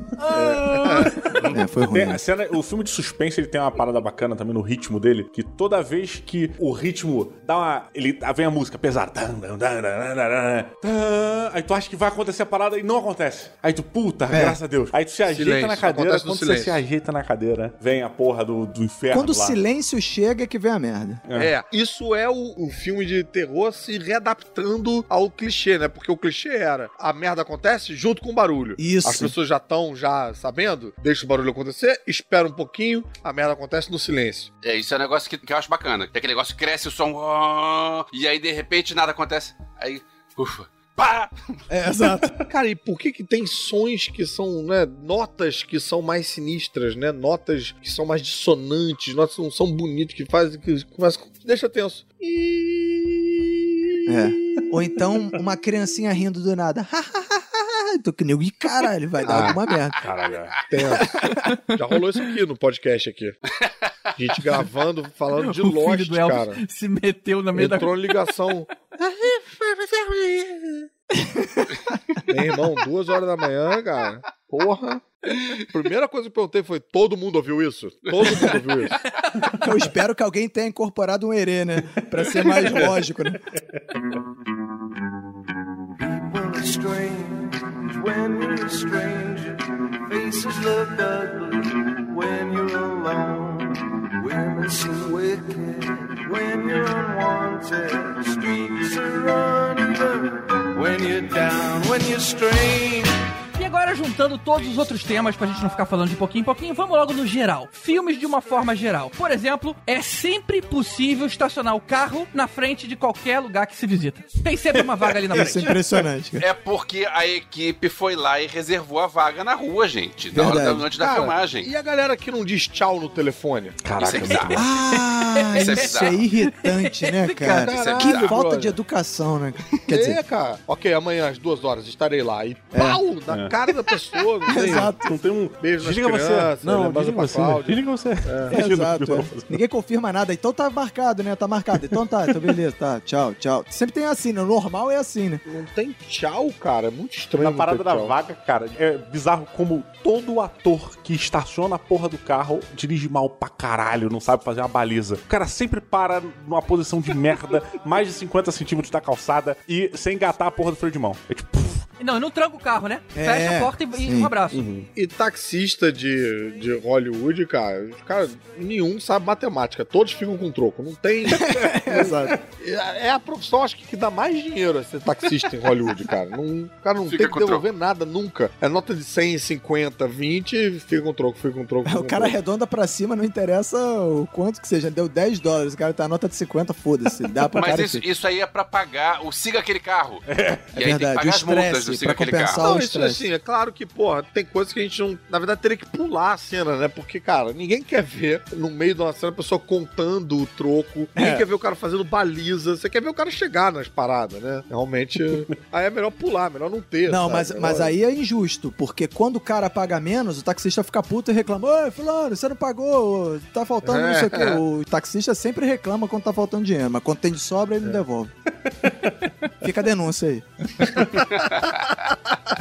É, foi ruim. Tem cena- o filme de suspense ele tem uma parada bacana também no ritmo dele, que toda vez que o ritmo dá uma. Ele vem a música pesada. Aí tu acha que vai acontecer a parada e não acontece. Aí tu, puta, É. graças a Deus. Aí tu se ajeita Silêncio, na cadeira, quando você silêncio. se ajeita na cadeira, vem a porra do, do inferno. Quando o lá. silêncio chega é que vem a merda. É, isso é o, o filme de terror se readaptando ao clichê, né? Porque o clichê era a merda acontece junto com o barulho. Isso. As pessoas já estão já sabendo, deixa o barulho acontecer, espera um pouquinho, a merda acontece no silêncio. É, isso é um negócio que, que eu acho bacana. Que aquele negócio que cresce o som, e aí de repente nada acontece. Aí, ufa, pá! É, exato. Cara, e por que que tem sons que são, né, notas que são mais sinistras, né? Notas que são mais dissonantes, notas que não são bonitas, que fazem que começa, deixa tenso. É. Ou então uma criancinha rindo do nada. Tô que nego, Ih, caralho, vai dar Ah. alguma merda. Caralho. é. Já rolou isso aqui no podcast aqui. Gente gravando, falando de o Lost, cara. se meteu na meio Entrou em ligação. Meu irmão, duas horas da manhã, cara. Porra. Primeira coisa que eu perguntei foi: todo mundo ouviu isso? Todo mundo ouviu isso? Eu espero que alguém tenha incorporado um herê, né? Pra ser mais lógico, né? People are strange when you're a stranger. Faces look ugly when you're alone. Women seem wicked when you're unwanted. Streets are uneven when you're down, when you're strange. Agora, juntando todos os outros temas, pra gente não ficar falando de pouquinho em pouquinho, vamos logo no geral. Filmes de uma forma geral. Por exemplo, é sempre possível estacionar o carro na frente de qualquer lugar que se visita. Tem sempre uma vaga ali na Isso é frente. impressionante, cara. É porque a equipe foi lá e reservou a vaga na rua, gente. Na hora antes da Cara, filmagem. E a galera que não diz tchau no telefone? Isso é bizarro. Ah, Isso é isso é irritante, né, cara? Caralho, que falta brother. de educação, né? Quer é, dizer, cara. Ok, amanhã às duas horas estarei lá. E pau na É. cara da pessoa. Não tem Exato. Não tem um. beijo nas Desliga você. crianças. Não, desliga pra você. Cláudia. Desliga você. Exato. é. Ninguém confirma nada. Então tá marcado, né? Tá marcado. Então tá, então beleza, tá. Tchau, tchau. Sempre tem assim, né? O normal é assim, né? Não tem tchau, cara. É muito estranho. Na parada da vaga, cara, é bizarro como todo ator que estaciona a porra do carro dirige mal pra caralho, não sabe fazer uma baliza. O cara sempre para numa posição de merda, mais de 50 centímetros da calçada e sem engatar a porra do freio de mão. É tipo, Não, e não tranca o carro, né? É, Fecha a porta e, e um abraço. E taxista de, de Hollywood, cara, os cara, nenhum sabe matemática. Todos ficam com troco. Não tem. Exato. É é a profissão, acho que, que dá mais dinheiro a ser taxista em Hollywood, cara. Não, o cara não Fica tem que devolver nada nunca. É nota de 100, 50, 20, fica com troco, fica com troco. fica O com cara troco. arredonda pra cima, não interessa o quanto que seja. Deu 10 dólares, o cara tá a nota de 50, foda-se. Dá pro Mas cara isso, que- isso aí é pra pagar o siga aquele carro. E aí tem verdade, que pagar o as multas estresse, do siga pra aquele compensar carro. Não, isso assim, é claro que, porra, tem coisas que a gente não. Na verdade, teria que pular a cena, né? Porque, cara, ninguém quer ver no meio de uma cena a pessoa contando o troco. Ninguém É. quer ver o cara fazendo baliza. Você quer ver o cara chegar nas paradas, né? Realmente. aí é melhor pular, melhor não ter. Não, sabe? mas, Melhor- mas aí é injusto, porque quando o cara paga menos, o taxista fica puto e reclama: Oi, fulano, você não pagou, tá faltando não sei o quê. O taxista sempre reclama quando tá faltando dinheiro, mas quando tem de sobra, ele não devolve. Fica a denúncia aí.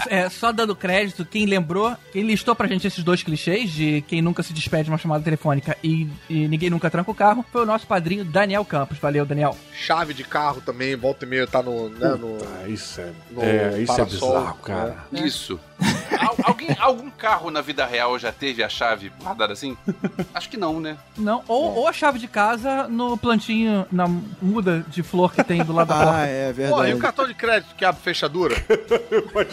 É, só dando crédito, quem lembrou, quem listou pra gente esses dois clichês de quem nunca se despede de uma chamada telefônica e, e ninguém nunca tranca o carro, foi o nosso padrinho Daniel Campos. Valeu, Daniel. Chave de carro também, volta e meia tá no. Né, no Ah, isso é. no é, isso é bizarro, cara. né? Isso. Al- alguém, algum carro na vida real já teve a chave guardada assim? Acho que não, né? Não, ou, ou a chave de casa no plantinho, na muda de flor que tem do lado da Ah, porta. é Pô, e verdade. o cartão de crédito que abre fechadura?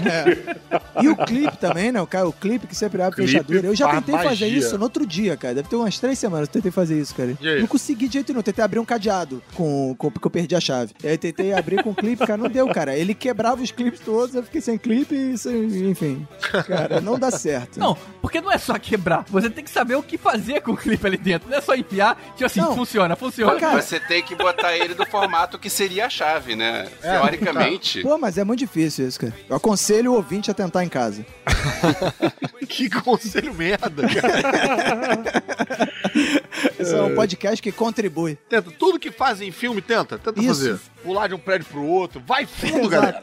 É. E o clipe também, né? O, cara, o clipe que sempre abre Clipe fechadura. Eu já tentei fazer magia. isso no outro dia, cara. Deve ter umas três semanas que eu tentei fazer isso, cara. Não consegui de jeito nenhum. Tentei abrir um cadeado com, com, porque eu perdi a chave. E aí tentei abrir com o clipe, cara, não deu, cara. Ele quebrava os clipes todos, eu fiquei sem clipe e sem- enfim. Cara, não dá certo. Não, porque não é só quebrar. Você tem que saber o que fazer com o clipe ali dentro. Não é só enfiar, tipo assim, Não. funciona, funciona. Cara. Você tem que botar ele do formato que seria a chave, né? Teoricamente. Pô, mas é muito difícil isso, cara. Eu aconselho o ouvinte a tentar em casa. que conselho merda, cara. Esse é um podcast que contribui. Tenta, tudo que fazem em filme, tenta. Tenta Isso. fazer. Pular de um prédio pro outro. Vai fundo, galera.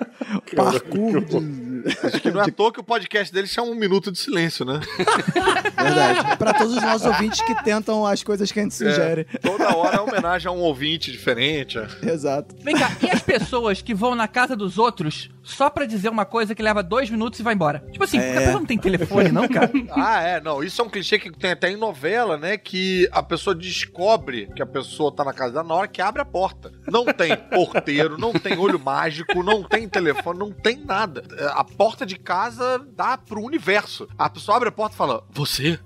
Parkour de... Acho que não é à toa que o podcast dele chama um minuto de silêncio, né? Verdade. Pra todos os nossos ouvintes que tentam as coisas que a gente sugere. É, toda hora é homenagem a um ouvinte diferente. é. Exato. Vem cá, e as pessoas que vão na casa dos outros só pra dizer uma coisa que leva dois minutos e vai embora? Tipo assim, É. a pessoa não tem telefone, não, cara? Ah, é, não. Isso é um clichê que tem até em novela, né? Que a pessoa descobre que a pessoa tá na casa dela na hora que abre a porta. Não tem porteiro, não tem olho mágico, não tem telefone, não tem nada. A porta de casa dá pro universo. A pessoa abre a porta e fala: Você?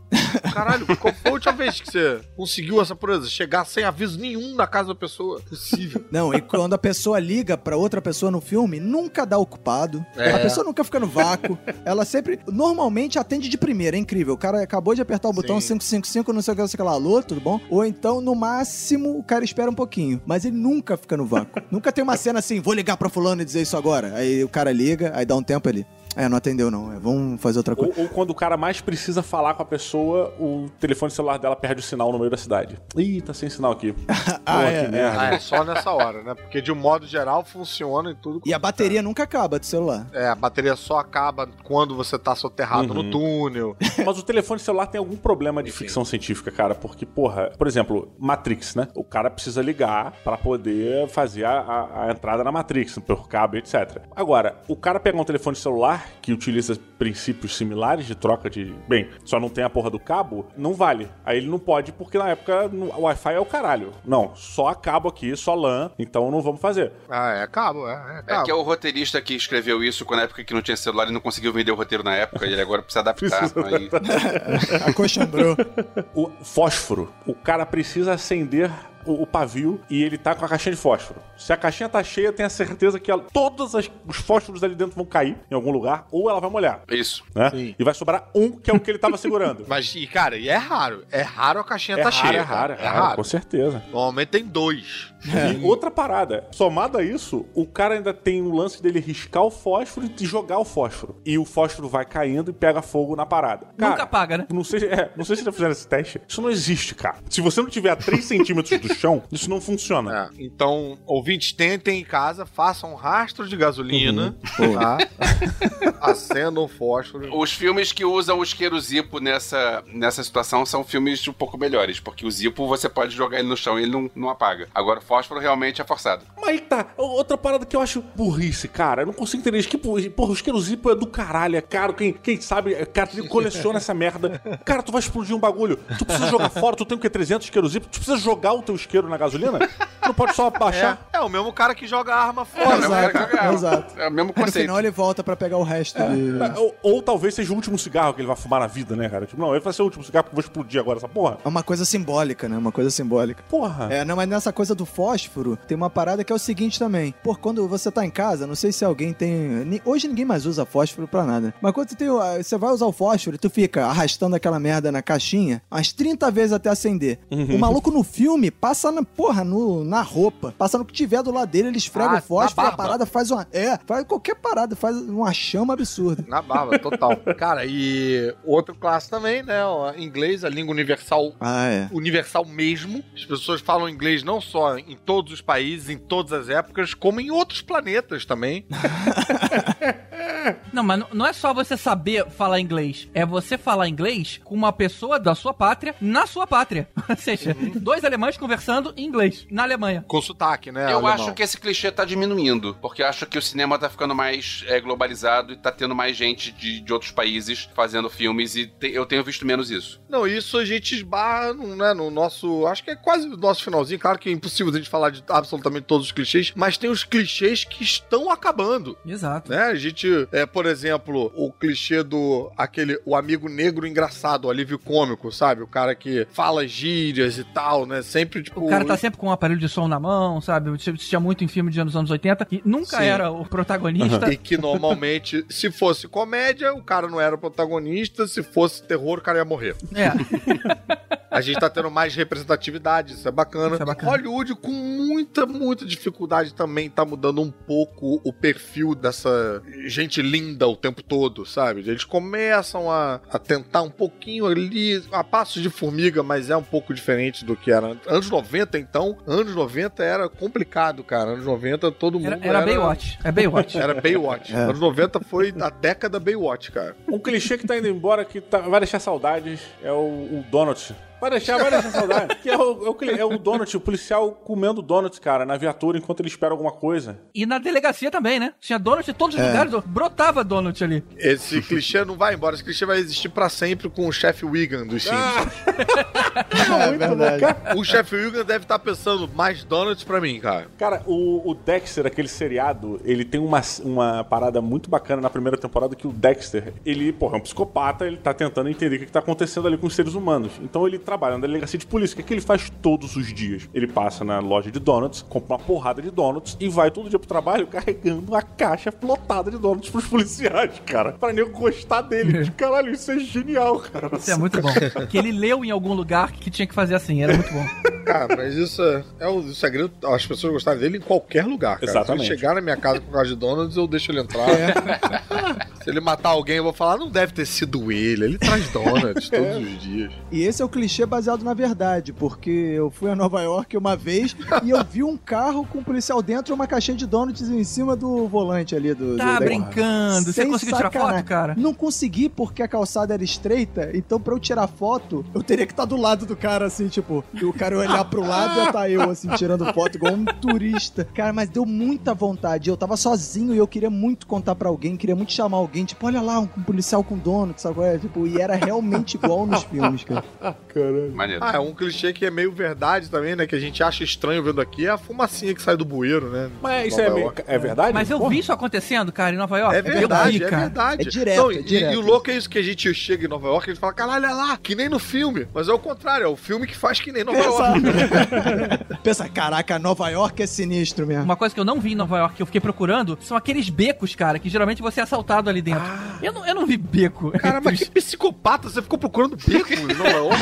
Caralho, qual foi a última vez que você conseguiu essa proeza? Chegar sem aviso nenhum na casa da pessoa? Possível. Não, e quando a pessoa liga pra outra pessoa no filme, nunca dá ocupado. É. A pessoa nunca fica no vácuo. Ela sempre, normalmente, atende de primeira. É incrível. O cara acabou de apertar o botão Sim. 555, não sei o que, não sei o que lá. Alô, tudo bom? Ou então, no máximo, o cara espera um pouquinho. Mas ele nunca fica no vácuo. nunca tem uma cena assim, vou ligar pra fulano e dizer isso agora. Aí o cara liga, aí dá um tempo ali. É, não atendeu não. É, vamos fazer outra coisa. Ou, ou quando o cara mais precisa falar com a pessoa, o telefone celular dela perde o sinal no meio da cidade. Ih, tá sem sinal aqui. Ah, Pô, é. que merda. Ah, é só nessa hora, né? Porque de um modo geral funciona em tudo. E a bateria nunca acaba do celular. É, a bateria só acaba quando você tá soterrado Uhum. no túnel. Mas o telefone celular tem algum problema de ficção científica, cara, porque, porra, por exemplo, Matrix, né? O cara precisa ligar pra poder fazer a, a- a entrada na Matrix, por cabo, etc. Agora, o cara pegar um telefone celular que utiliza princípios similares de troca de. Bem, só não tem a porra do cabo, não vale. Aí ele não pode, porque na época o Wi-Fi é o caralho. Não, só cabo aqui, só LAN, então não vamos fazer. Ah, é cabo, é, é É cabo. que é o roteirista que escreveu isso na época que não tinha celular e não conseguiu vender o roteiro na época, e ele agora precisa adaptar. Aí, Acostumbrou. O fósforo. O cara precisa acender o, o pavio e ele tá com a caixinha de fósforo. Se a caixinha tá cheia, tenha certeza que ela- todos as- os fósforos ali dentro vão cair em algum lugar ou ela vai molhar. Isso. Né? Sim. E vai sobrar um, que é o que ele tava segurando. Mas, e, cara, e é raro. É raro a caixinha É tá raro, cheia. é raro, é cara. raro, com certeza. Normalmente tem dois. E outra parada, somado a isso, o cara ainda tem o lance dele riscar o fósforo e jogar o fósforo. E o fósforo vai caindo e pega fogo na parada. Cara, Nunca apaga, né? Não sei, é, não sei se já fizeram esse teste. Isso não existe, cara. Se você não tiver a 3 centímetros do chão, isso não funciona. É, então, ouvintes, tentem em casa, façam um rastro de gasolina, Uhum. tá? Acendam o fósforo. Os filmes que usam o isqueiro Zipo nessa, nessa situação são filmes um pouco melhores, porque o Zipo você pode jogar ele no chão e ele não, não apaga. Agora, o fósforo realmente é forçado. Mas aí tá, outra parada que eu acho burrice, cara. Eu não consigo entender isso. Que, porra, porra, o isqueiro Zipo é do caralho, é caro. Quem, quem sabe, é, cara, tu coleciona essa merda. Cara, tu vai explodir um bagulho. Tu precisa jogar fora, tu tem o quê? 300 isqueiros Zipo? Tu precisa jogar o teu isqueiro na gasolina? Tu não pode só abaixar? É, é o mesmo cara que joga a arma É, fora. cara que Exato, joga- exato. É o mesmo conceito. final ele volta pra pegar o resto de... É, Ou, ou talvez seja o último cigarro que ele vai fumar na vida, né, cara? Tipo, não, ele vai ser o último cigarro porque eu vou explodir agora essa porra. É uma coisa simbólica, né? Uma coisa simbólica. Porra. É, não, mas nessa coisa do fósforo, tem uma parada que é o seguinte também. Pô, quando você tá em casa, não sei se alguém tem. Hoje ninguém mais usa fósforo pra nada. Mas quando tem, o- ah, você vai usar o fósforo e tu fica arrastando aquela merda na caixinha umas 30 vezes até acender. Uhum. O maluco no filme passa na, porra, no, na roupa. Passa no que tiver do lado dele, ele esfrega Ah, o fósforo a parada faz uma. É, faz qualquer parada, faz uma chama absurda. Na barba, total. Cara, e outro clássico também, né? O inglês, a língua universal. Ah, é. Universal mesmo. As pessoas falam inglês não só em todos os países, em todas as épocas, como em outros planetas também. Não, mas não- é só você saber falar inglês. É você falar inglês com uma pessoa da sua pátria na sua pátria. Ou seja, dois alemães conversando em inglês na Alemanha. Com sotaque, né? Eu alemão? acho que esse clichê tá diminuindo, porque eu acho que o cinema tá ficando mais é, globalizado e tá tendo mais gente de, de outros países fazendo filmes e te- eu tenho visto menos isso. Não, isso a gente esbarra no, né, no nosso. Acho que é quase o nosso finalzinho. Claro que é impossível a gente falar de absolutamente todos os clichês, mas tem os clichês que estão acabando. Exato. Né? A gente, é, por exemplo, o clichê do aquele o amigo negro engraçado, o alívio cômico, sabe? O cara que fala gírias e tal, né? Sempre tipo O cara tá sempre com um aparelho de som na mão, sabe? Tinha muito em filme de anos, anos 80 e nunca Sim. era o protagonista. E que normalmente, se fosse comédia, o cara não era o protagonista, se fosse terror, o cara ia morrer. É. A gente tá tendo mais representatividade, isso é bacana. Isso é bacana. Hollywood, com muita, muita dificuldade, também tá mudando um pouco o perfil dessa gente linda o tempo todo, sabe? Eles começam a, a tentar um pouquinho ali, a passos de formiga, mas é um pouco diferente do que era. Anos 90, então, anos 90 era complicado, cara. Anos 90 todo mundo Era, era Baywatch. É Baywatch. Era Baywatch. É. Anos 90 foi a década Baywatch, cara. Um clichê que tá indo embora, que tá- vai deixar saudades, é o, o Donut. Vai deixar, vai deixar saudade. Que é o, é, o, é o Donut, o policial comendo donuts, cara, na viatura enquanto ele espera alguma coisa. E na delegacia também, né? Tinha donut em todos os É. lugares, brotava donut ali. Esse clichê não vai embora. Esse clichê vai existir pra sempre com o chefe Wigan dos Simpsons. É verdade. O chefe Wigan deve estar pensando, mais donuts pra mim, cara. Cara, o, o Dexter, aquele seriado, ele tem uma, uma parada muito bacana na primeira temporada que o Dexter, ele, porra, é um psicopata, ele tá tentando entender o que, que tá acontecendo ali com os seres humanos. Então ele trabalha na delegacia de polícia. O que, que ele faz todos os dias? Ele passa na loja de donuts, compra uma porrada de donuts e vai todo dia pro trabalho carregando a caixa lotada de donuts pros policiais, cara. Pra nego gostar dele. Caralho, isso é genial, cara. Isso é muito bom. que ele leu em algum lugar que tinha que fazer assim, era muito bom. Cara, mas isso é, é o segredo. As pessoas gostarem dele em qualquer lugar, cara. Exatamente. Se ele chegar na minha casa com caixa de donuts, eu deixo ele entrar. Se ele matar alguém, eu vou falar, não deve ter sido ele. Ele traz donuts todos os dias. E esse é o clichê baseado na verdade, porque eu fui a Nova York uma vez e eu vi um carro com um policial dentro e uma caixinha de donuts em cima do volante ali do. Tá do, brincando. Você Sem conseguiu tirar foto, cara? Não consegui porque a calçada era estreita, então pra eu tirar foto, eu teria que estar do lado do cara, assim, tipo, e o cara olhar pro lado e ia tá eu, assim, tirando foto igual um turista. Cara, mas deu muita vontade. Eu tava sozinho e eu queria muito contar pra alguém, queria muito chamar alguém alguém, tipo, olha lá, um, policial com dono, que sabe qual é? Tipo, e era realmente igual nos filmes, cara. Caralho. Maneiro. Ah, é um clichê que é meio verdade também, né? Que a gente acha estranho vendo aqui é a fumacinha que sai do bueiro, né? Mas isso é, meio- é verdade? Mas eu Porra. vi isso acontecendo, cara, em Nova York. É verdade, eu vi, é verdade. É direto, Não, é e- direto E, o louco é isso que a gente chega em Nova York e a gente fala, caralho, olha lá, que nem no filme. Mas é o contrário, é o filme que faz que nem Nova York. Pensa, caraca, Nova York é sinistro mesmo. Uma coisa que eu não vi em Nova York, que eu fiquei procurando, são aqueles becos, cara, que geralmente você é assaltado ali dentro. Eu, não, eu não vi beco. Cara, mas que psicopata, você ficou procurando beco em Nova York?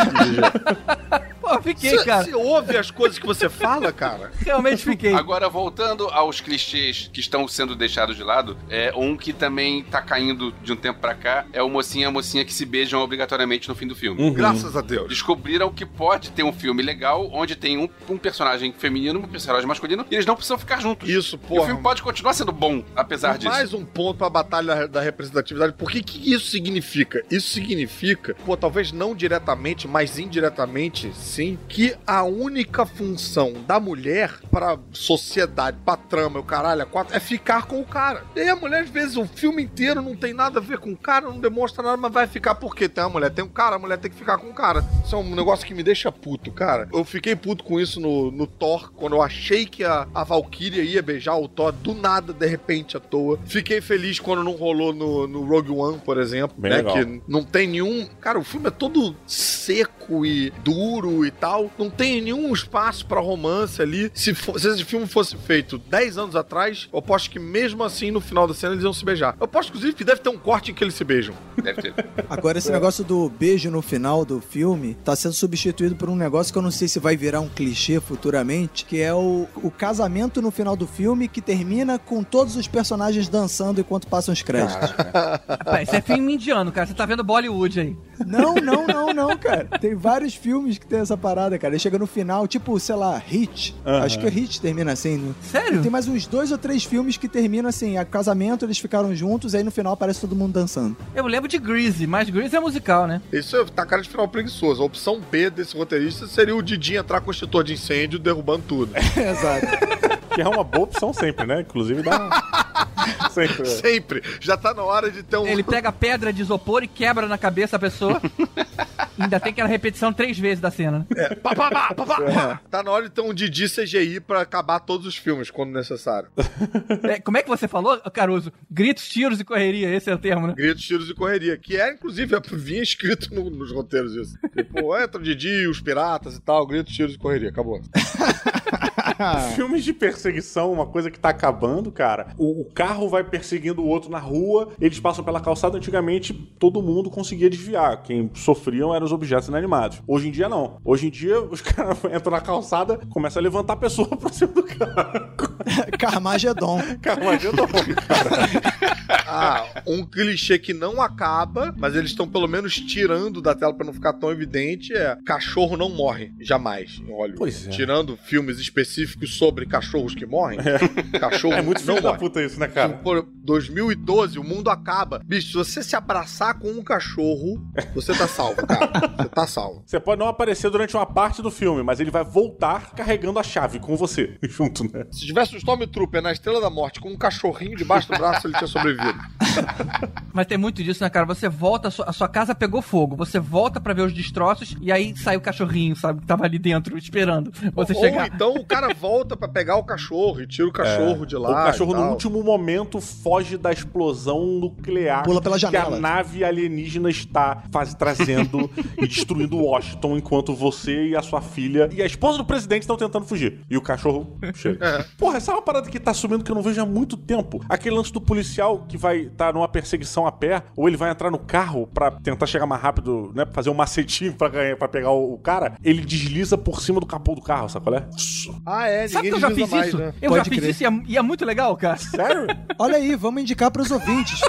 Pô, eu fiquei, Você cara. você ouve as coisas que você fala, cara? Realmente fiquei. Agora, voltando aos clichês que estão sendo deixados de lado, é um que também tá caindo de um tempo pra cá é o mocinho e a mocinha que se beijam obrigatoriamente no fim do filme. Uhum. Graças a Deus. Descobriram que pode ter um filme legal onde tem um, um personagem feminino e um personagem masculino e eles não precisam ficar juntos. Isso, E o filme pode continuar sendo bom, apesar disso. Mais um ponto pra batalha da representatividade. Por que, isso significa? Isso significa, pô, talvez não diretamente, mas indiretamente, sim, que a única função da mulher pra sociedade, pra trama, o caralho, a quatro, é ficar com o cara. E aí a mulher, às vezes, o filme inteiro não tem nada a ver com o cara, não demonstra nada, mas vai ficar por quê? Tem a mulher, tem um cara, a mulher tem que ficar com o cara. Isso é um negócio que me deixa puto, cara. Eu fiquei puto com isso no, no Thor, quando eu achei que a, a Valkyria ia beijar o Thor do nada, de repente, à toa. Fiquei feliz quando não rolou no, no Rogue One, por exemplo, Bem né? legal. Que não tem nenhum. Cara, o filme é todo seco e duro e tal. Não tem nenhum espaço pra romance ali. Se, fo- se esse filme fosse feito 10 anos atrás, eu aposto que mesmo assim, no final da cena, eles iam se beijar. Eu aposto, inclusive, que deve ter um corte em que eles se beijam. Deve ter. Agora, esse negócio do beijo no final do filme tá sendo substituído por um negócio que eu não sei se vai virar um clichê futuramente, que é o, o casamento no final do filme que termina com todos os personagens dançando enquanto passam os créditos. Rapaz, isso é filme indiano, cara. Você tá vendo Bollywood aí. Não, não, não, não, cara. Tem vários filmes que tem essa parada, cara. Ele chega no final, tipo, sei lá, Hit. Aham. Acho que Hit termina assim. Né? Sério? Tem mais uns dois ou três filmes que terminam assim, a casamento, eles ficaram juntos, aí no final aparece todo mundo dançando. Eu lembro de Greasy, mas Greasy é musical, né? Isso tá cara de final preguiçoso. A opção B desse roteirista seria o Didi entrar com o extintor de incêndio derrubando tudo. Exato. Que é uma boa opção sempre, né? Inclusive dá. sempre. é. Sempre. Já tá na hora de ter um. Ele pega pedra de isopor e quebra na cabeça da pessoa. Ainda tem aquela repetição três vezes da cena, né? Pá, pá, pá, pá, pá. Tá na hora de ter um Didi CGI pra acabar todos os filmes, quando necessário. É, como é que você falou, Caruso? Gritos, tiros e correria, esse é o termo, né? Gritos, tiros e correria. Que é, inclusive, vinha escrito no- nos roteiros isso. Tipo, entra o Didi, os piratas e tal, gritos, tiros e correria. Acabou. Filmes de perseguição, uma coisa que tá acabando, cara. O, o carro vai perseguindo o outro na rua, eles passam pela calçada. Antigamente, todo mundo conseguia desviar. Quem sofriam eram os objetos inanimados. Hoje em dia, não. Hoje em dia, os caras entram na calçada, começam a levantar a pessoa pra cima do carro. Carmageddon. Carmageddon, cara. Ah, um clichê que não acaba, mas eles estão pelo menos tirando da tela pra não ficar tão evidente é cachorro não morre, jamais, em Hollywood. Pois é. Tirando filmes específicos sobre cachorros que morrem, cachorro É muito não filho da morre. puta isso, né, cara? Por 2012, o mundo acaba. Bicho, se você se abraçar com um cachorro, você tá salvo, cara. Você tá salvo. Você pode não aparecer durante uma parte do filme, mas ele vai voltar carregando a chave com você, junto, né? Se tivesse um Stormtrooper na Estrela da Morte com um cachorrinho debaixo do braço, ele tinha sobrevivido. Mas tem muito disso, né, cara? Você volta, a sua, a sua casa pegou fogo, você volta pra ver os destroços e aí sai o cachorrinho, sabe? Que tava ali dentro esperando você Ou chegar. então o cara volta pra pegar o cachorro e tira o cachorro É. de lá. O cachorro e no último momento foge da explosão nuclear Pula pela que janela. a nave alienígena está faz, trazendo e destruindo Washington enquanto você e a sua filha e a esposa do presidente estão tentando fugir. E o cachorro chega. Porra, essa é uma parada que tá sumindo que eu não vejo há muito tempo. Aquele lance do policial que vai estar numa perseguição a pé, ou ele vai entrar no carro pra tentar chegar mais rápido, né? Fazer um macetinho pra, ganhar, pra pegar o, o cara, ele desliza por cima do capô do carro, sabe qual é? Ah, é, Sabe que eu já fiz mais, isso? né? Eu Pode já fiz crer. isso e é, e é muito legal, cara. Sério? Olha aí, vamos indicar pros ouvintes.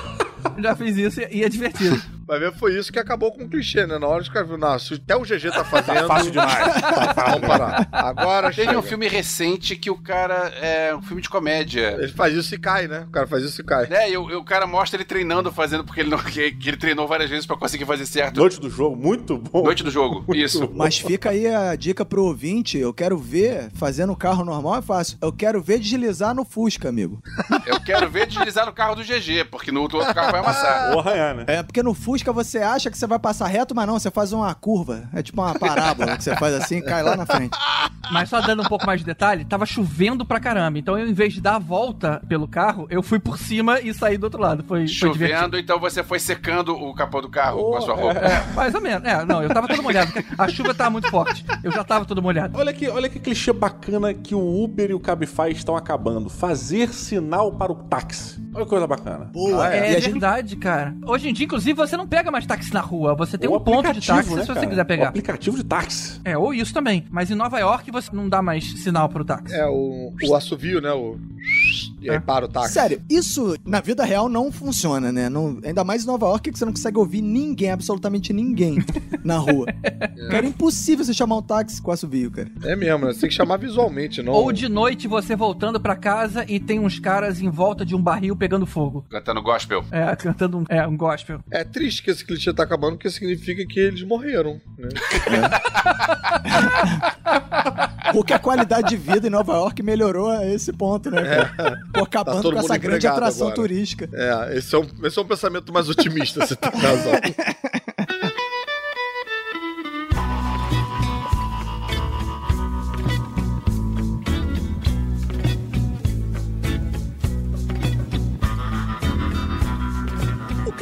Já fiz isso e e é divertido. Vai ver, foi isso que acabou com o clichê, né? Na hora os caras viram, não, se até o GG tá fazendo. fácil demais. Tá fácil Vamos parar. Agora Teve chega. um filme recente que o cara é um filme de comédia. Ele faz isso e cai, né? O cara faz isso e cai. É, e o, e o cara mostra ele treinando, fazendo, porque ele não que, que ele treinou várias vezes pra conseguir fazer certo. Noite do jogo, muito bom. Noite do jogo, isso. Mas fica aí a dica pro ouvinte. Eu quero ver, fazendo carro normal é fácil. Eu quero ver deslizar no Fusca, amigo. Eu quero ver deslizar no carro do GG, porque no outro carro vai amassar. Ou arranhar, né? É, porque no Fusca você acha que você vai passar reto, mas não, você faz uma curva. É tipo uma parábola que você faz assim e cai lá na frente. Mas só dando um pouco mais de detalhe, tava chovendo pra caramba. Então eu, em vez de dar a volta pelo carro, eu fui por cima e saí do outro lado. Foi, foi. Chovendo, então você foi secando o capô do carro com a sua roupa. É, mais ou menos. É, não, eu tava todo molhado. A chuva tava muito forte. Eu já tava todo molhado. Olha que, olha que clichê bacana que o Uber e o Cabify estão acabando. Fazer sinal para o táxi. Olha que coisa bacana. Boa, É, E a gente- verdade, cara. Hoje em dia, inclusive, você não pega mais táxi na rua. Você tem O um ponto de aplicativo, táxi né, se você cara? quiser O pegar. aplicativo de táxi. É, ou isso também. Mas em Nova York você não dá mais sinal pro táxi. É, o, o assovio, né? O... E aí para o táxi. Sério, isso na vida real não funciona, né? Não- ainda mais em Nova York que você não consegue ouvir ninguém, absolutamente ninguém na rua. Cara, é impossível você chamar um táxi com assovio, cara. É mesmo, né? Você tem que chamar visualmente, não. Ou de noite você voltando pra casa e tem uns caras em volta de um barril pegando fogo. Cantando gospel. É, cantando um, é, um gospel. É triste que esse clichê tá acabando, porque significa que eles morreram, né? Porque a qualidade de vida em Nova York melhorou a esse ponto, né? cara? Pô, acabando Tá com essa grande atração agora. turística. É, esse é, um, esse é um pensamento mais otimista, você tem razão.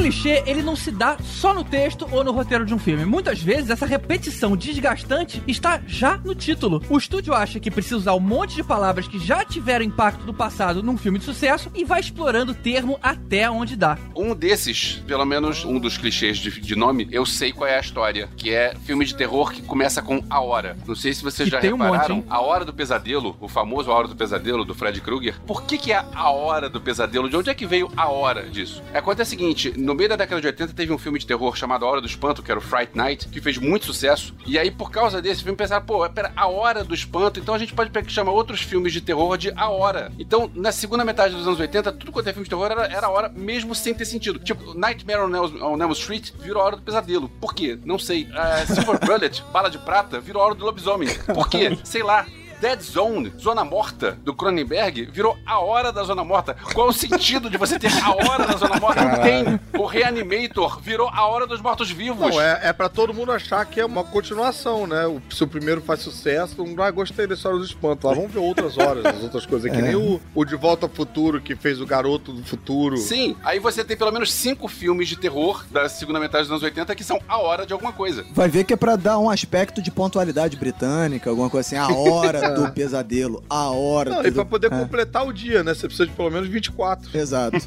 clichê, ele não se dá só no texto ou no roteiro de um filme. Muitas vezes, essa repetição desgastante está já no título. O estúdio acha que precisa usar um monte de palavras que já tiveram impacto no passado num filme de sucesso e vai explorando o termo até onde dá. Um desses, pelo menos um dos clichês de, de nome, eu sei qual é a história, que é filme de terror que começa com A Hora. Não sei se vocês E já tem um repararam, monte? A Hora do Pesadelo, o famoso A Hora do Pesadelo do Fred Krueger. Por que que é A Hora do Pesadelo? De onde é que veio a hora disso? Acontece o seguinte, no meio da década de 80 teve um filme de terror chamado A Hora do Espanto, que era o Fright Night, que fez muito sucesso. E aí, por causa desse filme, pensaram, pô, pera, A Hora do Espanto, então a gente pode chamar outros filmes de terror de A Hora. Então, na segunda metade dos anos 80, tudo quanto é filme de terror era, era a hora, mesmo sem ter sentido. Tipo, Nightmare on Elm, on Elm Street virou a hora do pesadelo. Por quê? Não sei. Uh, Silver Bullet, Bala de Prata, virou a hora do lobisomem. Por quê? Sei lá. Dead Zone, Zona Morta, do Cronenberg, virou a hora da Zona Morta. Qual é o sentido de você ter a hora da Zona Morta? Não tem. O Reanimator virou a hora dos mortos-vivos. Não, é, é pra todo mundo achar que é uma continuação, né? O, se o primeiro faz sucesso, mundo, ah, gostei da história do espanto. Lá, vamos ver outras horas, as outras coisas. Que É. nem o, o De Volta ao Futuro, que fez o Garoto do Futuro. Sim, aí você tem pelo menos cinco filmes de terror da segunda metade dos anos 80 que são a hora de alguma coisa. Vai ver que é pra dar um aspecto de pontualidade britânica, alguma coisa assim. A hora do pesadelo, a hora Não, do... e pra poder É. completar o dia, né? Você precisa de pelo menos 24. Exato.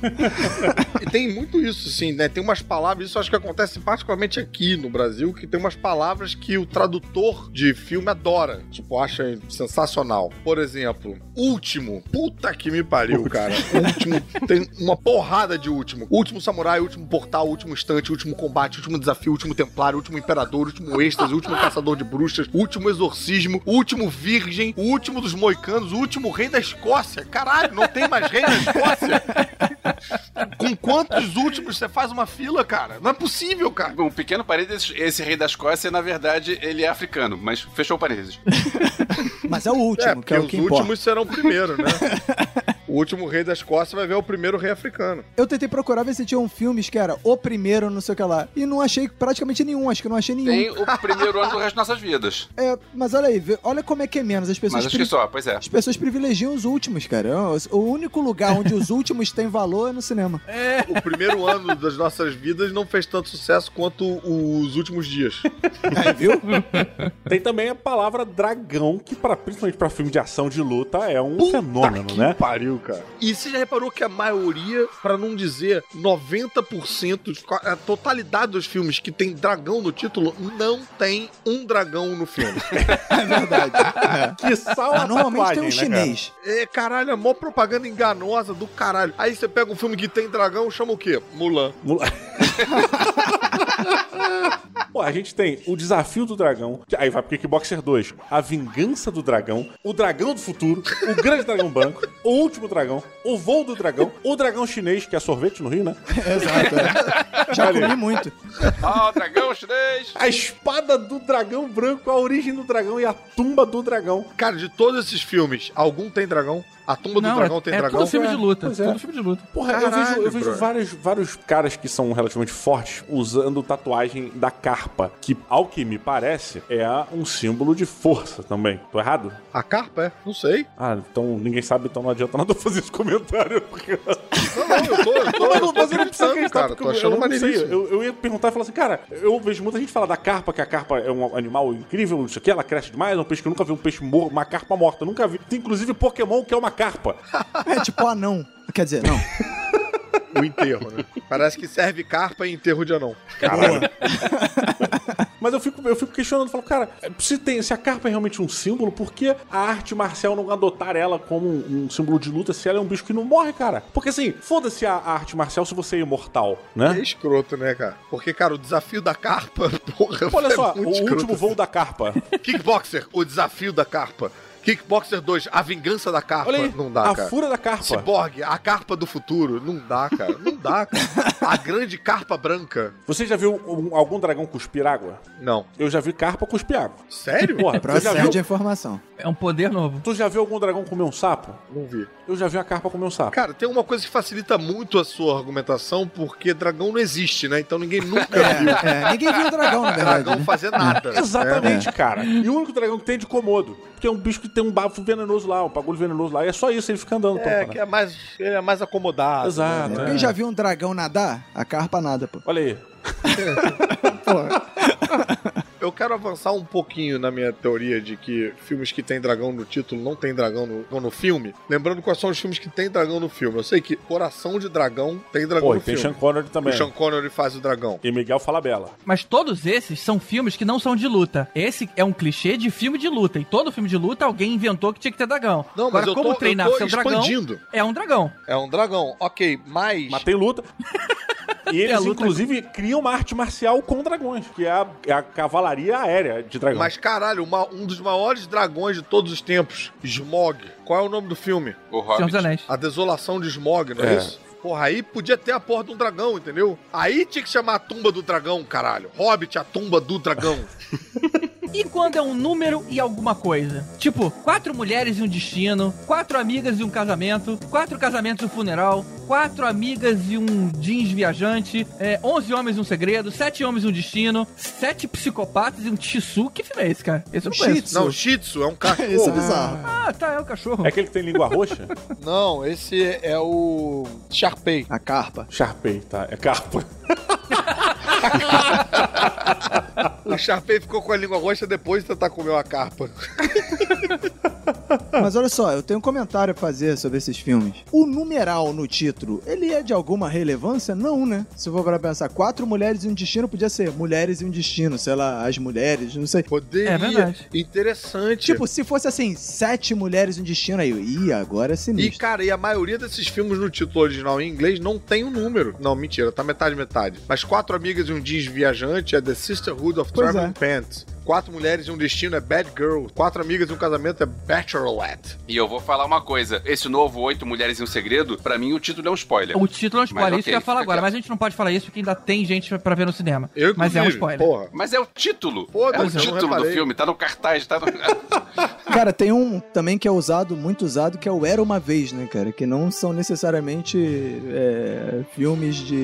E tem muito isso, assim, né? Tem umas palavras, isso acho que acontece particularmente aqui no Brasil, que tem umas palavras que o tradutor de filme adora. Tipo, acha sensacional. Por exemplo, último. Puta que me pariu, cara. Último. Tem uma porrada de último. Último samurai, último portal, último instante, último combate, último desafio, último templário, último imperador, último êxtase, último caçador de bruxas, último exorcismo, último virgem, o último dos moicanos, o último rei da Escócia. Caralho, não tem mais rei da Escócia? Com quantos últimos você faz uma fila, cara? Não é possível, cara. Um pequeno parênteses, esse rei da Escócia, na verdade, ele é africano, mas fechou o parênteses. Mas é o último, É, que porque é o os que importa. últimos serão o primeiro, né? o último rei da Escócia vai ver o primeiro rei africano. Eu tentei procurar ver se tinha um filmes que era o primeiro, não sei o que lá. E não achei praticamente nenhum, acho que não achei nenhum. Tem o primeiro ano do resto das nossas vidas. É, mas olha aí, olha como é que é menos. As pessoas, Mas acho que só, pois é. as pessoas privilegiam os últimos, cara. O único lugar onde os últimos têm valor é no cinema. O primeiro ano das nossas vidas não fez tanto sucesso quanto os últimos dias. É, viu? Tem também a palavra dragão, que pra, principalmente pra filme de ação de luta é um fenômeno, que né? pariu, cara. E você já reparou que a maioria, pra não dizer 90%, a totalidade dos filmes que tem dragão no título, não tem um dragão no filme. É verdade. É. Que sal Mas normalmente tem um tatuagem, né, cara? chinês. É, caralho, é mó propaganda enganosa do caralho. Aí você pega um filme que tem dragão, chama o quê? Mulan. Mulan. Pô, a gente tem o Desafio do Dragão, aí vai pro Kickboxer 2, a Vingança do Dragão, o Dragão do Futuro, o Grande Dragão Branco, o Último Dragão, o Voo do Dragão, o Dragão Chinês, que é sorvete no Rio, né? Exato. é. Já aí. comi muito. Ó, o dragão chinês. A Espada do Dragão Branco, a Origem do Dragão e a Tumba do Dragão. Cara, de todos esses filmes, algum tem dragão? A tumba do Não, dragão é, tem é dragão? tudo filme de luta. Pois é. Tudo filme de luta. Porra, eu Caralho, vejo, eu vejo vários, vários caras que são relativamente fortes usando tatuagem da carpa, que, ao que me parece, é um símbolo de força também. Tô errado? A carpa é? Não sei. Ah, então ninguém sabe, então não adianta nada eu fazer esse comentário. Porque... Não, não, eu tô, eu tô, Não, eu não, tô mas eu não preciso acreditando, acreditar, cara. porque Tô eu- achando eu não sei. maneiríssimo. Eu, eu ia perguntar e falar assim, cara, eu vejo muita gente falar da carpa, que a carpa é um animal incrível, isso aqui, ela cresce demais, é um peixe que eu nunca vi um peixe morto, uma carpa morta, eu nunca vi. Tem inclusive Pokémon que é uma carpa. É tipo anão. Quer dizer, não. O enterro, né? Parece que serve carpa em enterro de anão. Caralho. Mas eu fico, eu fico questionando, falo, cara, se, tem, se a carpa é realmente um símbolo, por que a arte marcial não adotar ela como um, um símbolo de luta se ela é um bicho que não morre, cara? Porque assim, foda-se a, a arte marcial se você é imortal, né? É escroto, né, cara? Porque, cara, o desafio da carpa, porra, Olha é só, muito o escroto. último voo da carpa. Kickboxer, o desafio da carpa. Kickboxer 2, a vingança da carpa. Olha aí, não dá, a cara. fúria da carpa. Cyborg, a carpa do futuro. Não dá, cara. Não dá, cara. A grande carpa branca. Você já viu um- algum dragão cuspir água? Não. Eu já vi carpa cuspir água. Sério? Porra, já, Procede a viu, informação. É um poder novo. tu já viu algum dragão comer um sapo? Não vi. Eu já vi a carpa comer um sapo. Cara, tem uma coisa que facilita muito a sua argumentação, porque dragão não existe, né? Então ninguém nunca viu É, ninguém viu o dragão, na verdade. dragão né? fazer nada. Exatamente, cara. E o único dragão que tem é de Komodo. Porque é um bicho que tem um bafo venenoso lá, um bagulho venenoso lá. E é só isso, ele fica andando. É, pô, que é mais, ele é mais acomodado. Exato. né? é. Alguém já viu um dragão nadar? A carpa nada, pô. Olha aí. Eu quero avançar um pouquinho na minha teoria de que filmes que tem dragão no título não tem dragão no, no filme. Lembrando quais são os filmes que tem dragão no filme. Eu sei que Coração de Dragão tem dragão Pô, e no tem filme. Sean Connery também. O Sean Connery faz o dragão. E Miguel Falabella. Mas todos esses são filmes que não são de luta. Esse é um clichê de filme de luta. E todo filme de luta alguém inventou que tinha que ter dragão. Não, Agora, mas eu como tô- treinar eu tô seu dragão expandindo. é um dragão. É um dragão. Ok, mas... Mas tem luta. E eles, luta- inclusive, criam uma arte marcial com dragões, que é a, é a cavalaria aérea de dragão. Mas caralho, uma- um dos maiores dragões de todos os tempos, Smog. Qual é o nome do filme? O Senhor Hobbit. Anéis. A Desolação de Smog, não é, É. isso? Porra, aí podia ter a porra de um dragão, entendeu? Aí tinha que chamar a tumba do dragão, caralho. Hobbit, a tumba do dragão. E quando é um número e alguma coisa? Tipo, quatro mulheres e um destino, quatro amigas e um casamento, quatro casamentos e um funeral, quatro amigas e um jeans viajante, é, onze homens e um segredo, sete homens e um destino, sete psicopatas e um tissu. Que filme é esse, cara? Esse eu não conheço. Não, Shih Tzu é um cachorro. Isso é bizarro. Ah, tá, é o cachorro. É aquele que tem língua roxa? Não, esse é o Sharpei. A carpa. Sharpei, tá? É carpa. O Sharpei ficou com a língua roxa depois de tentar comer uma carpa. Mas olha só, eu tenho um comentário a fazer sobre esses filmes. O numeral no título, ele é de alguma relevância? Não, né? Se for para pensar, quatro mulheres e um destino podia ser mulheres e um destino, sei lá, as mulheres, não sei. Poderia. É verdade. Interessante. Tipo, se fosse assim, sete mulheres e um destino, aí, eu, ih, agora é E, sinistro. cara, e a maioria desses filmes no título original em inglês não tem um número. Não, mentira, tá metade, metade. Mas Quatro Amigas e um Jeans Viajante é The Sisterhood of Pois Traveling é. Pants. Quatro Mulheres e um Destino é Bad Girl. Quatro Amigas e um Casamento é Bachelorette. E eu vou falar uma coisa: esse novo Oito Mulheres e um Segredo, pra mim o título é um spoiler. O título é um spoiler, Mas isso que eu ia falar agora, mas a gente não pode falar isso porque ainda tem gente pra ver no cinema. Eu, mas é um spoiler. Porra. Mas é o título. É o título do filme, tá no cartaz, tá no. Cara, tem um também que é usado, muito usado, que é o Era Uma Vez, né, cara? Que não são necessariamente é, filmes de,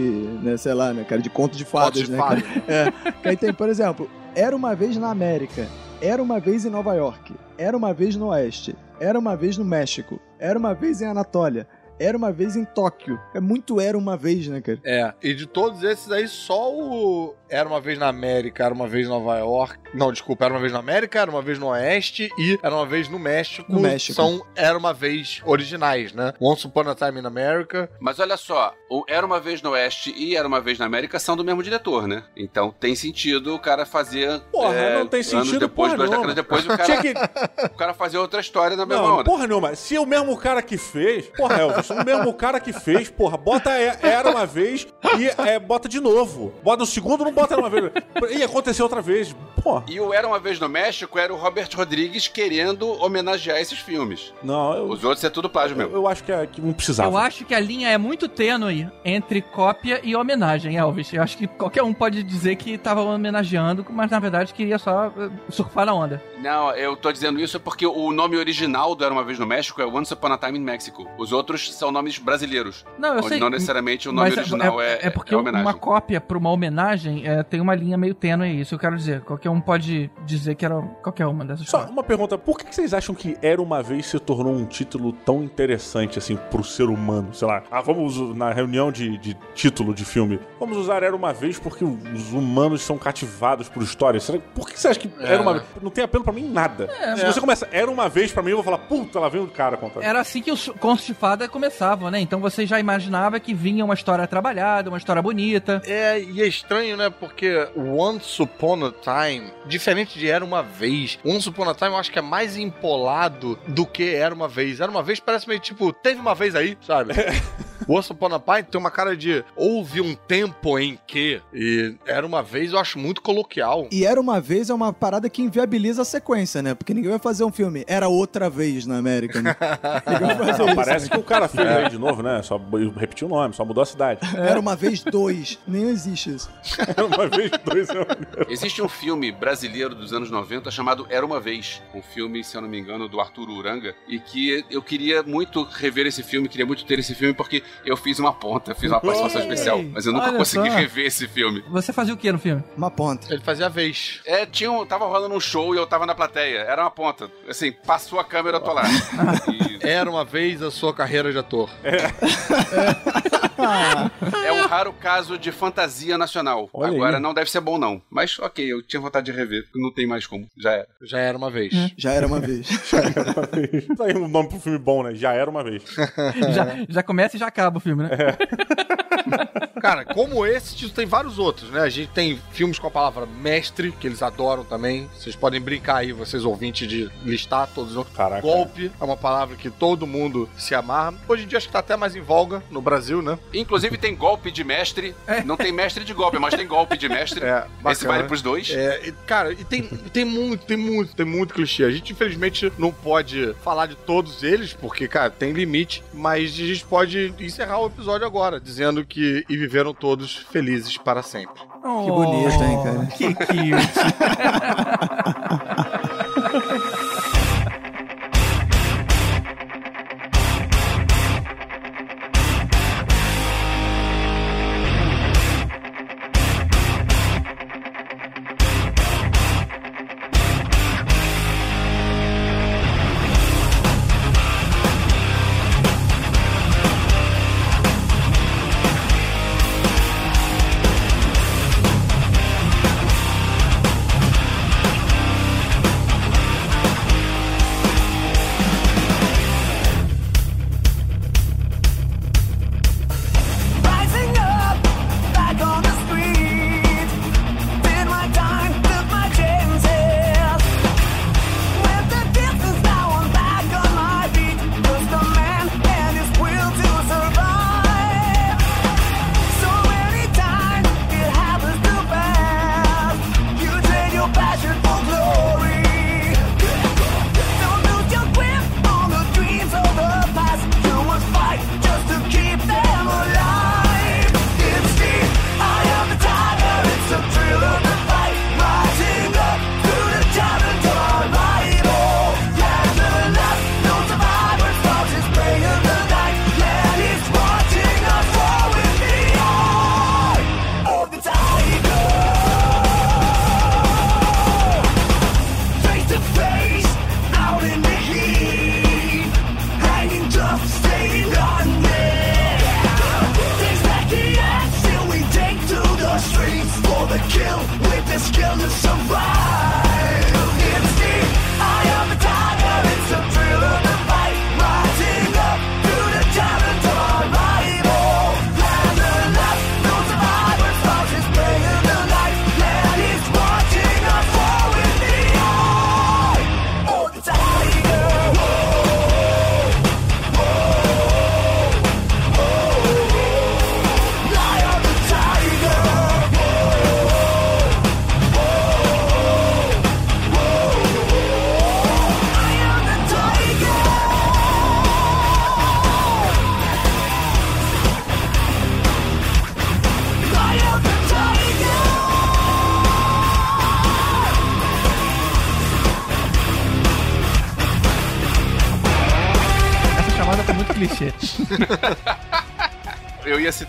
né, sei lá, né, cara, de conto de fadas, Conto de né, fadas. cara? É, que aí tem, por exemplo, Era Uma Vez na América, Era Uma Vez em Nova York, Era Uma Vez no Oeste, Era Uma Vez no México, Era Uma Vez em Anatólia, Era Uma Vez em Tóquio. É muito Era Uma Vez, né, cara? É, e de todos esses aí, só o Era Uma Vez na América, Era Uma Vez em Nova York. Não, desculpa, Era Uma Vez na América, Era Uma Vez no Oeste e Era Uma Vez no México. No México. São Era Uma Vez originais, né? Once Upon a Time in America. Mas olha só, o Era uma vez no Oeste e Era uma vez na América são do mesmo diretor, né? Então tem sentido o cara fazer. Porra, é, não tem Anos sentido depois, porra duas décadas depois, o cara, que... o cara fazer outra história na mesma Não, onda. porra nenhuma. Se é o mesmo cara que fez... Porra, Elvis, O mesmo cara que fez, porra, bota Era Uma Vez e é, bota de novo. Bota no segundo, não bota Era Uma Vez. E aconteceu outra vez. Pô. E o Era Uma Vez no México era o Robert Rodrigues querendo homenagear esses filmes. Não, eu, Os outros é tudo plágio mesmo. eu acho que, é, que não precisava. Eu acho que a linha é muito tênue entre cópia e homenagem, Elvis. Eu acho que qualquer um pode dizer que tava homenageando, mas na verdade queria só eh, surfar na onda. Não, eu tô dizendo isso porque o nome original do Era Uma Vez no México é Once Upon a Time in Mexico. Os outros são nomes brasileiros. Não, eu onde sei. Não necessariamente o nome mas original é, é porque é homenagem. uma cópia pra uma homenagem é, tem uma linha meio tênue, é isso eu quero dizer. Qualquer um pode dizer que era qualquer uma dessas Só coisas. uma pergunta, por que vocês acham que Era Uma Vez se tornou um título tão interessante, assim, pro ser humano? Sei lá, ah, vamos na reunião de, de título de filme, vamos usar Era Uma Vez porque os humanos são cativados por história. Será, por que você acha que Era Uma Vez? Não tem apelo pra mim em nada. É, Se é. você começa Era Uma Vez pra mim, eu vou falar, puta, lá vem o cara contando. Era assim que os contos de fada começavam, né? Então você já imaginava que vinha uma história trabalhada, uma história bonita. É, e é estranho, né? Porque Once Upon a Time, diferente de Era Uma Vez, Once Upon a Time eu acho que é mais empolado do que Era Uma Vez. Era Uma Vez parece meio tipo, teve uma vez aí, sabe? Once Upon a Time tem uma cara de houve um tempo em que, e Era Uma Vez eu acho muito coloquial. E Era Uma Vez é uma parada que inviabiliza a sequência, né? Porque ninguém vai fazer um filme Era Outra Vez na América, né? Ninguém vai fazer Não, parece que o cara fez aí de novo, né? Só repetiu o nome, só mudou a cidade. Era Uma Vez dois. Nem existe isso. Era Uma Vez dois. Existe um filme brasileiro dos anos 90 chamado Era Uma Vez. Um filme, se eu não me engano, do Arthur Uranga. E que eu queria muito rever esse filme, queria muito ter esse filme, porque eu fiz uma ponta, fiz uma participação especial. Mas eu nunca olha consegui só. rever esse filme. Você fazia o que no filme? Uma ponta. Ele fazia a vez. É, tinha um, tava rolando um show e eu tava na plateia. Era uma ponta. Assim, passou a câmera, eu tô lá. Era uma vez a sua carreira de ator. É um raro caso de fantasia nacional. Olha Agora aí. não deve ser bom, não. Mas ok, eu tinha vontade de rever. Não tem mais como. Já era. Já era uma vez. Já era uma vez. Tá aí um nome pro filme bom, né? Já era uma vez. Já, já começa e já acaba o filme, né? Cara, como esse, tipo, tem vários outros, né? A gente tem filmes com a palavra mestre, que eles adoram também. Vocês podem brincar aí, vocês ouvintes, de listar todos os outros. Caraca. Golpe é uma palavra que todo mundo se amarra. Hoje em dia acho que tá até mais em voga no Brasil, né? Inclusive tem golpe de mestre. Não tem mestre de golpe, mas tem golpe de mestre. É, Esse vale pros dois. É, e, cara, e tem, tem muito, tem muito, tem muito clichê. A gente, infelizmente, não pode falar de todos eles, porque, cara, tem limite, mas a gente pode encerrar o episódio agora, dizendo que e viveram todos felizes para sempre. Que bonito, hein, cara? Que cute.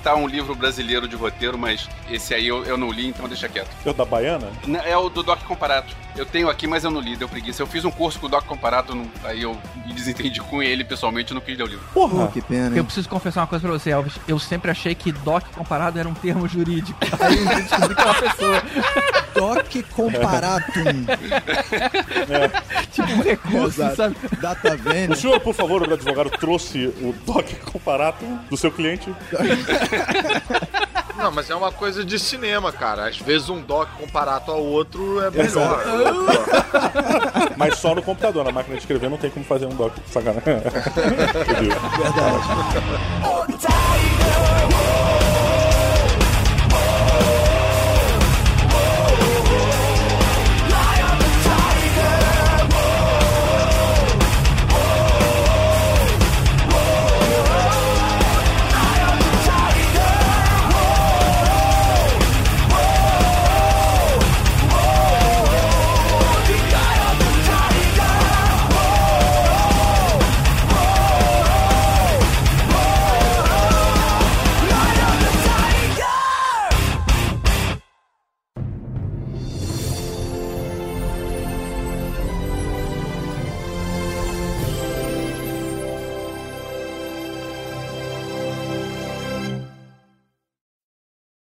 citar um livro brasileiro de roteiro, mas esse aí eu, eu não li, então deixa quieto. É o da Baiana? É o do Doc Comparato. Eu tenho aqui, mas eu não li, deu preguiça. Eu fiz um curso com o Doc Comparato, não- aí eu me desentendi com ele pessoalmente e não quis ler o livro. Porra! que pena, Eu preciso confessar uma coisa pra você, Elvis. Eu sempre achei que DOC comparado era um termo jurídico. Aí eu descobri que é uma pessoa. Doc comparatum. Tipo um recurso, Exato. sabe? Data O Vênia. senhor, por favor, o advogado, trouxe o doc comparato do seu cliente? Não, mas é uma coisa de cinema, cara. Às vezes um doc comparado ao outro é melhor. Mas só no computador, na máquina de escrever não tem como fazer um doc. Sacanagem. Verdade.